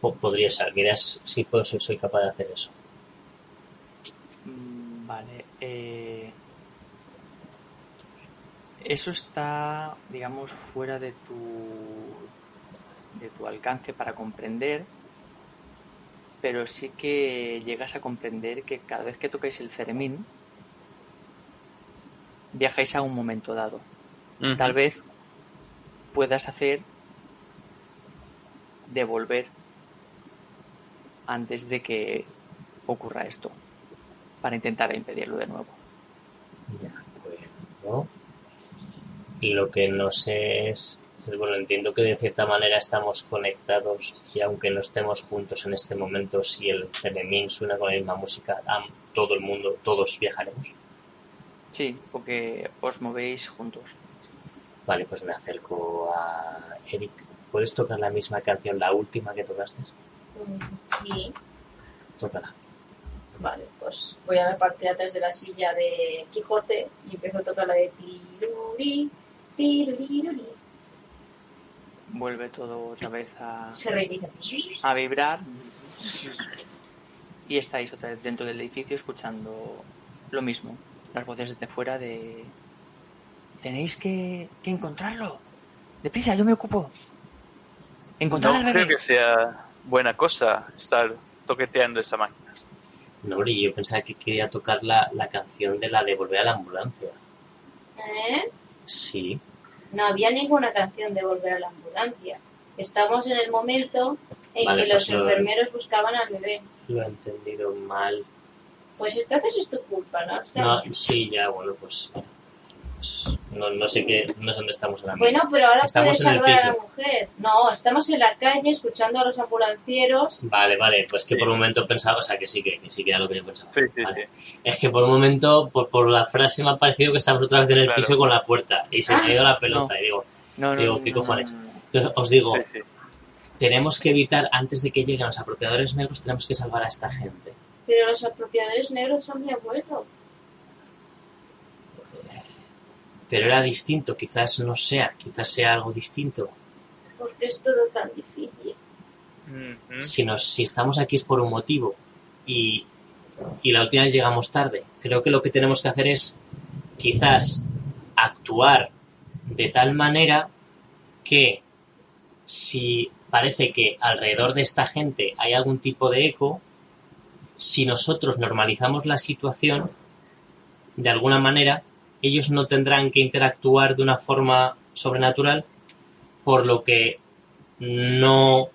Po- podría ser mira es- si puedo soy, soy capaz de hacer eso Mm, Vale. eh, Eso está, digamos, fuera de tu, de tu alcance para comprender, pero sí que llegas a comprender que cada vez que tocáis el ceremín, viajáis a un momento dado. Tal vez puedas hacer devolver antes de que ocurra esto para intentar impedirlo de nuevo. De acuerdo. Y lo que no sé es, es, bueno, entiendo que de cierta manera estamos conectados y aunque no estemos juntos en este momento, si el Celemín suena con la misma música, a todo el mundo, todos viajaremos. Sí, porque os movéis juntos. Vale, pues me acerco a Eric. ¿Puedes tocar la misma canción, la última que tocaste? Sí. Tócala. Vale, pues voy a la parte de atrás de la silla de Quijote y empiezo a tocar la de tiruri, tiruriruri. Vuelve todo otra vez a, a vibrar. Y estáis otra vez dentro del edificio escuchando lo mismo. Las voces desde fuera de... Tenéis que, que encontrarlo. Deprisa, yo me ocupo. Encontrar No al creo bebé. que sea buena cosa estar toqueteando esa máquina. No, hombre, yo pensaba que quería tocar la, la canción de la de volver a la ambulancia. ¿Eh? Sí. No había ninguna canción de volver a la ambulancia. Estamos en el momento en Vale, que los pues lo- enfermeros buscaban al bebé. Lo he entendido mal. Pues entonces es tu culpa, ¿no? No, sí, ya, bueno, pues... pues no, no sé qué, no sé dónde estamos ahora mismo. Bueno, pero ahora Estamos en el salvar a la piso. mujer. No, estamos en la calle escuchando a los ambulancieros. Vale, vale, pues que Sí. por un momento pensaba, o sea, que sí, que, que sí que era lo que yo pensaba. Sí, sí, Vale. sí. Es que por un momento, por, por la frase me ha parecido que estamos otra vez en el Claro. piso con la puerta y se me ha ido la pelota No. y digo, No, no, Digo, no, ¿qué no, cojones? no, no, no. entonces os digo, Sí, sí. tenemos que evitar, antes de que lleguen los apropiadores negros, tenemos que salvar a esta gente. Pero los apropiadores negros son mi abuelo. Pero era distinto, quizás no sea, quizás sea algo distinto. Porque es todo tan difícil. Si, nos, si estamos aquí es por un motivo y, y la última vez llegamos tarde. Creo que lo que tenemos que hacer es quizás actuar de tal manera que si parece que alrededor de esta gente hay algún tipo de eco, si nosotros normalizamos la situación, de alguna manera, ellos no tendrán que interactuar de una forma sobrenatural, por lo que no,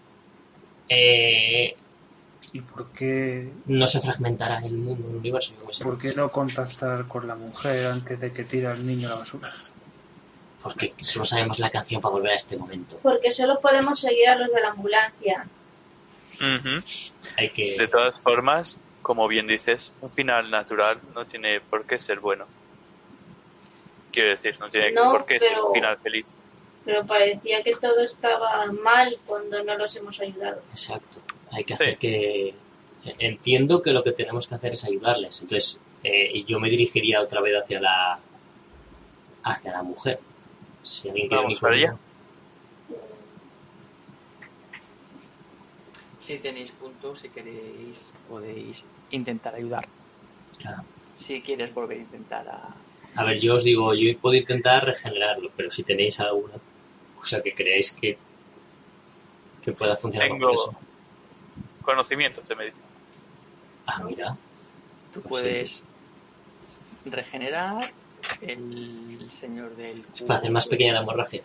eh, ¿Y por qué, no se fragmentará el mundo, el universo. por qué no contactar con la mujer antes de que tire al niño a la basura? Porque solo sabemos la canción para volver a este momento. Porque solo podemos seguir a los de la ambulancia. Hay que... De todas formas, como bien dices, un final natural no tiene por qué ser bueno. Quiero decir, no tiene No, por qué ser pero- un final feliz. Pero parecía que todo estaba mal cuando no los hemos ayudado. Exacto. Hay que Sí. hacer que... Entiendo que lo que tenemos que hacer es ayudarles. Entonces, eh, yo me dirigiría otra vez hacia la... hacia la mujer. Si alguien quiere Vamos para allá. conmigo. Si tenéis puntos, si queréis, podéis intentar ayudar. Claro. Si quieres volver a intentar a... A ver, yo os digo, yo puedo intentar regenerarlo, pero si tenéis alguna cosa que creáis que, que pueda funcionar Tengo- con eso. Conocimientos de medicina. Ah, mira. Tú Pues puedes regenerar el señor del Es para hacer más pequeña la hemorragia.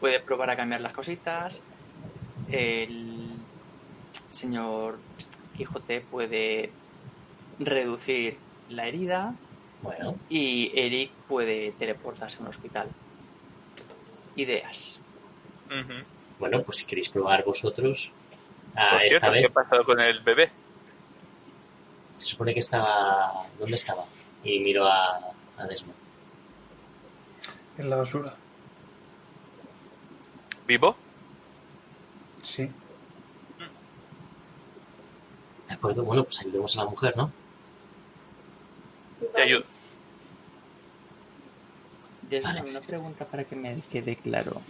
puede probar a cambiar las cositas. El señor Quijote puede reducir la herida Bueno, y Eric puede teleportarse a un hospital. Ideas. Bueno, pues si queréis probar vosotros, a Por esta cierto, ¿qué ha pasado con el bebé? se supone que estaba. ¿Dónde estaba? Y miro a, a Desmond. En la basura. ¿Vivo? Sí. De acuerdo, bueno, pues ayudemos a la mujer, ¿no? Te ayudo. Vale. una pregunta para que me quede claro.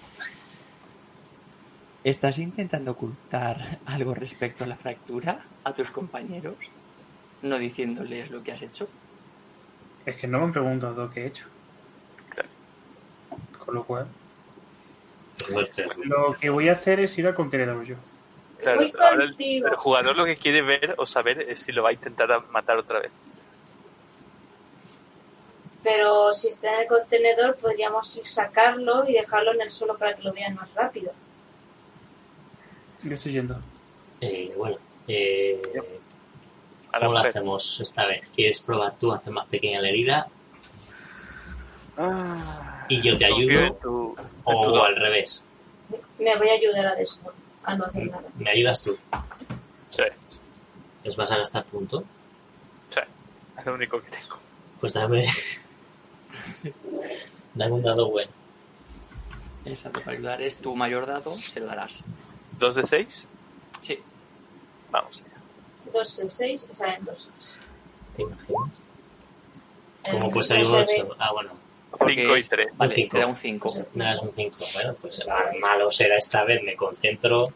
¿Estás intentando ocultar algo respecto a la fractura a tus compañeros? No diciéndoles lo que has hecho. Es que no me han preguntado lo que he hecho. Claro. Con lo cual, lo que voy a hacer es ir al contenedor yo. Claro, ahora el, jugador lo que quiere ver o saber es si lo va a intentar matar otra vez. Pero si está en el contenedor, podríamos ir sacarlo y dejarlo en el suelo para que lo vean más rápido. Yo estoy yendo. Eh, bueno, eh, ¿cómo lo hacemos esta vez? ¿Quieres probar tú, hacer más pequeña la herida Ah, y yo te ayudo? tu- tu ¿O don. al revés? Me voy a ayudar a Desmond a no hacer nada. ¿Me ayudas tú? Sí, ¿Les vas a gastar punto? sí. Es lo único que tengo. Pues dame... dame un dado bueno. Exacto, para ayudar es tu mayor dado, se lo darás. ¿Dos de seis? Sí. Vamos allá. 2 de 6 salen 2 ¿Te imaginas? ¿Cómo puede salir un 8? Ah, bueno, Porque Cinco y es- tres. Vale, cinco. te da un 5. Sí. me das un 5. Bueno, pues el malo será esta vez. Me concentro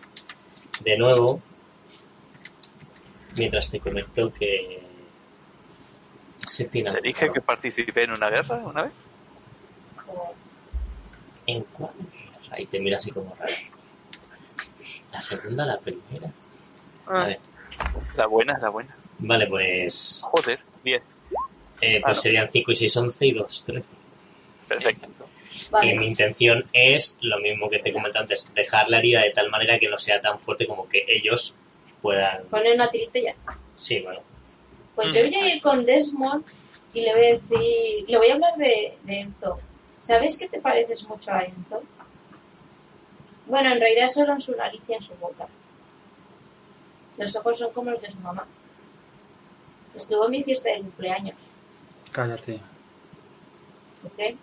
de nuevo. Mientras te comento que... Se tiene Te dije que participé en una guerra una vez. ¿En cuál? Ahí te mira así como raro. La segunda, la primera. Ah, Vale, La buena es la buena. vale pues, Joder, diez. eh, Ah, pues no. serían 5 y 6, 11 y 2, 13. Perfecto. Y Vale, mi intención es lo mismo que te comenté antes, dejar la herida de tal manera que no sea tan fuerte como que ellos puedan... poner una tirita y ya está. Sí, bueno, Pues yo voy a ir con Desmond y le voy a decir, le voy a hablar de, de Enzo. ¿Sabes que te pareces mucho a Enzo? Bueno, en realidad solo en su nariz y en su boca. Los ojos son como los de su mamá. Estuvo en mi fiesta de cumpleaños, Cállate. ¿ok?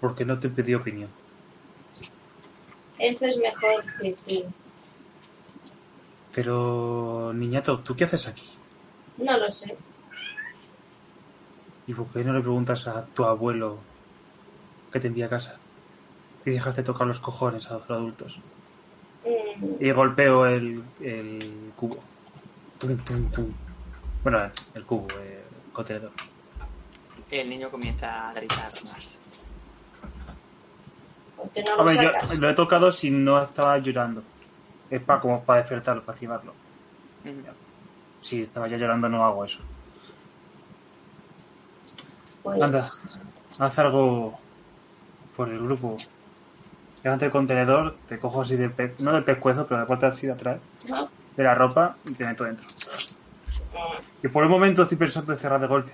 Porque no te pedí opinión. Enzo es mejor que tú. Pero, niñato, ¿tú qué haces aquí? No lo sé. ¿Y por qué no le preguntas a tu abuelo que te envía a casa? Y dejas de tocar los cojones a los adultos. Mm, Y golpeo el, el cubo. Tum, tum, tum. Bueno, el cubo, el contenedor. El niño comienza a gritar más. ¿Por qué no lo Hombre, yo sacas? lo he tocado si no estaba llorando. Es para como para despertarlo, para activarlo. Mm. Si estaba ya llorando no hago eso. Pues, Anda, haz algo por el grupo. Levanta el contenedor, te cojo así del pe no del pescuezo, pero de la parte así de atrás, ¿no? de la ropa y te meto dentro. Y por el momento estoy pensando en cerrar de golpe.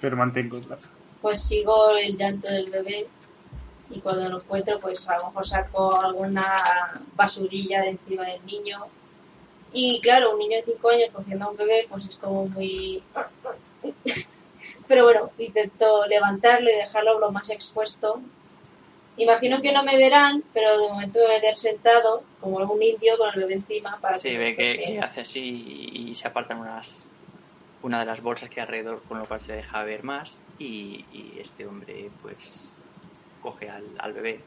Pero mantengo el brazo. pues sigo el llanto del bebé y cuando lo encuentro pues a lo mejor saco alguna basurilla de encima del niño y claro un niño de 5 años cogiendo a un bebé pues es como muy pero bueno intento levantarlo y dejarlo lo más expuesto imagino que no me verán pero de momento me voy a quedar sentado como un indio con el bebé encima para Sí, que ve que, hace así y se apartan unas una de las bolsas que hay alrededor, con lo cual se deja ver más. Y, y este hombre, pues, coge al, al bebé.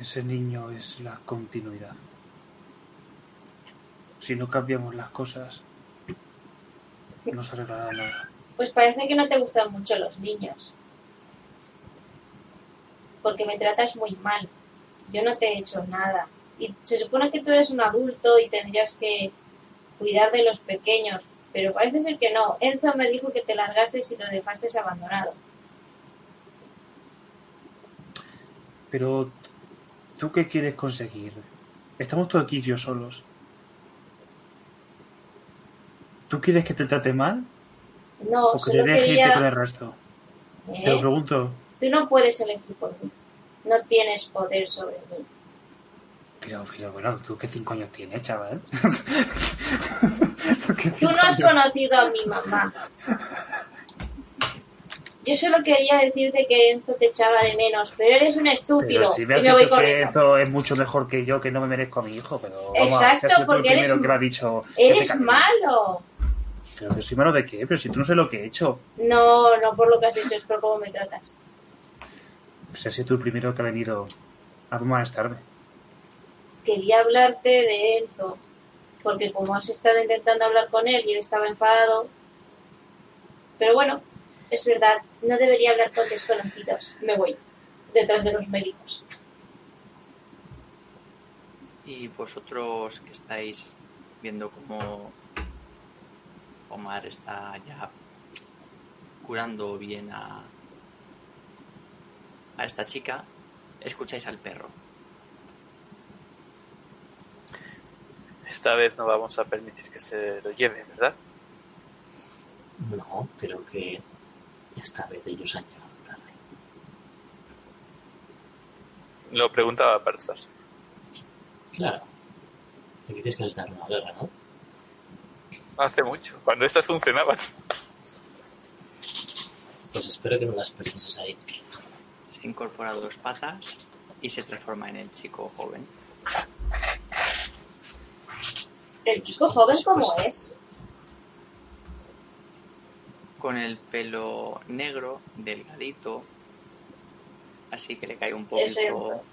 Ese niño es la continuidad. Si no cambiamos las cosas, no se arreglará nada. Pues parece que no te gustan mucho los niños. Porque me tratas muy mal. Yo no te he hecho nada. Y se supone que tú eres un adulto y tendrías que cuidar de los pequeños. Pero parece ser que no. Enzo me dijo que te largases y lo dejaste abandonado. Pero, ¿tú qué quieres conseguir? Estamos todos aquí yo solos. ¿Tú quieres que te trate mal No, o que te deje irte con el quería... resto? ¿eh? Te lo pregunto. Tú no puedes elegir por mí. No tienes poder sobre mí. Pero, pero bueno, ¿tú qué cinco años tienes, chaval? ¿Tú no has conocido a mi mamá. Yo solo quería decirte que Enzo te echaba de menos, pero eres un estúpido. Pero si me y has me voy dicho que corriendo. eso es mucho mejor que yo, que no me merezco a mi hijo, pero vamos, Exacto, porque eres- que me ha dicho Eres malo. Pero que soy malo de qué, pero si tú no sé lo que he hecho. No, no por lo que has hecho, es por cómo me tratas. Pues has sido tú el primero que ha venido a molestarme. Quería hablarte de Enzo, porque como has estado intentando hablar con él y él estaba enfadado. Pero bueno, es verdad, no debería hablar con desconocidos. Me voy, detrás de los médicos. Y vosotros que estáis viendo cómo, Omar está ya curando bien a, a esta chica, escucháis al perro. Esta vez no vamos a permitir que se lo lleve, ¿verdad? No, creo que esta vez ellos han llegado tarde. Lo preguntaba para Sas. Claro. Te dices que les dan una guerra, ¿no? Hace mucho, cuando estas funcionaban. Pues espero que no las perdices ahí. Se incorpora dos patas y se transforma en el chico joven. ¿El chico joven cómo es? Con el pelo negro, delgadito. Así que le cae un Ese- poquito.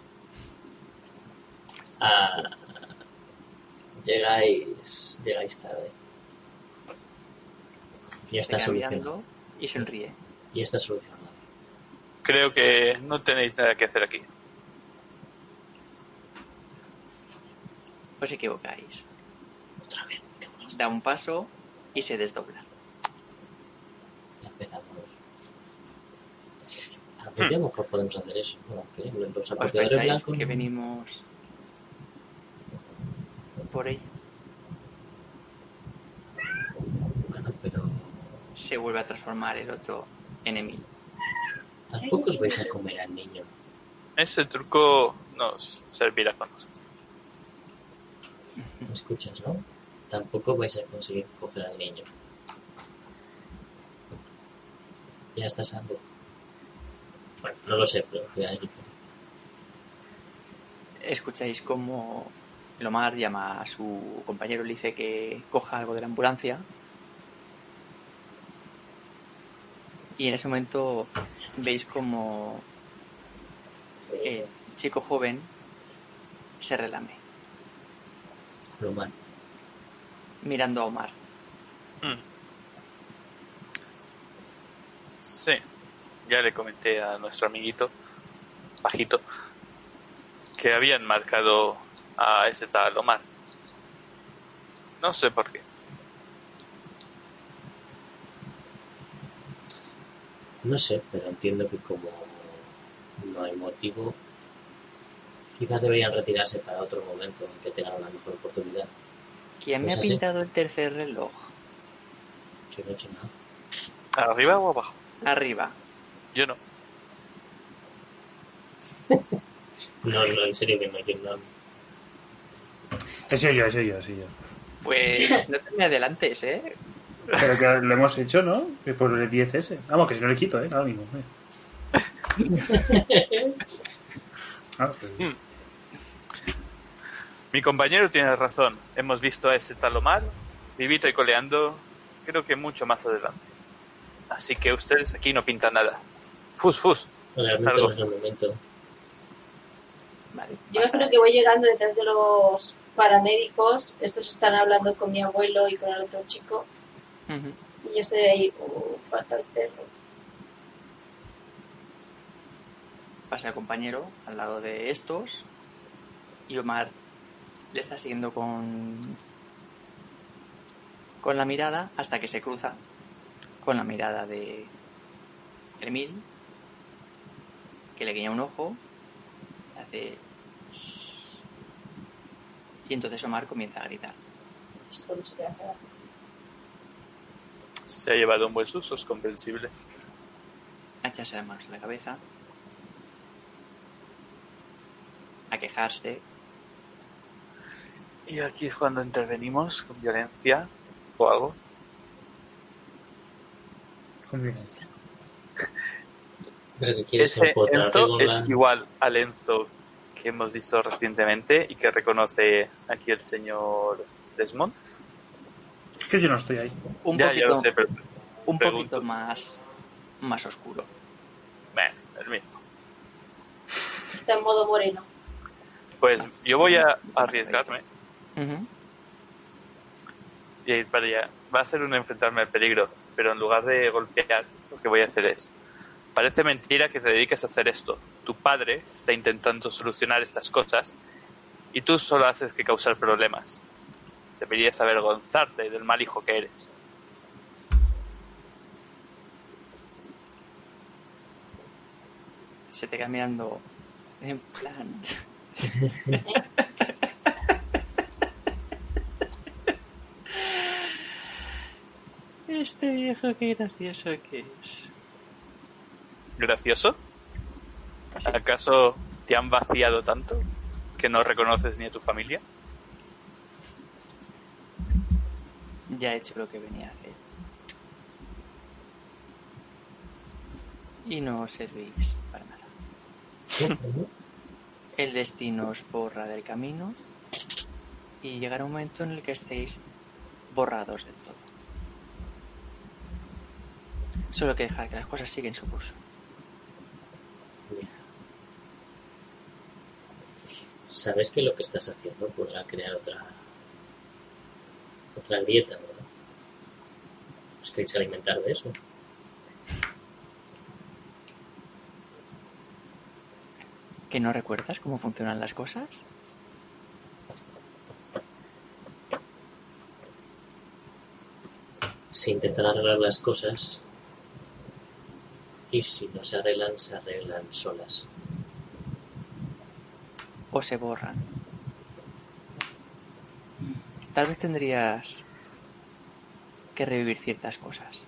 Ah, llegáis, llegáis tarde. Y está solucionado. y sonríe. Y está solucionado. Creo que no tenéis nada que hacer aquí. Os equivocáis. Otra vez. Da un paso y se desdobla. Ya empezamos. A ver, lo mejor podemos hacer eso. Bueno, que los ¿Os pensáis blancos. que venimos por ella? Bueno, pero Se vuelve a transformar el otro en Emil. tampoco os vais a comer al niño. Ese truco nos servirá con nosotros. ¿Me escuchas, no? Tampoco vais a conseguir coger al niño. Ya está salvo. Bueno, no lo sé, pero digo. Escucháis como Lomar llama a su compañero, le dice que coja algo de la ambulancia. Y en ese momento veis como el chico joven se relame, lo mal. mirando a Omar. Mm. Sí, ya le comenté a nuestro amiguito, bajito, que habían marcado a ese tal Omar. No sé por qué. No sé, pero entiendo que como no hay motivo, quizás deberían retirarse para otro momento en que tengan una mejor oportunidad. ¿Quién me Pues ha así. pintado el tercer reloj? Yo no he hecho nada. ¿Arriba o abajo? Arriba. Yo no. No, no, en serio que no, yo no. He sido yo, he sido yo, he sido yo. Pues no te me adelantes, ¿eh? Pero que lo hemos hecho, ¿no? Por el 10S. Vamos, que si no le quito, ¿eh? Ahora mismo. eh. Ah, pues- Mm. Mi compañero tiene razón. Hemos visto a ese tal Omar, vivito y coleando, creo que mucho más adelante. Así que ustedes aquí no pintan nada. Fus, fus. Realmente Algo. no momento. Vale. Yo creo que voy llegando detrás de los paramédicos. Estos están hablando con mi abuelo y con el otro chico. Y yo estoy ahí, uh, falta el perro. Pasa el compañero al lado de estos y Omar le está siguiendo con con la mirada hasta que se cruza con la mirada de Emil que le guiña un ojo hace y entonces Omar comienza a gritar Es. Se ha llevado un buen susto, es comprensible. a echarse las manos en la cabeza a quejarse Y aquí es cuando intervenimos con violencia o algo. Con violencia. Ese Enzo es igual al Enzo que hemos visto recientemente y que reconoce aquí el señor Desmond. Es que yo no estoy ahí. un ya, ya poquito, lo sé, pero un pregunto. poquito más más oscuro bueno, el mismo. Está en modo moreno. Pues yo voy a arriesgarme Ujú. y a ir para allá. Va a ser un enfrentarme al peligro, pero en lugar de golpear, lo que voy a hacer es... Parece mentira que te dediques a hacer esto. Tu padre está intentando solucionar estas cosas y tú solo haces que causar problemas. Deberías avergonzarte del mal hijo que eres. Se te cambiando en plan. Este viejo, qué gracioso que es. ¿Gracioso? ¿Acaso te han vaciado tanto que no reconoces ni a tu familia? Ya he hecho lo que venía a hacer. Y no os servís para nada. El destino os borra del camino y llegará un momento en el que estéis borrados del todo. Solo que dejar que las cosas siguen su curso. Sabes que lo que estás haciendo podrá crear otra otra grieta, ¿verdad? ¿Os queréis alimentar de eso? ¿Que no recuerdas cómo funcionan las cosas? Se intentan arreglar las cosas y si no se arreglan, se arreglan solas. o se borran. Tal vez tendrías que revivir ciertas cosas.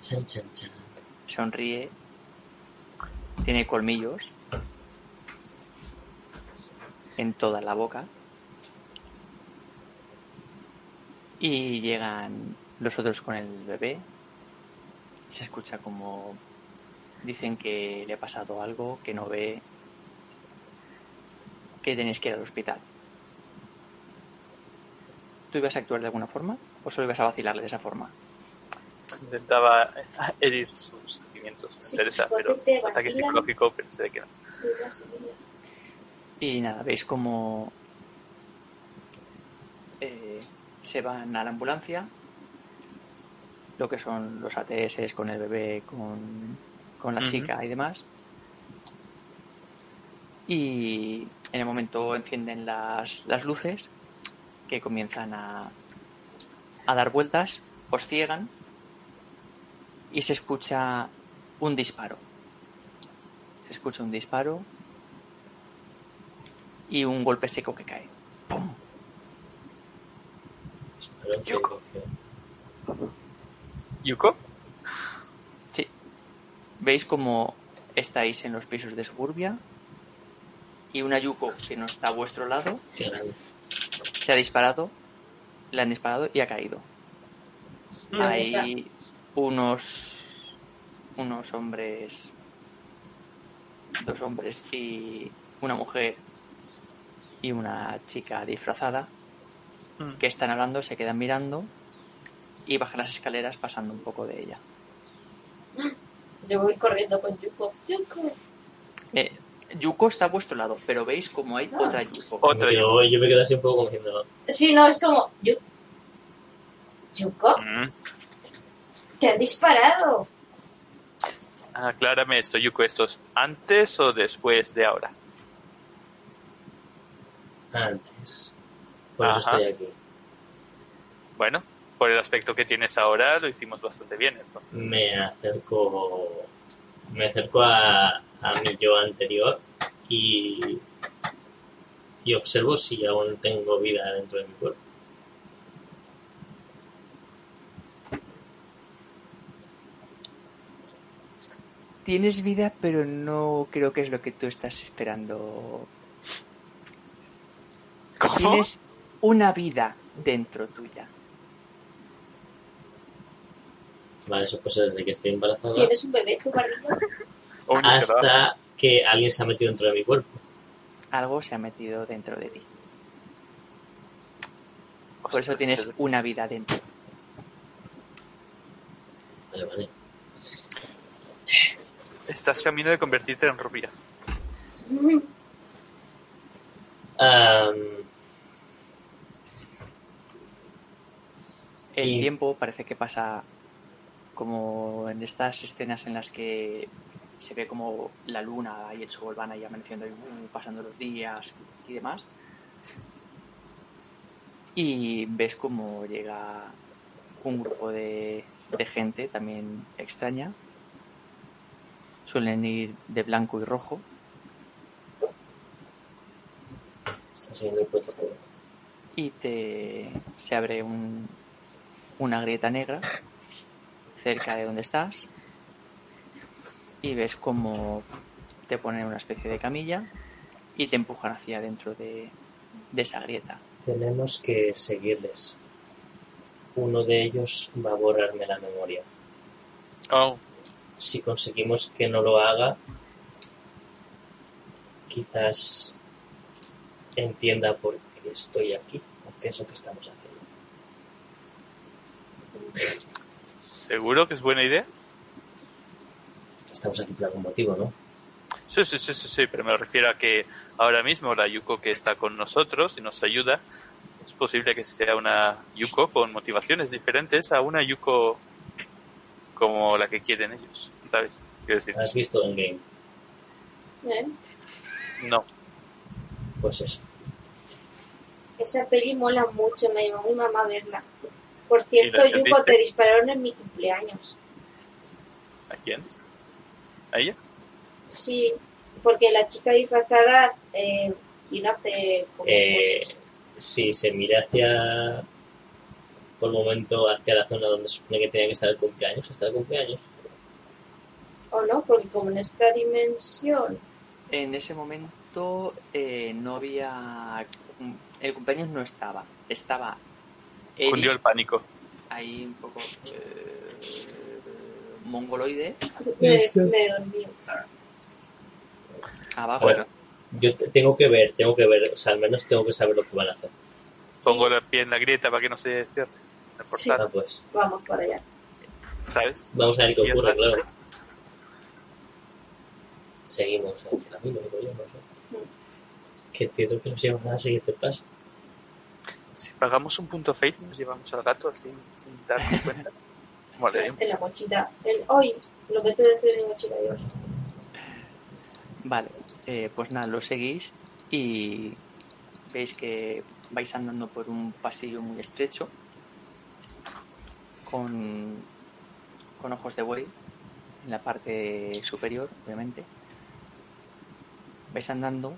Chan, chan, chan. Sonríe, tiene colmillos en toda la boca y llegan los otros con el bebé. Se escucha como dicen que le ha pasado algo, que no ve, que tenéis que ir al hospital. ¿Tú ibas a actuar de alguna forma o solo ibas a vacilarle de esa forma? Intentaba herir sus sentimientos, Sí, Teresa, ¿por pero ataque psicológico pensé que no. Y nada, veis como eh, se van a la ambulancia, lo que son los ATS con el bebé, con, con la chica y demás. Y en el momento encienden las, las luces que comienzan a, a dar vueltas, os ciegan y se escucha un disparo. Se escucha un disparo y un golpe seco que cae. ¡Pum! Que- ¿Yuko? Sí. Veis como estáis en los pisos de suburbia y una Yuko que no está a vuestro lado que se ha disparado, le han disparado y ha caído. ¿Dónde está? Hay unos unos hombres dos hombres y una mujer y una chica disfrazada Mm. que están hablando, se quedan mirando y bajan las escaleras pasando un poco de ella. Yo voy corriendo con Yuko. Yuko. Yuko está a vuestro lado, pero veis como hay otra Yuko. Otra yo, yo me quedo así un poco como diciendo, Sí, no, es como. Yu- Yuko, Mm. te han disparado. Aclárame esto, Yuko, ¿esto es antes o después de ahora? antes. Por eso Ajá. estoy aquí. Bueno, por el aspecto que tienes ahora, lo hicimos bastante bien. entonces. Me acerco. Me acerco a, a mi yo anterior y. Y observo si aún tengo vida dentro de mi cuerpo. Tienes vida, pero no creo que es lo que tú estás esperando. ¿Cómo? Tienes una vida dentro tuya. Vale, eso pues desde que estoy embarazada ¿Tienes un bebé en tu barriga? Hasta que alguien se ha metido dentro de mi cuerpo. Algo se ha metido dentro de ti. Por eso tienes es- una vida dentro. Vale, vale. Estás camino de convertirte en rubia. El Y- tiempo parece que pasa como en estas escenas en las que se ve como la luna y el sol van ahí amaneciendo y uh, pasando los días y demás. Y ves como llega un grupo de, de gente también extraña. Suelen ir de blanco y rojo. Está siguiendo el protocolo. y te se abre un, una grieta negra cerca de donde estás y ves como te ponen una especie de camilla y te empujan hacia dentro de, de esa grieta. Tenemos que seguirles. Uno de ellos va a borrarme la memoria. Oh, Si conseguimos que no lo haga, quizás entienda por qué estoy aquí o qué es lo que estamos haciendo. ¿seguro que es buena idea? Estamos aquí por algún motivo, ¿no? Sí, sí, sí, sí, sí, pero me refiero a que ahora mismo la Yuko que está con nosotros y nos ayuda, es posible que sea una Yuko con motivaciones diferentes a una Yuko como la que quieren ellos, ¿sabes? Quiero decir, ¿Has visto en game? ¿Eh? no. Pues eso. Esa peli mola mucho, me llevó mi mamá a verla. Por ¿Y cierto, Yuko, te dispararon en mi cumpleaños. ¿A quién? ¿A ella? Sí, porque la chica disfrazada eh, a hacer como Eh, cosas. se mira hacia. Por el momento, hacia la zona donde se supone que tenía que estar el cumpleaños, está el cumpleaños. ¿O no? Porque como en esta dimensión... En ese momento eh, no había... El cumpleaños no estaba. Estaba Eric, Cundió el pánico. ahí un poco eh, mongoloide, Me, me dormí. abajo. Bueno, yo te- tengo que ver, tengo que ver, o sea, al menos tengo que saber lo que van a hacer. Pongo el pie en la grieta para que no se cierre Sí. Ah, pues. Vamos para allá. ¿sabes? Vamos a ver qué ocurre, claro. Seguimos el camino, digo yo, no sé. Que entiendo que nos llevan a la siguiente paso. Si pagamos un punto fate, nos llevamos al gato sin, sin darnos cuenta. En la mochila. El, hoy lo meto dentro de mi mochila, Dios. Vale, eh, pues nada, lo seguís y veis que vais andando por un pasillo muy estrecho con, con ojos de buey en la parte superior, obviamente. Vais andando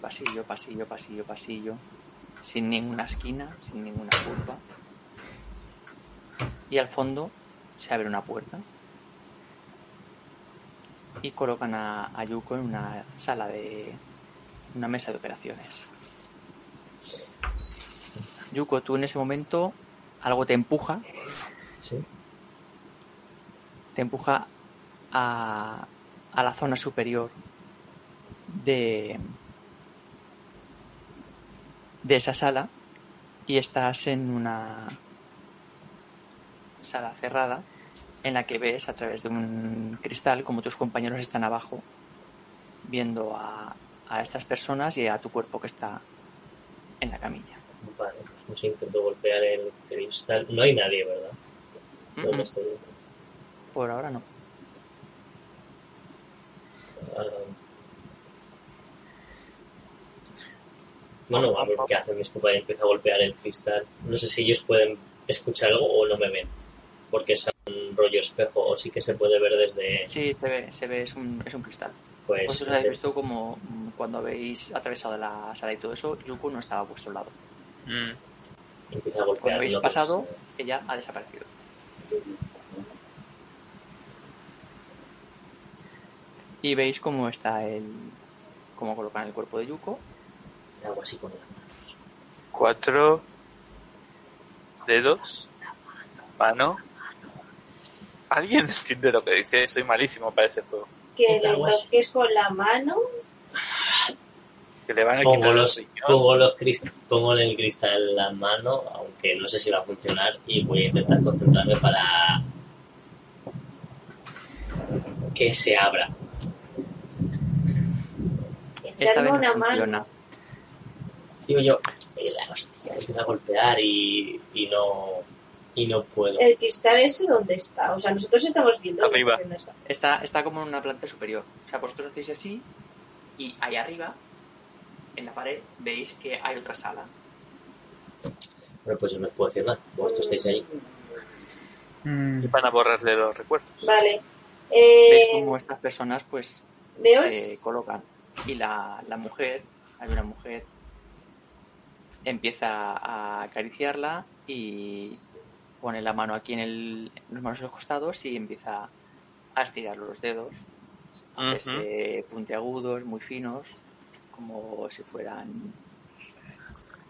pasillo, pasillo, pasillo, pasillo, sin ninguna esquina, sin ninguna curva. Y al fondo se abre una puerta y colocan a, a Yuko en una sala de una mesa de operaciones. Yuko, tú en ese momento algo te empuja, Sí. te empuja a, a la zona superior de de esa sala y estás en una sala cerrada en la que ves a través de un cristal como tus compañeros están abajo viendo a, a estas personas y a tu cuerpo que está en la camilla. Vale, pues intento golpear el cristal. No hay nadie, ¿verdad? Mm, ¿Dónde mm, estoy? Por ahora no. Ah. Bueno, a ver qué hacen mis compañeros. Empiezo a golpear el cristal. No sé si ellos pueden escuchar algo o no me ven. Porque es un rollo espejo o sí que se puede ver desde... Sí, se ve, se ve, es un, es un cristal. Pues, Vosotros habéis visto como mm, cuando habéis atravesado la sala y todo eso, Yuko no estaba a vuestro lado. Mm. Empieza a golpear. Cuando habéis ¿no? Pues, pasado, ella ha desaparecido. Y veis cómo está el. cómo colocan el cuerpo de Yuko. te hago así con las manos. Cuatro dedos, mano. ¿Alguien entiende lo que dice? Soy malísimo para ese juego. Que le toques con la mano. Que le van a Pongo, quitar los, pongo, los pongo en el cristal la mano, aunque no sé si va a funcionar, y voy a intentar concentrarme para que se abra. Esta Echarme una funciona. mano. Digo yo, "Eh, la hostia, empiezo a golpear y, y no y no puedo. El cristal ese, ¿dónde está? O sea, nosotros estamos viendo. Arriba. está Está, está como en una planta superior. O sea, vosotros hacéis así y ahí arriba, en la pared, veis que hay otra sala. Bueno, pues yo no os puedo decir nada. Vosotros estáis ahí. Y van a borrarle los recuerdos. Vale. Eh, ves como estas personas pues veo se colocan y la, la mujer, hay una mujer, empieza a acariciarla y pone la mano aquí en, el, en las manos en los costados y empieza a estirar los dedos, a hacerse puntiagudos, muy finos, como si fueran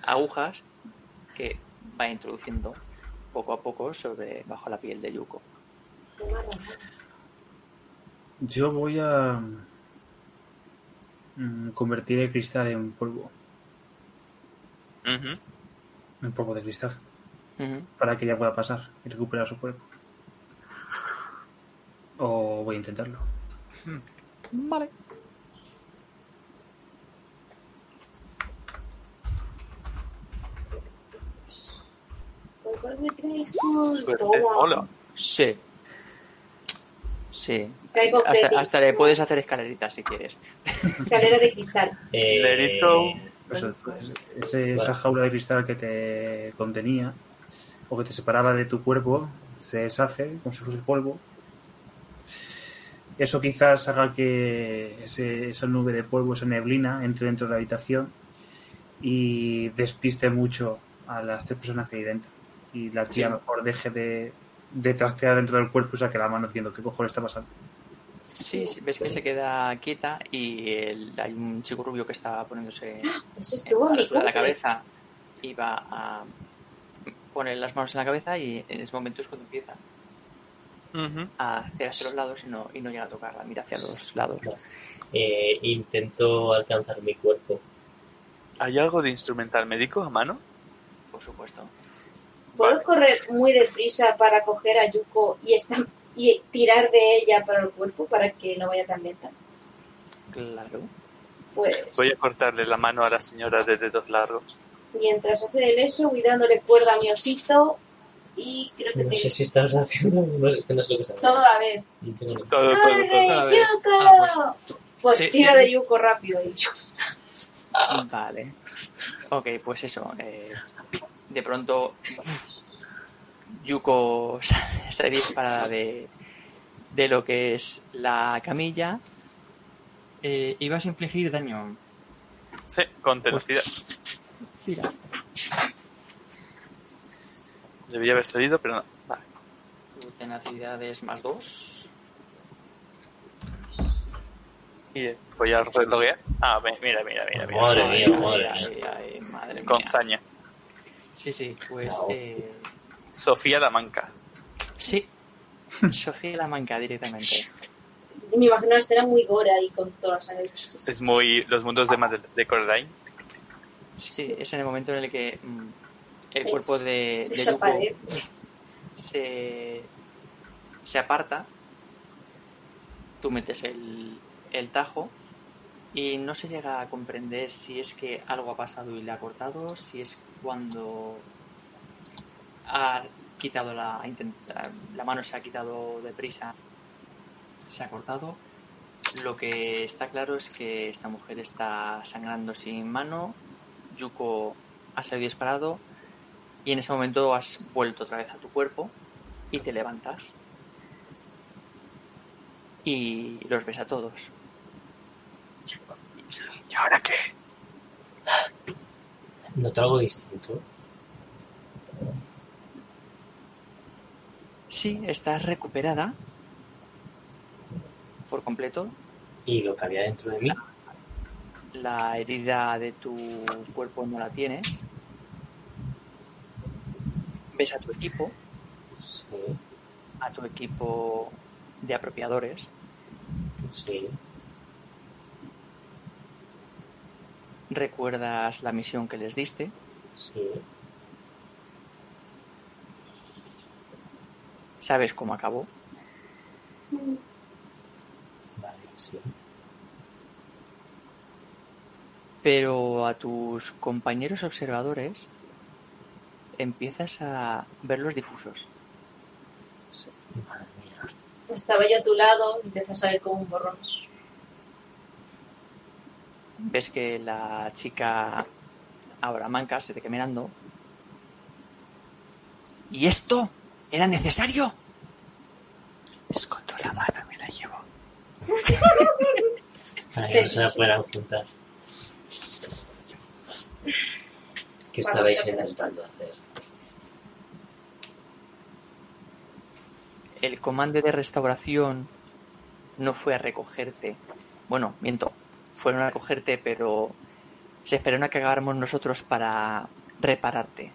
agujas que va introduciendo poco a poco sobre bajo la piel de Yuko. Yo voy a mm, convertir el cristal en polvo, Ujú. en polvo de cristal, Para que ella pueda pasar y recuperar su cuerpo. O voy a intentarlo. Vale. Hola. Sí. Sí. Hasta, le puedes hacer escaleritas si quieres. Escalera de cristal. Eh, esa jaula de cristal que te contenía o que te separaba de tu cuerpo se deshace como si fuese polvo. Eso quizás haga que ese- esa nube de polvo, esa neblina, entre dentro de la habitación y despiste mucho a las tres personas que hay dentro. Y la tía Sí. mejor deje de, de trastear dentro del cuerpo y saque la mano diciendo qué cojones está pasando. Sí, ves que se queda quieta y el- hay un chico rubio que está poniéndose Eso en estuvo a en la mi altura de la cabeza y va a poner las manos en la cabeza y en ese momento es cuando empieza Ujú. a hacer hacia los lados y no, y no llega a tocarla, mira hacia los lados. eh, intento alcanzar mi cuerpo. ¿Hay algo de instrumental médico a mano? Por supuesto. ¿Puedo Vale. correr muy deprisa para coger a Yuko y, esta- y tirar de ella para el cuerpo para que no vaya tan lenta? Claro. Pues Voy a cortarle la mano a la señora de dedos largos. Mientras hace del eso voy dándole cuerda a mi osito y creo que No te- sé si estás haciendo. No sé, es que no sé lo que estás todo a la vez. No tengo ni- Todo, todo, todo. ¡Corre, a ver. Yuko! Ah, pues Sí, tira de. Yuko rápido. Yo, Vale. Ok, pues eso. eh, de pronto Yuko se, dispara de, de lo que es la camilla eh, y vas a infligir daño. Sí, con tenacidad. Tira. Debería haber salido, pero no. Vale. Tu tenacidad es más dos. Y eh, voy a reloguear. Ah, ve- mira, mira, mira. mira. Madre Ay, mía, ay, madre ay, mía. ay, madre Con mía. saña. Sí, sí, pues hostia. eh, Sofía la manca. sí. Sofía la manca directamente. me imagino una escena muy gore ahí con toda la sangre. Es muy. Los mundos de, de Coraline. Sí, es en el momento en el que mm, el cuerpo de, de se, se aparta, tú metes el, el tajo y no se llega a comprender si es que algo ha pasado y le ha cortado, si es cuando ha quitado la, intenta- la mano se ha quitado deprisa, se ha cortado. Lo que está claro es que esta mujer está sangrando sin mano, Yuko ha salido disparado y en ese momento has vuelto otra vez a tu cuerpo y te levantas. Y los ves a todos. ¿Y ahora qué? Noto algo distinto. Sí, estás recuperada por completo. Y lo que había dentro de mí. La herida de tu cuerpo no la tienes. Ves a tu equipo, Sí, a tu equipo de apropiadores. sí. Recuerdas la misión que les diste. Sí. Sabes cómo acabó. Vale, sí. Pero a tus compañeros observadores empiezas a verlos difusos. Madre mía. Estaba yo a tu lado y empezó a salir como un borrón. Ves que la chica ahora manca se te queda mirando. ¿Y esto era necesario? Escondo la mano, me la llevo. Para que no se la puedan juntar. ¿Qué Para estabais que no intentando hacer? El comando de restauración no fue a recogerte. Bueno, miento. Fueron a recogerte, pero se esperaron a que acabáramos nosotros para repararte.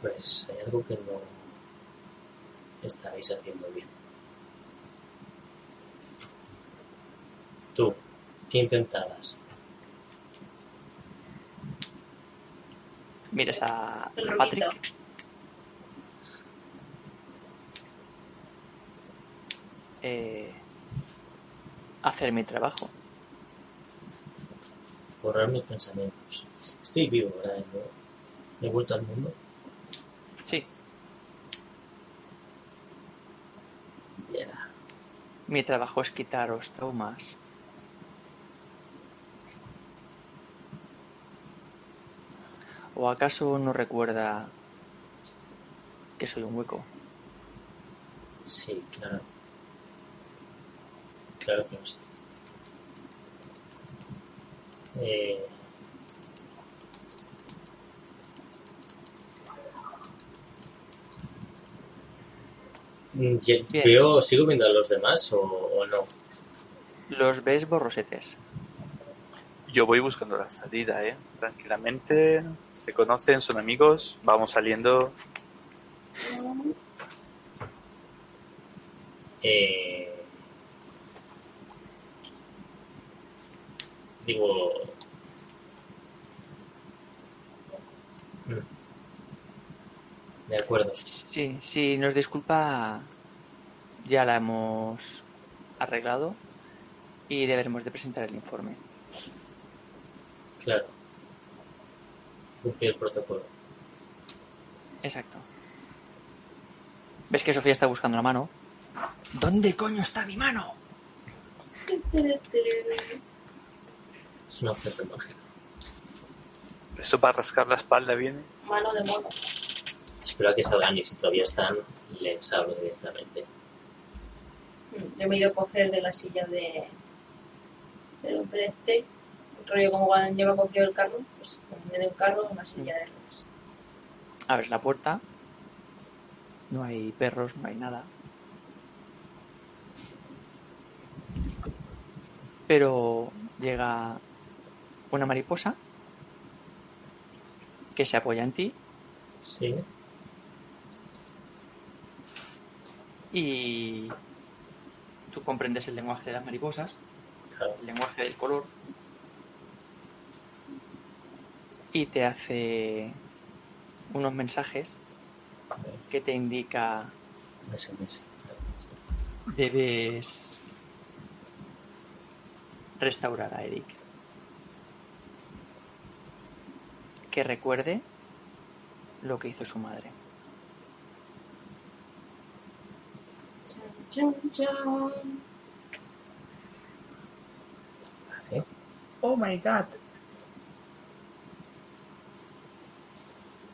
Pues hay algo que no estáis haciendo bien. Tú, ¿qué intentabas? Mires a El Patrick. rubito. Eh, hacer mi trabajo. Borrar mis pensamientos. Estoy vivo, ¿verdad? ¿No? He vuelto al mundo. Sí, Ya. mi trabajo es quitaros traumas. ¿O acaso no recuerda que soy un hueco? Sí, claro. Claro que lo sé. Eh... Ye- Bien. Veo, ¿Sigo viendo a los demás o, o no? Los ves borrosetes. Yo voy buscando la salida, ¿eh? Tranquilamente. Se conocen, son amigos. Vamos saliendo. Eh... Digo... De acuerdo. Sí, sí, nos disculpa, ya la hemos arreglado y deberemos de presentar el informe. Claro. Cumplir el protocolo. Exacto. ¿Ves que Sofía está buscando la mano? ¿Dónde coño está mi mano? Es un objeto mágico. Eso para rascar la espalda viene. Mano de mono. Espero a que salgan y si todavía están, les hablo directamente. Yo me he ido a coger de la silla de del hombre este, rollo como cuando me cogió el carro, pues en de un carro, una silla de ruedas. Abres la puerta. No hay perros, no hay nada. Pero llega una mariposa que se apoya en ti Sí. y tú comprendes el lenguaje de las mariposas, Claro. el lenguaje del color y te hace unos mensajes que te indica debes restaurar a Eric. Que recuerde lo que hizo su madre. Oh my god.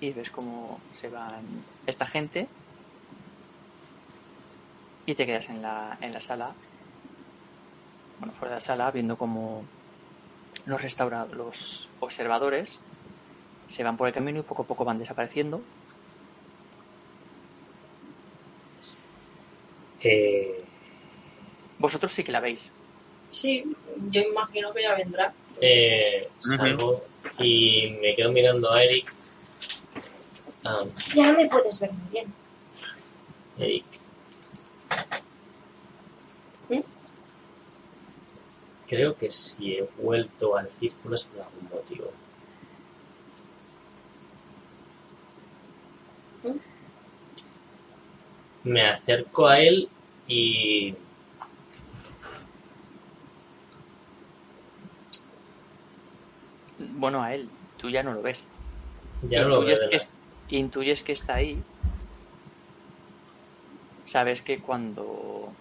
Y ves cómo se van esta gente y te quedas en la, en la sala, bueno, fuera de la sala, viendo cómo los restaura los observadores se van por el camino y poco a poco van desapareciendo. Eh, Vosotros sí que la veis. Sí, yo imagino que ya vendrá. eh, salgo y me quedo mirando a Eric. Ah, Ya no me puedes ver muy bien. Eric. ¿Eh? Creo que si he vuelto al círculo es por algún motivo. ¿Eh? Me acerco a él y Bueno, a él, tú ya no lo ves. ya no lo veo es- intuyes que está ahí. Sabes que cuando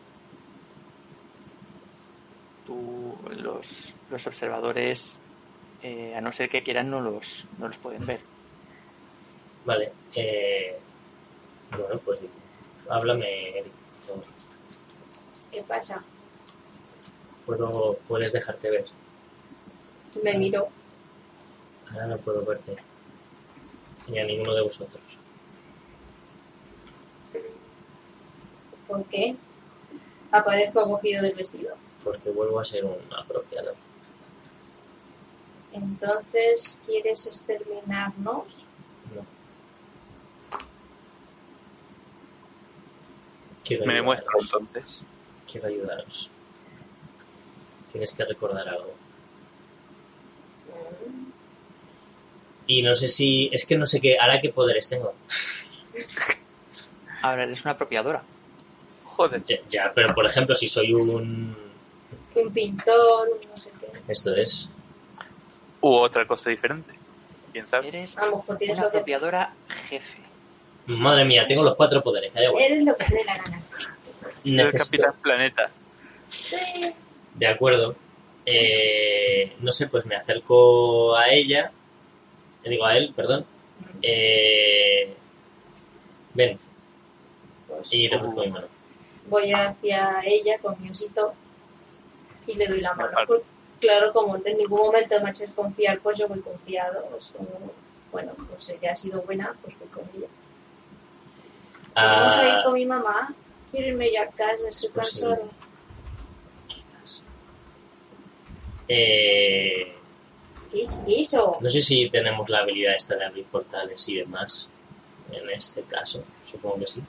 tú, los, los observadores, eh, a no ser que quieran, no los, no los pueden ver. Vale. Eh, bueno, pues háblame, Eric. ¿Qué pasa? Puedo, puedes dejarte ver. Me miro. Ahora no puedo verte. Ni a ninguno de vosotros. ¿Por qué? Aparezco cogido del vestido. Porque vuelvo a ser un apropiado. Entonces, ¿quieres exterminarnos? No. Quiero Me demuestro entonces. Quiero ayudaros. Tienes que recordar algo. Y no sé si. Es que no sé qué. Ahora qué poderes tengo. Ahora eres una apropiadora. Joder. Ya, ya, pero por ejemplo, si soy un. Un pintor, un no sé qué. Esto es. U otra cosa diferente. ¿Quién sabe? Eres tienes una lo que, apropiadora jefe. Madre mía, tengo los cuatro poderes. da igual. eres lo que te dé la gana. El Necesito- Capitán Planeta. Sí. De acuerdo. Eh, no sé, pues me acerco a ella. Le digo a él, perdón. Eh, ven, Pues y le ofrezco mi mano. voy hacia ella con mi osito y le doy la mano. Pues, claro, como en ningún momento me ha hecho desconfiar, pues yo voy confiado. Bueno, pues ella ha sido buena, pues voy con ella. Vamos a ir Ah, con mi mamá. Quiero irme yo a casa, estoy quizás. Eh, ¿Qué es eso? no sé si tenemos la habilidad esta de abrir portales y demás. En este caso, supongo que sí.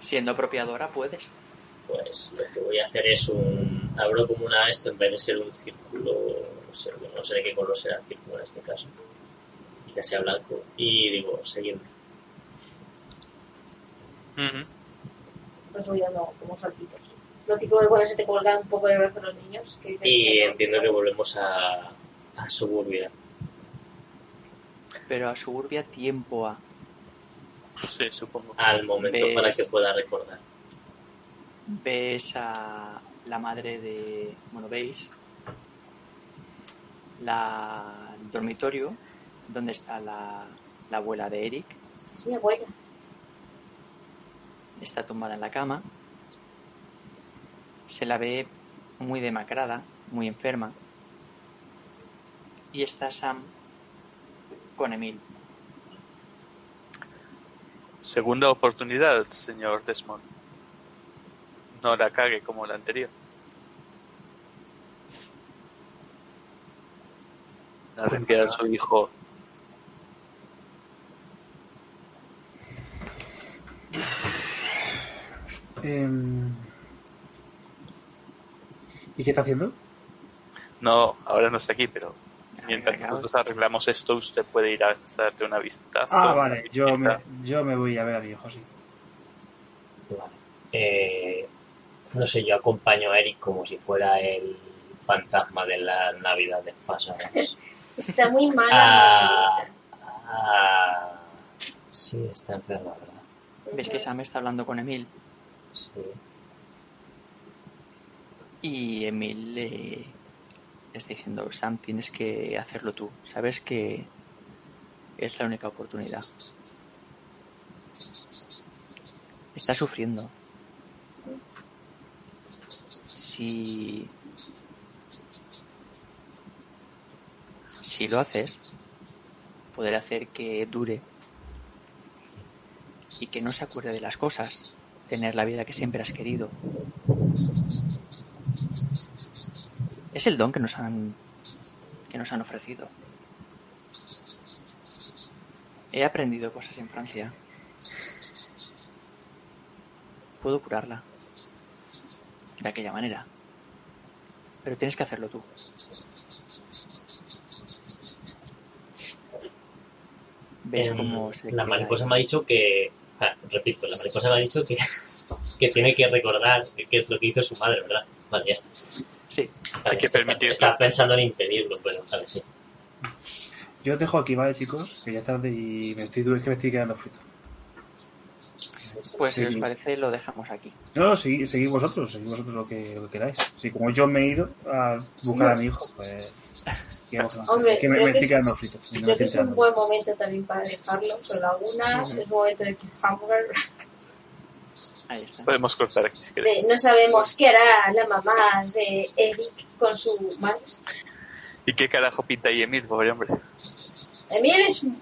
Siendo apropiadora puedes. Pues lo que voy a hacer es un. Abro como una esto en vez de ser un círculo. No sé, no sé de qué color será el círculo en este caso. Ya sea blanco. Y digo, seguidme. Ujú. Pues voy dando como saltitos. Lo típico de cuando se te colgan un poco de brazos los niños. Que Y que entiendo que volvemos a, a Suburbia. Pero a Suburbia tiempo a. Sí, supongo. Al momento ¿Ves? para que pueda recordar. Ves a la madre de. Bueno, veis. La el dormitorio donde está la, la abuela de Eric. Mi abuela. Está tumbada en la cama. Se la ve muy demacrada, muy enferma. Y está Sam con Emil. Segunda oportunidad, señor Desmond. No la cague como la anterior. La refiere a su hijo. Em, ¿Y qué está haciendo? No, ahora no está aquí, pero mientras Venga, nosotros arreglamos esto, usted puede ir a darle una vistazo. Ah, vale, yo me, yo me voy a ver a mi hijo, sí. Vale. Eh, no sé, yo acompaño a Eric como si fuera el fantasma de las navidades pasadas. Está muy mala. Ah. Ah, sí, está enferma, ¿verdad? Ves que Sam está hablando con Emil. Sí. Y Emil le, está diciendo, Sam, tienes que hacerlo tú. Sabes que es la única oportunidad. Está sufriendo. Si... Si lo haces, poder hacer que dure y que no se acuerde de las cosas, tener la vida que siempre has querido. Es el don que nos han que nos han ofrecido. He aprendido cosas en Francia. Puedo curarla. De aquella manera. Pero tienes que hacerlo tú. ¿Ves Em, cómo se la mariposa ahí? me ha dicho que. ah, repito, la mariposa me ha dicho que, que tiene que recordar qué es lo que hizo su madre, ¿verdad? Vale, ya está. Sí, Vale, Hay que está- permitirlo. Estaba pensando en impedirlo, pero vale, sí. Yo os dejo aquí, ¿vale, chicos? Que ya es tarde y me estoy, es que me estoy quedando frito. pues si Sí. os parece lo dejamos aquí. No, seguid, seguid vosotros, seguid vosotros lo que, lo que queráis. Si como yo me he ido a buscar a mi hijo, pues... Hombre, Es que me, me estoy es- quedando frito. y no me Creo que es un buen momento también para dejarlo. Son lagunas, Sí. es momento de que hamburger. Ahí está. Podemos cortar aquí si queréis. De- no sabemos qué hará la mamá de Eric con su madre. ¿Y qué carajo pinta ahí Emil, pobre hombre? Emil es un...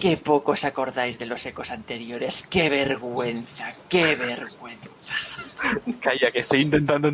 Qué poco os acordáis de los ecos anteriores. Qué vergüenza, qué vergüenza. Calla, que estoy intentando